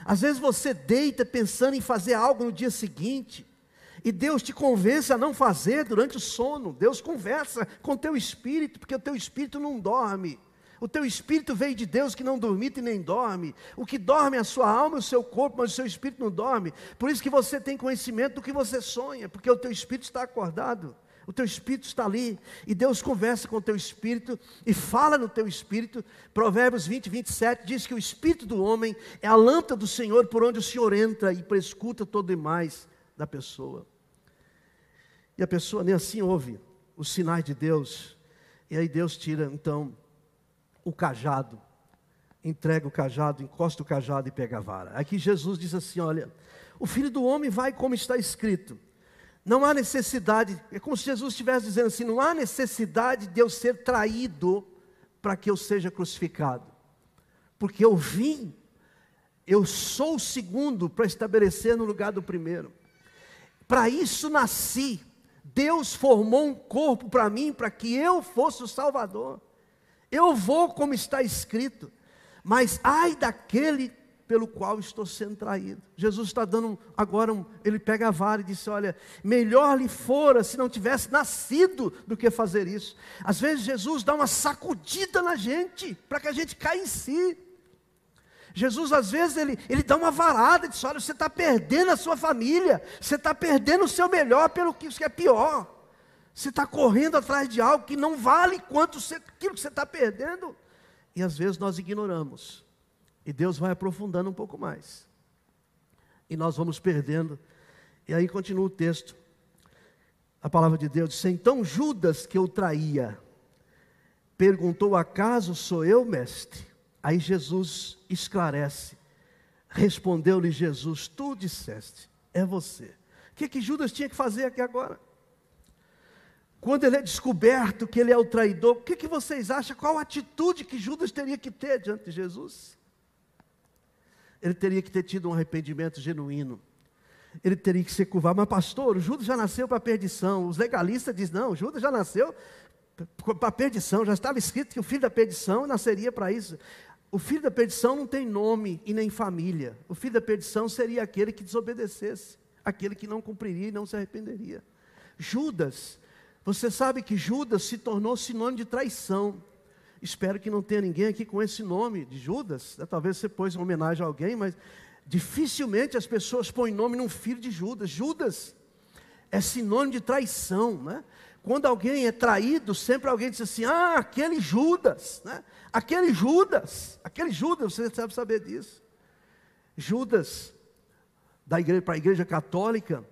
Às vezes você deita pensando em fazer algo no dia seguinte, e Deus te convence a não fazer durante o sono. Deus conversa com o teu espírito, porque o teu espírito não dorme. O teu espírito veio de Deus que não dormita e nem dorme. O que dorme é a sua alma e o seu corpo, mas o seu espírito não dorme. Por isso que você tem conhecimento do que você sonha, porque o teu espírito está acordado. O teu espírito está ali e Deus conversa com o teu espírito e fala no teu espírito. Provérbios 20, 27 diz que o espírito do homem é a lâmpada do Senhor por onde o Senhor entra e prescuta todo demais da pessoa. E a pessoa nem assim ouve os sinais de Deus. E aí Deus tira então o cajado, entrega o cajado, encosta o cajado e pega a vara. Aqui Jesus diz assim: Olha, o filho do homem vai como está escrito. Não há necessidade, é como se Jesus estivesse dizendo assim: não há necessidade de eu ser traído para que eu seja crucificado, porque eu vim, eu sou o segundo para estabelecer no lugar do primeiro. Para isso nasci. Deus formou um corpo para mim, para que eu fosse o Salvador. Eu vou como está escrito, mas ai daquele pelo qual estou sendo traído. Jesus está dando agora, um, ele pega a vara e diz: Olha, melhor lhe fora se não tivesse nascido do que fazer isso. Às vezes Jesus dá uma sacudida na gente, para que a gente caia em si. Jesus, às vezes, ele, ele dá uma varada e diz: Olha, você está perdendo a sua família, você está perdendo o seu melhor pelo que é pior. Você está correndo atrás de algo que não vale quanto você, aquilo que você está perdendo. E às vezes nós ignoramos. E Deus vai aprofundando um pouco mais. E nós vamos perdendo. E aí continua o texto. A palavra de Deus diz: Então Judas, que eu traía, perguntou: Acaso sou eu, mestre? Aí Jesus esclarece. Respondeu-lhe Jesus: Tu disseste, é você. O que, que Judas tinha que fazer aqui agora? Quando ele é descoberto que ele é o traidor, o que, que vocês acham? Qual a atitude que Judas teria que ter diante de Jesus? Ele teria que ter tido um arrependimento genuíno. Ele teria que ser curvado. Mas, pastor, Judas já nasceu para a perdição. Os legalistas dizem: não, Judas já nasceu para a perdição. Já estava escrito que o filho da perdição nasceria para isso. O filho da perdição não tem nome e nem família. O filho da perdição seria aquele que desobedecesse, aquele que não cumpriria e não se arrependeria. Judas você sabe que Judas se tornou sinônimo de traição. Espero que não tenha ninguém aqui com esse nome de Judas. Talvez você pôs uma homenagem a alguém, mas dificilmente as pessoas põem nome num filho de Judas. Judas é sinônimo de traição, né? Quando alguém é traído, sempre alguém diz assim: ah, aquele Judas, né? aquele Judas, aquele Judas, você deve saber disso. Judas, da igreja para a igreja católica,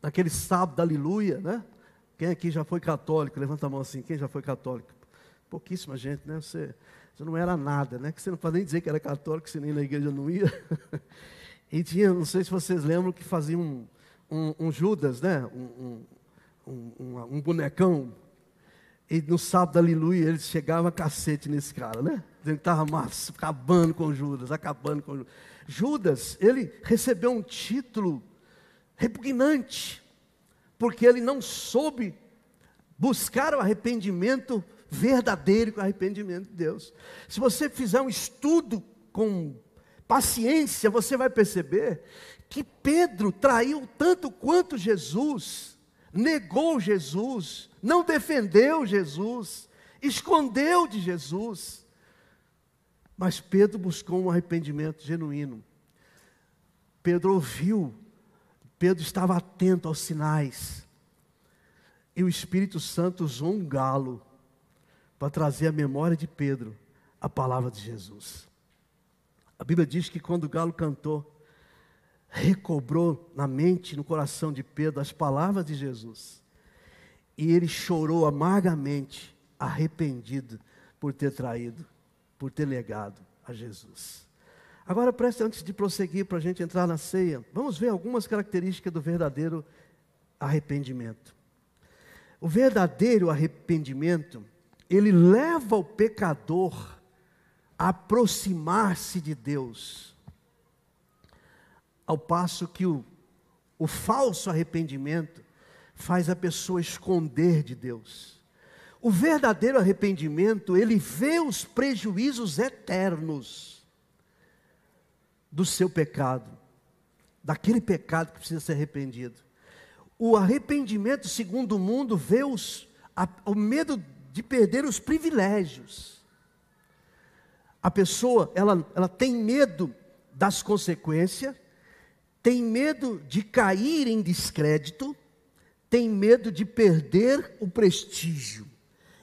naquele sábado, aleluia, né? Quem aqui já foi católico? Levanta a mão assim. Quem já foi católico? Pouquíssima gente, né? Você, você não era nada, né? Que você não pode nem dizer que era católico, se nem na igreja não ia. e tinha, não sei se vocês lembram, que fazia um, um, um Judas, né? Um, um, bonecão. E no sábado, aleluia, ele chegava cacete nesse cara, né? Ele estava acabando com Judas, acabando com Judas. Judas, ele recebeu um título repugnante porque ele não soube buscar o arrependimento verdadeiro, o arrependimento de Deus. Se você fizer um estudo com paciência, você vai perceber que Pedro traiu tanto quanto Jesus, negou Jesus, não defendeu Jesus, escondeu de Jesus. Mas Pedro buscou um arrependimento genuíno. Pedro ouviu Pedro estava atento aos sinais. E o Espírito Santo usou um galo para trazer à memória de Pedro a palavra de Jesus. A Bíblia diz que quando o galo cantou, recobrou na mente, no coração de Pedro as palavras de Jesus. E ele chorou amargamente, arrependido por ter traído, por ter negado a Jesus. Agora preste antes de prosseguir para a gente entrar na ceia, vamos ver algumas características do verdadeiro arrependimento. O verdadeiro arrependimento, ele leva o pecador a aproximar-se de Deus, ao passo que o, o falso arrependimento faz a pessoa esconder de Deus. O verdadeiro arrependimento, ele vê os prejuízos eternos do seu pecado, daquele pecado que precisa ser arrependido. O arrependimento, segundo o mundo, vê os, a, o medo de perder os privilégios. a pessoa ela, ela tem medo das consequências, tem medo de cair em descrédito, tem medo de perder o prestígio.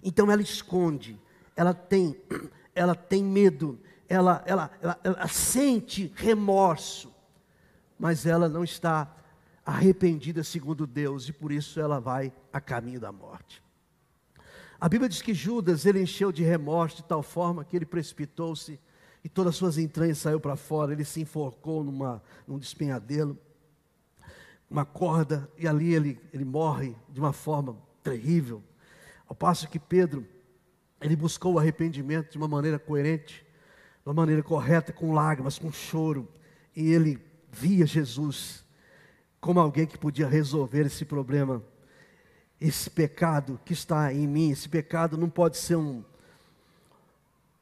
Então ela esconde, ela tem, ela tem medo, ela, ela, ela, ela sente remorso, mas ela não está arrependida segundo Deus e por isso ela vai a caminho da morte. A Bíblia diz que Judas ele encheu de remorso de tal forma que ele precipitou-se e todas as suas entranhas saiu para fora, ele se enforcou numa, num despenhadeiro, uma corda, e ali ele, ele morre de uma forma terrível. Ao passo que Pedro, ele buscou o arrependimento de uma maneira coerente, de uma maneira correta, com lágrimas, com choro, e ele via Jesus como alguém que podia resolver esse problema, esse pecado que está em mim. Esse pecado não pode ser um,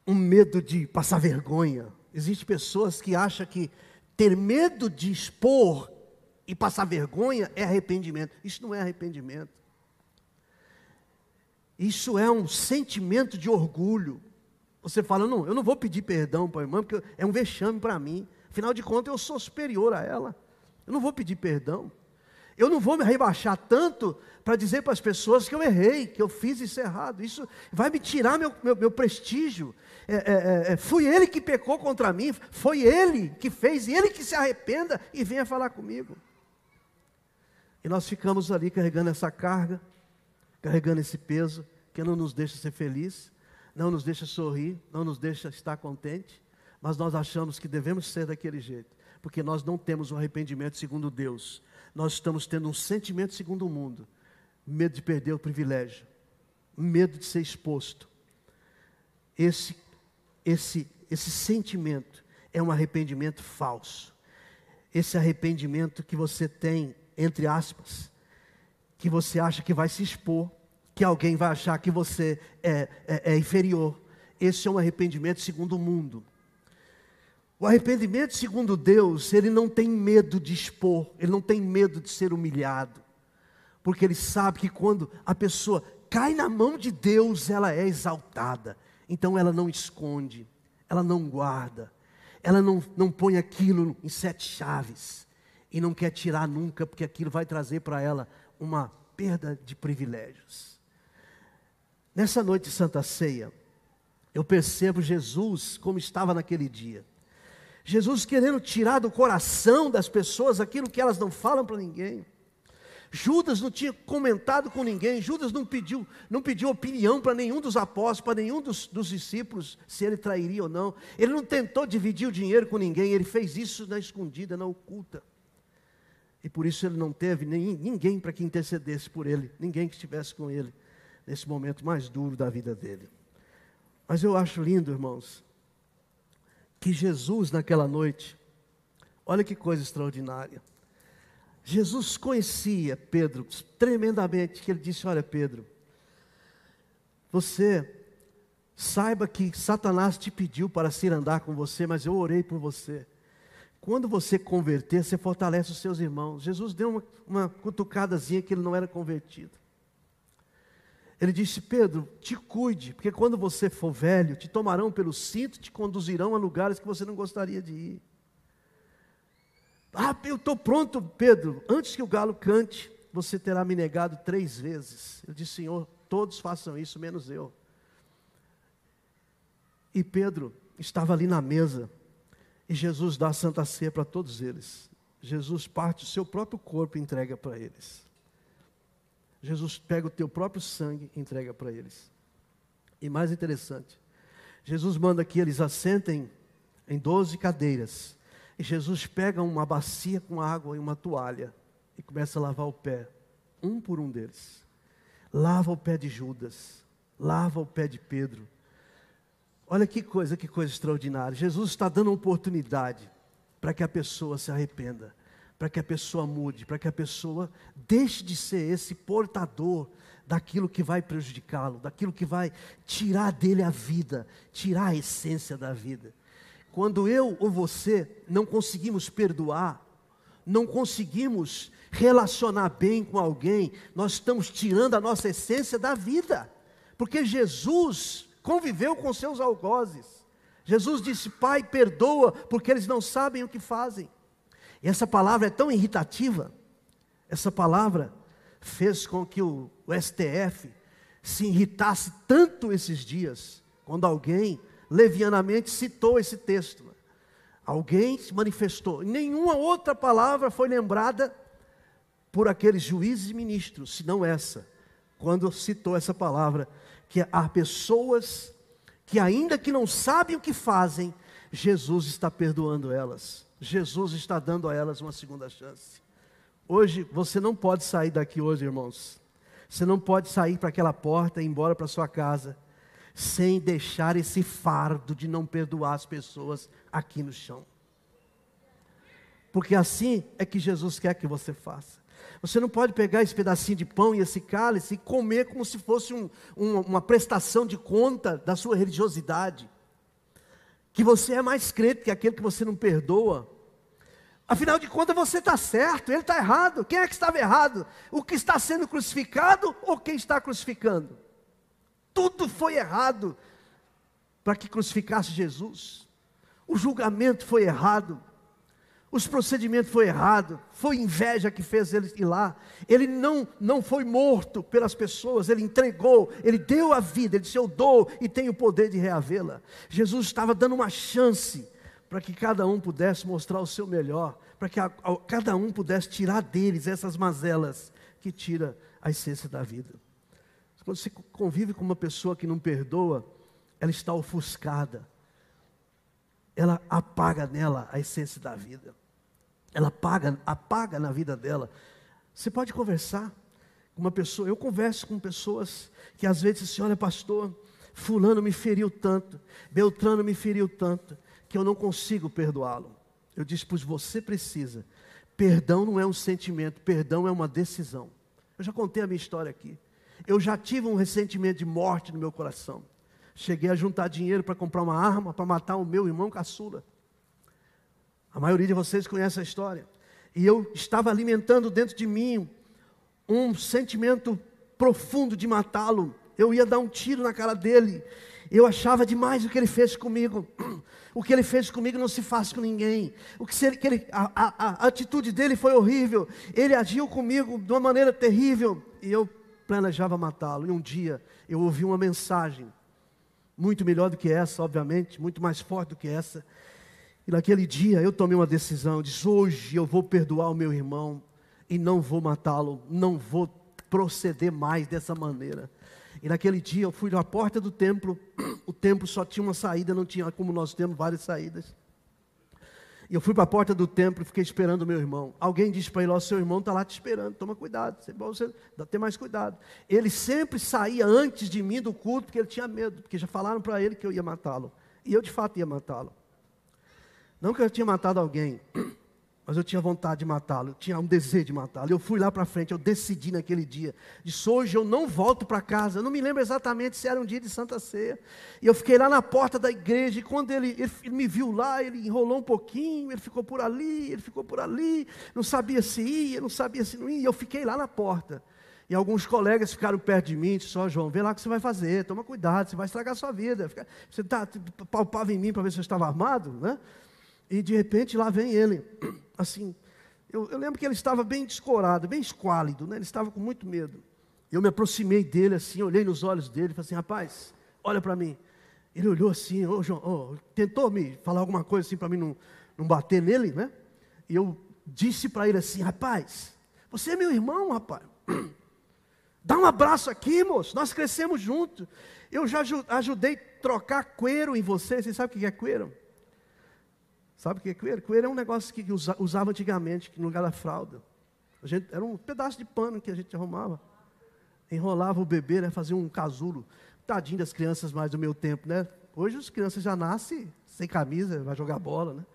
um medo de passar vergonha. Existem pessoas que acham que ter medo de expor e passar vergonha é arrependimento. Isso não é arrependimento. Isso é um sentimento de orgulho. Você fala, não, eu não vou pedir perdão para a irmã, porque é um vexame para mim. Afinal de contas, eu sou superior a ela. Eu não vou pedir perdão. Eu não vou me rebaixar tanto para dizer para as pessoas que eu errei, que eu fiz isso errado. Isso vai me tirar meu, meu, meu prestígio. É, é, é, é, fui ele que pecou contra mim, foi ele que fez, e ele que se arrependa e venha falar comigo. E nós ficamos ali carregando essa carga, carregando esse peso, que não nos deixa ser feliz, não nos deixa sorrir, não nos deixa estar contente, mas nós achamos que devemos ser daquele jeito, porque nós não temos um arrependimento segundo Deus, nós estamos tendo um sentimento segundo o mundo, medo de perder o privilégio, medo de ser exposto. Esse, esse, esse sentimento é um arrependimento falso. Esse arrependimento que você tem, entre aspas, que você acha que vai se expor, que alguém vai achar que você é, é, é inferior. Esse é um arrependimento segundo o mundo. O arrependimento, segundo Deus, ele não tem medo de expor, ele não tem medo de ser humilhado, porque ele sabe que quando a pessoa cai na mão de Deus, ela é exaltada, então ela não esconde, ela não guarda, ela não, não põe aquilo em sete chaves, e não quer tirar nunca, porque aquilo vai trazer para ela uma perda de privilégios. Nessa noite de Santa Ceia, eu percebo Jesus como estava naquele dia. Jesus querendo tirar do coração das pessoas aquilo que elas não falam para ninguém. Judas não tinha comentado com ninguém, Judas não pediu, não pediu opinião para nenhum dos apóstolos, para nenhum dos, dos, discípulos, se ele trairia ou não. Ele não tentou dividir o dinheiro com ninguém, ele fez isso na escondida, na oculta. E por isso ele não teve nem, ninguém para que intercedesse por ele, ninguém que estivesse com ele nesse momento mais duro da vida dele. Mas eu acho lindo, irmãos, que Jesus naquela noite, olha que coisa extraordinária. Jesus conhecia Pedro tremendamente, que ele disse: Olha, Pedro, você saiba que Satanás te pediu para se andar com você, mas eu orei por você. Quando você converter, você fortalece os seus irmãos. Jesus deu uma, uma cutucadazinha que ele não era convertido. Ele disse: Pedro, te cuide, porque quando você for velho, te tomarão pelo cinto, te conduzirão a lugares que você não gostaria de ir. Ah, eu estou pronto, Pedro. Antes que o galo cante, você terá me negado três vezes. Eu disse: Senhor, todos façam isso, menos eu. E Pedro estava ali na mesa, e Jesus dá a santa ceia para todos eles. Jesus parte o seu próprio corpo e entrega para eles. Jesus pega o teu próprio sangue e entrega para eles. E mais interessante, Jesus manda que eles assentem em doze cadeiras. E Jesus pega uma bacia com água e uma toalha e começa a lavar o pé, um por um deles. Lava o pé de Judas, lava o pé de Pedro. Olha que coisa, que coisa extraordinária. Jesus está dando oportunidade para que a pessoa se arrependa para que a pessoa mude, para que a pessoa deixe de ser esse portador daquilo que vai prejudicá-lo, daquilo que vai tirar dele a vida, tirar a essência da vida. Quando eu ou você não conseguimos perdoar, não conseguimos relacionar bem com alguém, nós estamos tirando a nossa essência da vida, porque Jesus conviveu com seus algozes. Jesus disse: Pai, perdoa, porque eles não sabem o que fazem. E essa palavra é tão irritativa, essa palavra fez com que o, o STF se irritasse tanto esses dias, quando alguém levianamente citou esse texto. Alguém se manifestou. Nenhuma outra palavra foi lembrada por aqueles juízes e ministros, senão essa, quando citou essa palavra, que há pessoas que, ainda que não sabem o que fazem, Jesus está perdoando elas. Jesus está dando a elas uma segunda chance. Hoje, você não pode sair daqui hoje, irmãos. Você não pode sair para aquela porta e ir embora para sua casa sem deixar esse fardo de não perdoar as pessoas aqui no chão. Porque assim é que Jesus quer que você faça. Você não pode pegar esse pedacinho de pão e esse cálice e comer como se fosse um, um, uma prestação de conta da sua religiosidade. Que você é mais crente que aquele que você não perdoa. Afinal de contas, você está certo, ele está errado. Quem é que estava errado? O que está sendo crucificado ou quem está crucificando? Tudo foi errado para que crucificasse Jesus. O julgamento foi errado. Os procedimentos foi errado, foi inveja que fez ele ir lá. Ele não, não foi morto pelas pessoas, ele entregou, ele deu a vida, ele disse: Eu dou e tenho o poder de reavê-la. Jesus estava dando uma chance para que cada um pudesse mostrar o seu melhor, para que a, a, cada um pudesse tirar deles essas mazelas que tira a essência da vida. Quando você convive com uma pessoa que não perdoa, ela está ofuscada ela apaga nela a essência da vida. Ela apaga, apaga na vida dela. Você pode conversar com uma pessoa, eu converso com pessoas que às vezes dizem assim, olha pastor, fulano me feriu tanto, Beltrano me feriu tanto, que eu não consigo perdoá-lo. Eu disse, pois você precisa. Perdão não é um sentimento, perdão é uma decisão. Eu já contei a minha história aqui. Eu já tive um ressentimento de morte no meu coração. Cheguei a juntar dinheiro para comprar uma arma para matar o meu irmão caçula. A maioria de vocês conhece a história. E eu estava alimentando dentro de mim um sentimento profundo de matá-lo. Eu ia dar um tiro na cara dele. Eu achava demais o que ele fez comigo. O que ele fez comigo não se faz com ninguém. O que, ele, que ele, a, a, a atitude dele foi horrível. Ele agiu comigo de uma maneira terrível. E eu planejava matá-lo. E um dia eu ouvi uma mensagem muito melhor do que essa, obviamente, muito mais forte do que essa. E naquele dia eu tomei uma decisão, disse: hoje eu vou perdoar o meu irmão e não vou matá-lo, não vou proceder mais dessa maneira. E naquele dia eu fui na porta do templo, o templo só tinha uma saída, não tinha como nós temos várias saídas. E eu fui para a porta do templo e fiquei esperando o meu irmão. Alguém disse para ele: Ó, seu irmão está lá te esperando, toma cuidado, você dá ter mais cuidado. Ele sempre saía antes de mim do culto porque ele tinha medo, porque já falaram para ele que eu ia matá-lo. E eu de fato ia matá-lo. Não que eu tinha matado alguém, mas eu tinha vontade de matá-lo, eu tinha um desejo de matá-lo. Eu fui lá para frente, eu decidi naquele dia. Disse: hoje eu não volto para casa. Eu não me lembro exatamente se era um dia de Santa Ceia. E eu fiquei lá na porta da igreja. E quando ele, ele, ele me viu lá, ele enrolou um pouquinho, ele ficou por ali, ele ficou por ali. Não sabia se ia, não sabia se não ia. E eu fiquei lá na porta. E alguns colegas ficaram perto de mim e disseram, oh, João, vê lá o que você vai fazer, toma cuidado, você vai estragar a sua vida. Você tá, palpava em mim para ver se eu estava armado, né? E de repente lá vem ele, assim. Eu, eu, lembro que ele estava bem descorado, bem esquálido, né? ele estava com muito medo. Eu me aproximei dele assim, olhei nos olhos dele e falei assim: rapaz, olha para mim. Ele olhou assim, oh, João, oh, tentou me falar alguma coisa assim para mim não, não bater nele, né? E eu disse para ele assim: rapaz, você é meu irmão, rapaz. Dá um abraço aqui, moço. Nós crescemos juntos. Eu já ajudei trocar coeiro em você. Você sabe o que é coeiro? Sabe o que é coelho? Coelho é um negócio que usava antigamente, no lugar da fralda. A gente, era um pedaço de pano que a gente arrumava. Enrolava o bebê, né, fazia um casulo. Tadinho das crianças mais do meu tempo, né? Hoje as crianças já nascem sem camisa, vai jogar bola, né?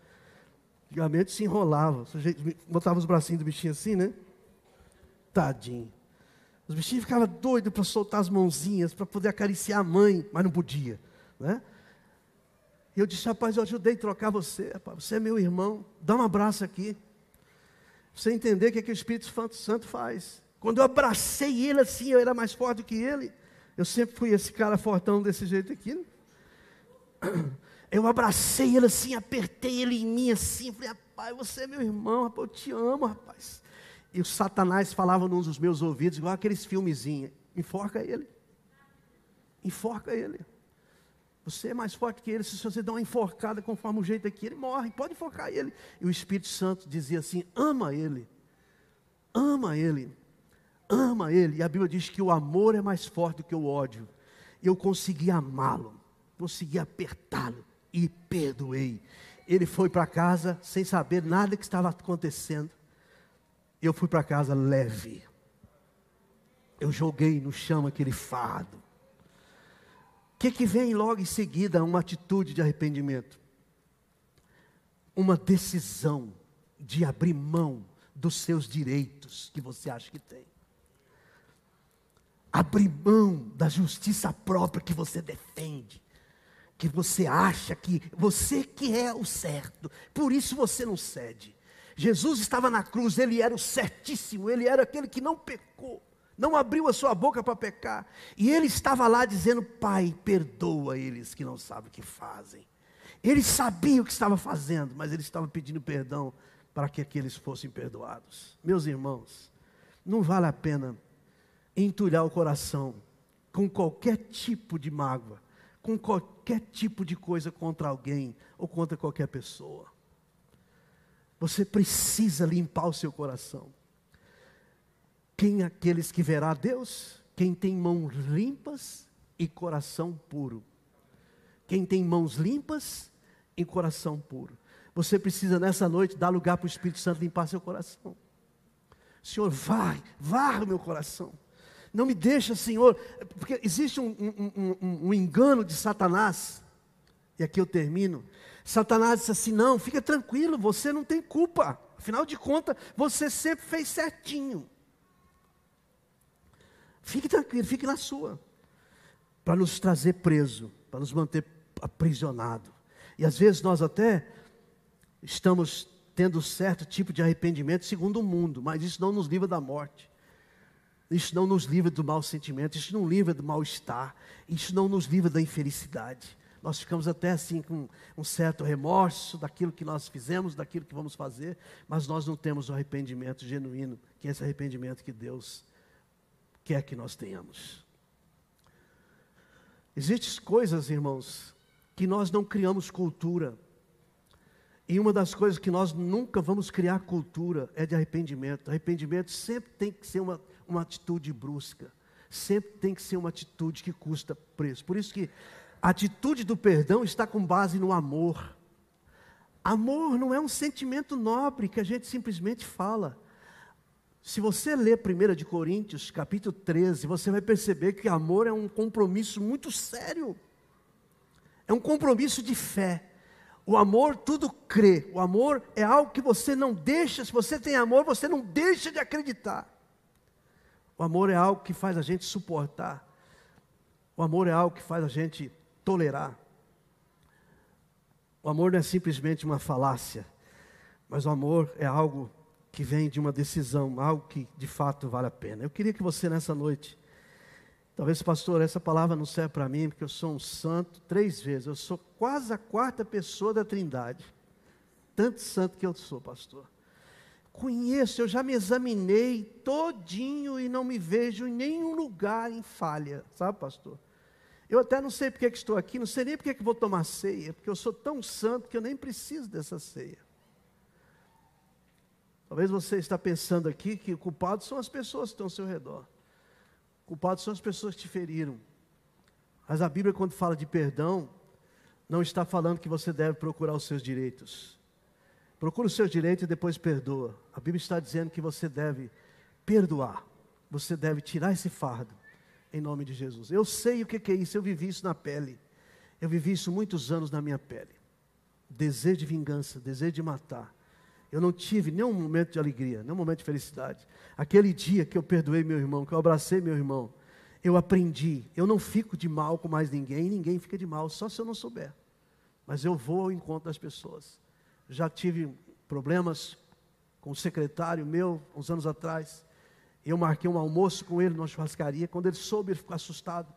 Antigamente se enrolava. Botava os bracinhos do bichinho assim, né? Tadinho. Os bichinhos ficavam doidos para soltar as mãozinhas, para poder acariciar a mãe, mas não podia. Né? E eu disse, rapaz, eu ajudei a trocar você, rapaz, você é meu irmão, dá um abraço aqui. Você entender o que, é que o Espírito Santo faz. Quando eu abracei ele assim, eu era mais forte do que ele. Eu sempre fui esse cara fortão desse jeito aqui. Né? Eu abracei ele assim, apertei ele em mim assim, falei, rapaz, você é meu irmão, rapaz, eu te amo, rapaz. E o Satanás falava num dos meus ouvidos, igual aqueles filmezinhos, enforca ele. Enforca ele. Você é mais forte que ele, se você dá uma enforcada conforme o jeito aqui, ele morre, pode enforcar ele. E o Espírito Santo dizia assim: ama ele, ama ele, ama ele. E a Bíblia diz que o amor é mais forte do que o ódio. E eu consegui amá-lo, consegui apertá-lo e perdoei. Ele foi para casa sem saber nada que estava acontecendo. Eu fui para casa leve. Eu joguei no chão aquele fardo que, que vem logo em seguida uma atitude de arrependimento? Uma decisão de abrir mão dos seus direitos que você acha que tem. Abrir mão da justiça própria que você defende, que você acha que você que é o certo, por isso você não cede. Jesus estava na cruz, ele era o certíssimo, ele era aquele que não pecou não abriu a sua boca para pecar. E ele estava lá dizendo: Pai, perdoa eles que não sabem o que fazem. Ele sabia o que estava fazendo, mas ele estava pedindo perdão para que aqueles fossem perdoados. Meus irmãos, não vale a pena entulhar o coração com qualquer tipo de mágoa, com qualquer tipo de coisa contra alguém ou contra qualquer pessoa. Você precisa limpar o seu coração. Quem aqueles que verá Deus? Quem tem mãos limpas e coração puro. Quem tem mãos limpas e coração puro. Você precisa nessa noite dar lugar para o Espírito Santo limpar seu coração. Senhor, vai, varra o meu coração. Não me deixa, Senhor, porque existe um, um, um, um, engano de Satanás, e aqui eu termino. Satanás disse assim: não, fica tranquilo, você não tem culpa, afinal de contas, você sempre fez certinho. Fique tranquilo, fique na sua. Para nos trazer preso, para nos manter aprisionado. E às vezes nós até estamos tendo certo tipo de arrependimento segundo o mundo, mas isso não nos livra da morte. Isso não nos livra do mau sentimento, isso não livra do mal-estar, isso não nos livra da infelicidade. Nós ficamos até assim com um certo remorso daquilo que nós fizemos, daquilo que vamos fazer, mas nós não temos o arrependimento genuíno, que é esse arrependimento que Deus quer que nós tenhamos. Existem coisas, irmãos, que nós não criamos cultura. E uma das coisas que nós nunca vamos criar cultura é de arrependimento. Arrependimento sempre tem que ser uma, uma atitude brusca. Sempre tem que ser uma atitude que custa preço. Por isso que a atitude do perdão está com base no amor. Amor não é um sentimento nobre que a gente simplesmente fala. Se você ler 1 de Coríntios, capítulo 13, você vai perceber que amor é um compromisso muito sério. É um compromisso de fé. O amor tudo crê. O amor é algo que você não deixa, se você tem amor, você não deixa de acreditar. O amor é algo que faz a gente suportar. O amor é algo que faz a gente tolerar. O amor não é simplesmente uma falácia, mas o amor é algo que vem de uma decisão, algo que de fato vale a pena. Eu queria que você nessa noite, talvez, pastor, essa palavra não serve para mim, porque eu sou um santo três vezes, eu sou quase a quarta pessoa da Trindade. Tanto santo que eu sou, pastor. Conheço, eu já me examinei todinho e não me vejo em nenhum lugar em falha, sabe, pastor? Eu até não sei porque que estou aqui, não sei nem porque que vou tomar ceia, porque eu sou tão santo que eu nem preciso dessa ceia. Talvez você está pensando aqui que o culpado são as pessoas que estão ao seu redor. Culpados são as pessoas que te feriram. Mas a Bíblia, quando fala de perdão, não está falando que você deve procurar os seus direitos. Procura os seus direitos e depois perdoa. A Bíblia está dizendo que você deve perdoar. Você deve tirar esse fardo. Em nome de Jesus. Eu sei o que é isso. Eu vivi isso na pele. Eu vivi isso muitos anos na minha pele. Desejo de vingança, desejo de matar eu não tive nenhum momento de alegria, nenhum momento de felicidade. Aquele dia que eu perdoei meu irmão, que eu abracei meu irmão, eu aprendi. Eu não fico de mal com mais ninguém, ninguém fica de mal, só se eu não souber. Mas eu vou ao encontro das pessoas. Já tive problemas com o secretário meu, uns anos atrás. Eu marquei um almoço com ele numa churrascaria. Quando ele soube, ele ficou assustado.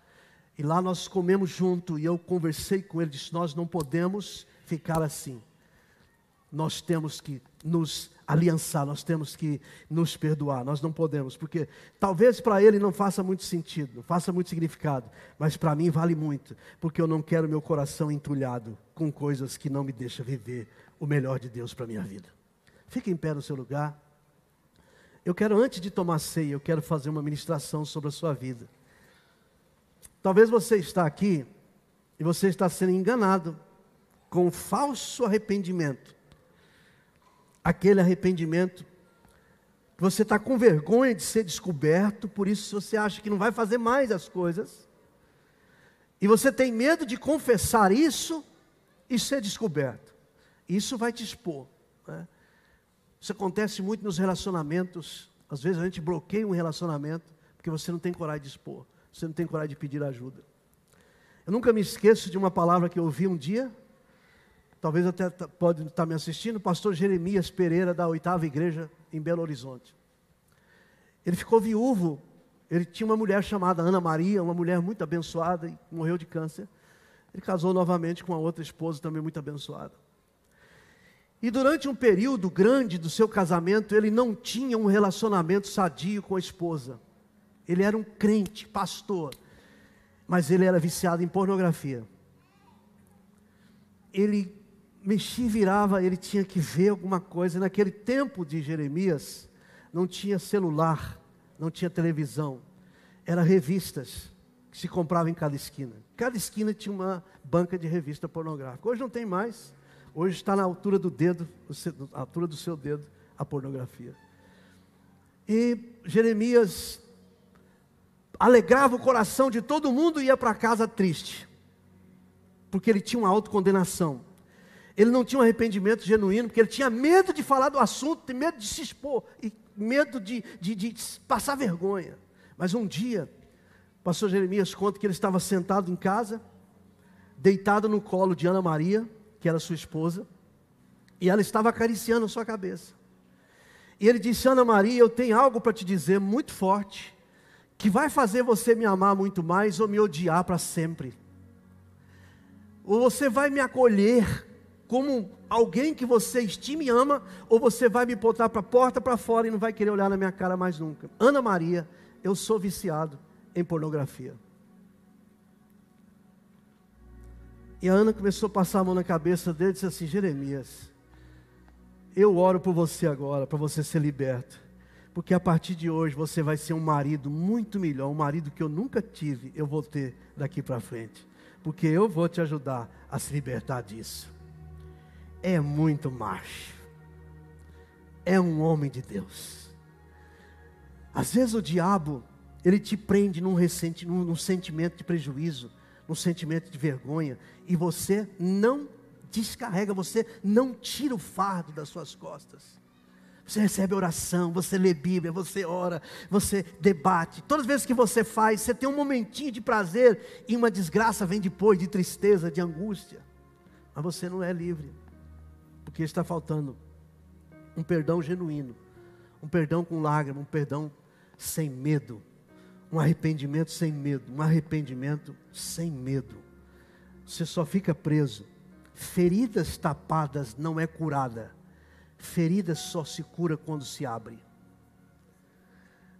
E lá nós comemos junto e eu conversei com ele, disse: Nós não podemos ficar assim. Nós temos que nos aliançar, nós temos que nos perdoar, nós não podemos, porque talvez para ele não faça muito sentido, não faça muito significado, mas para mim vale muito, porque eu não quero meu coração entulhado com coisas que não me deixam viver o melhor de Deus para a minha vida. Fique em pé no seu lugar. Eu quero, antes de tomar ceia, eu quero fazer uma ministração sobre a sua vida. Talvez você está aqui e você está sendo enganado com falso arrependimento. Aquele arrependimento você está com vergonha de ser descoberto, por isso você acha que não vai fazer mais as coisas. E você tem medo de confessar isso e ser descoberto. Isso vai te expor. Né? Isso acontece muito nos relacionamentos. Às vezes a gente bloqueia um relacionamento porque você não tem coragem de expor, você não tem coragem de pedir ajuda. Eu nunca me esqueço de uma palavra que eu ouvi um dia, talvez até pode estar me assistindo, o pastor Jeremias Pereira, da oitava igreja em Belo Horizonte. Ele ficou viúvo, ele tinha uma mulher chamada Ana Maria, uma mulher muito abençoada, e morreu de câncer. Ele casou novamente com uma outra esposa também muito abençoada. E durante um período grande do seu casamento, ele não tinha um relacionamento sadio com a esposa. Ele era um crente, pastor, mas ele era viciado em pornografia. Ele mexia e virava, ele tinha que ver alguma coisa. Naquele tempo de Jeremias, não tinha celular, não tinha televisão, eram revistas que se compravam em cada esquina. Cada esquina tinha uma banca de revista pornográfica. Hoje não tem mais. Hoje está na altura do dedo, na altura do seu dedo, a pornografia. E Jeremias alegrava o coração de todo mundo e ia para casa triste, porque ele tinha uma autocondenação. Ele não tinha um arrependimento genuíno, porque ele tinha medo de falar do assunto, medo de se expor, e medo de, de, de passar vergonha. Mas um dia, o pastor Jeremias conta que ele estava sentado em casa, deitado no colo de Ana Maria, que era sua esposa, e ela estava acariciando a sua cabeça. E ele disse: Ana Maria, eu tenho algo para te dizer muito forte, que vai fazer você me amar muito mais ou me odiar para sempre. Ou você vai me acolher como alguém que você estima e ama, ou você vai me botar para a porta para fora e não vai querer olhar na minha cara mais nunca. Ana Maria, eu sou viciado em pornografia. E a Ana começou a passar a mão na cabeça dele e disse assim: Jeremias, eu oro por você agora, para você ser liberto. Porque a partir de hoje você vai ser um marido muito melhor, um marido que eu nunca tive, eu vou ter daqui para frente. Porque eu vou te ajudar a se libertar disso. É muito macho. É um homem de Deus. Às vezes o diabo, ele te prende num, ressenti, num, num sentimento de prejuízo no sentimento de vergonha, e você não descarrega, você não tira o fardo das suas costas. Você recebe oração, você lê Bíblia, você ora, você debate. Todas as vezes que você faz, você tem um momentinho de prazer e uma desgraça vem depois de tristeza, de angústia. Mas você não é livre, porque está faltando um perdão genuíno, um perdão com lágrima, um perdão sem medo, um arrependimento sem medo, um arrependimento sem medo. Você só fica preso. Feridas tapadas não é curada. Feridas só se cura quando se abre.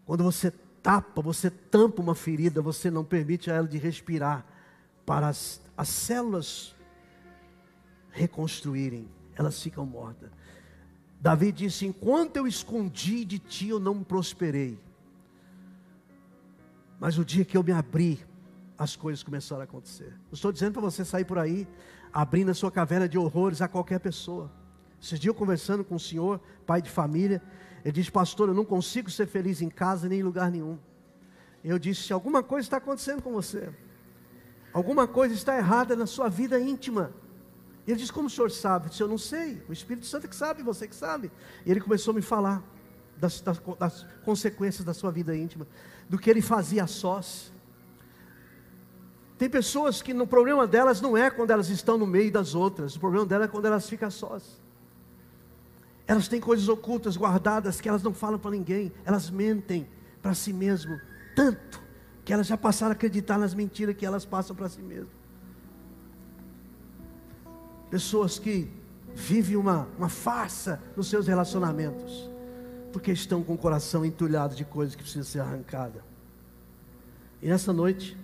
Quando você tapa, você tampa uma ferida, você não permite a ela de respirar para as, as células reconstruírem, elas ficam mortas. Davi disse: Enquanto eu escondi de ti, eu não prosperei. Mas o dia que eu me abri, as coisas começaram a acontecer. Não estou dizendo para você sair por aí, abrindo a sua caverna de horrores a qualquer pessoa. Esses dias eu conversando com o senhor, pai de família, ele disse, pastor, eu não consigo ser feliz em casa nem em lugar nenhum. Eu disse, alguma coisa está acontecendo com você. Alguma coisa está errada na sua vida íntima. Ele disse, como o senhor sabe? Eu disse, eu não sei. O Espírito Santo é que sabe, você que sabe. E ele começou a me falar das, das, das consequências da sua vida íntima do que ele fazia a sós. Tem pessoas que no problema delas não é quando elas estão no meio das outras, o problema delas é quando elas ficam sós. Elas têm coisas ocultas, guardadas, que elas não falam para ninguém, elas mentem para si mesmo tanto que elas já passaram a acreditar nas mentiras que elas passam para si mesmas. Pessoas que vivem uma, uma farsa nos seus relacionamentos, porque estão com o coração entulhado de coisas que precisam ser arrancadas. E nessa noite,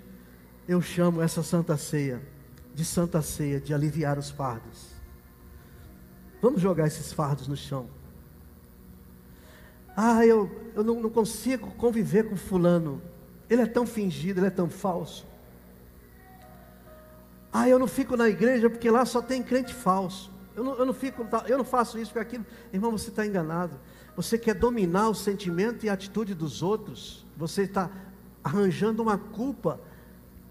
eu chamo essa santa ceia de santa ceia, de aliviar os fardos. Vamos jogar esses fardos no chão. Ah, eu, eu não, não consigo conviver com fulano. Ele é tão fingido, ele é tão falso. Ah, eu não fico na igreja porque lá só tem crente falso. Eu não, eu não, fico, eu não faço isso porque aquilo. Irmão, você está enganado. Você quer dominar o sentimento e a atitude dos outros. Você está arranjando uma culpa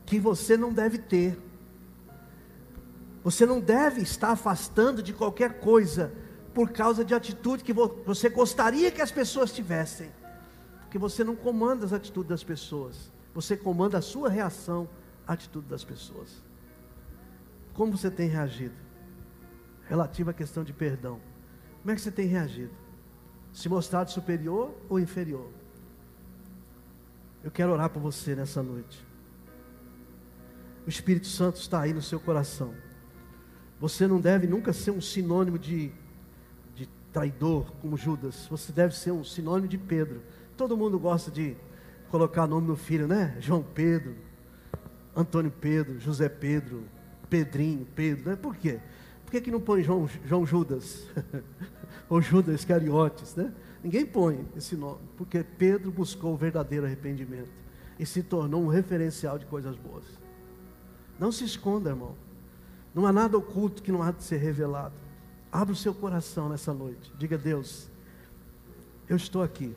que você não deve ter. Você não deve estar afastando de qualquer coisa por causa de atitude que você gostaria que as pessoas tivessem. Porque você não comanda as atitudes das pessoas, você comanda a sua reação à atitude das pessoas. Como você tem reagido? Relativo à questão de perdão. Como é que você tem reagido? Se mostrado superior ou inferior? Eu quero orar por você nessa noite. O Espírito Santo está aí no seu coração. Você não deve nunca ser um sinônimo de, de traidor, como Judas. Você deve ser um sinônimo de Pedro. Todo mundo gosta de colocar nome no filho, né? João Pedro, Antônio Pedro, José Pedro, Pedrinho, Pedro. Né? Por quê? Por que, que não põe João, João Judas? Ou Judas Cariotes, né? Ninguém põe esse nome, porque Pedro buscou o verdadeiro arrependimento e se tornou um referencial de coisas boas. Não se esconda, irmão. Não há nada oculto que não há de ser revelado. Abra o seu coração nessa noite. Diga, Deus, eu estou aqui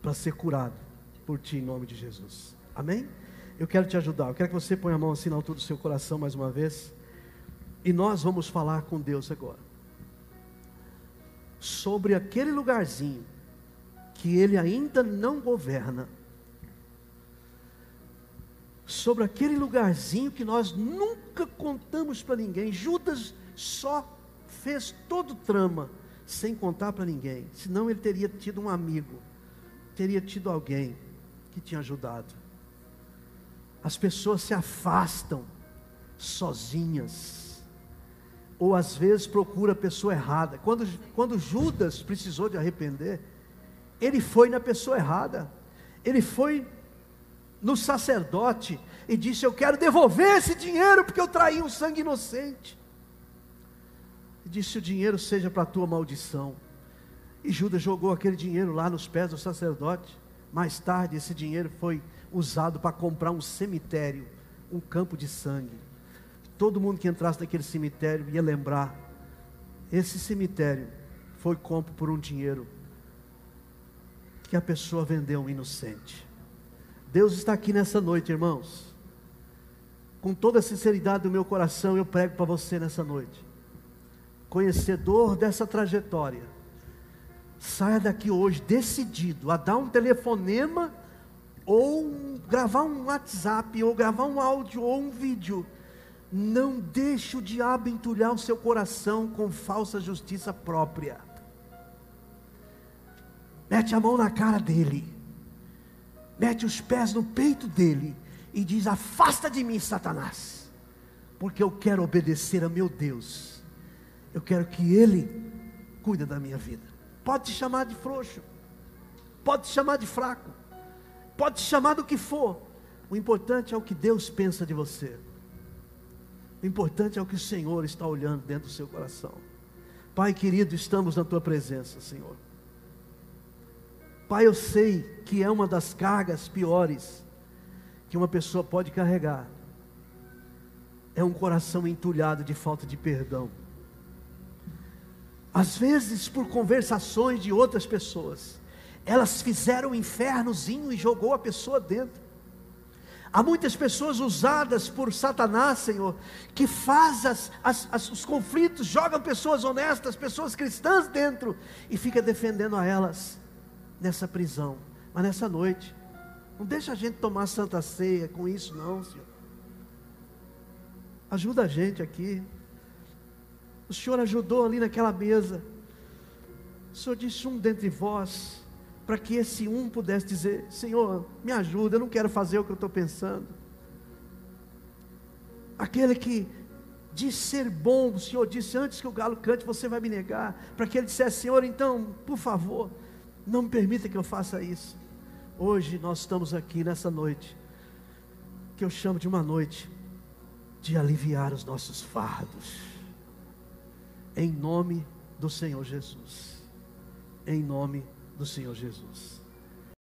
para ser curado por Ti em nome de Jesus. Amém? Eu quero te ajudar. Eu quero que você ponha a mão assim na altura do seu coração mais uma vez. E nós vamos falar com Deus agora. Sobre aquele lugarzinho que Ele ainda não governa sobre aquele lugarzinho que nós nunca contamos para ninguém. Judas só fez todo o trama sem contar para ninguém, senão ele teria tido um amigo, teria tido alguém que tinha ajudado. As pessoas se afastam sozinhas, ou às vezes procura a pessoa errada. Quando, quando Judas precisou de arrepender, ele foi na pessoa errada, ele foi no sacerdote e disse: Eu quero devolver esse dinheiro porque eu traí um sangue inocente. E disse: O dinheiro seja para a tua maldição. E Judas jogou aquele dinheiro lá nos pés do sacerdote. Mais tarde, esse dinheiro foi usado para comprar um cemitério, um campo de sangue. Todo mundo que entrasse naquele cemitério ia lembrar: esse cemitério foi compro por um dinheiro que a pessoa vendeu um inocente. Deus está aqui nessa noite, irmãos. Com toda a sinceridade do meu coração, eu prego para você nessa noite. Conhecedor dessa trajetória, saia daqui hoje decidido a dar um telefonema ou gravar um WhatsApp, ou gravar um áudio ou um vídeo. Não deixe o diabo entulhar o seu coração com falsa justiça própria. Mete a mão na cara dele mete os pés no peito dele e diz: Afasta de mim, Satanás, porque eu quero obedecer a meu Deus, eu quero que Ele cuide da minha vida. Pode te chamar de frouxo, pode te chamar de fraco, pode te chamar do que for, o importante é o que Deus pensa de você. O importante é o que o Senhor está olhando dentro do seu coração. Pai querido, estamos na tua presença, Senhor. Pai, eu sei que é uma das cargas piores que uma pessoa pode carregar. É um coração entulhado de falta de perdão. Às vezes, por conversações de outras pessoas, elas fizeram um infernozinho e jogou a pessoa dentro. Há muitas pessoas usadas por Satanás, Senhor, que faz as, as, as, os conflitos, jogam pessoas honestas, pessoas cristãs dentro e fica defendendo a elas nessa prisão. Mas nessa noite, não deixa a gente tomar santa ceia com isso, não, Senhor. Ajuda a gente aqui. O Senhor ajudou ali naquela mesa. O Senhor disse: um dentre vós para que esse um pudesse dizer: Senhor, me ajuda, eu não quero fazer o que eu estou pensando. Aquele que diz ser bom, o Senhor disse antes que o galo cante, você vai me negar, para que ele dissesse: Senhor, então, por favor, não me permita que eu faça isso. Hoje nós estamos aqui nessa noite, que eu chamo de uma noite de aliviar os nossos fardos, em nome do Senhor Jesus. Em nome do Senhor Jesus.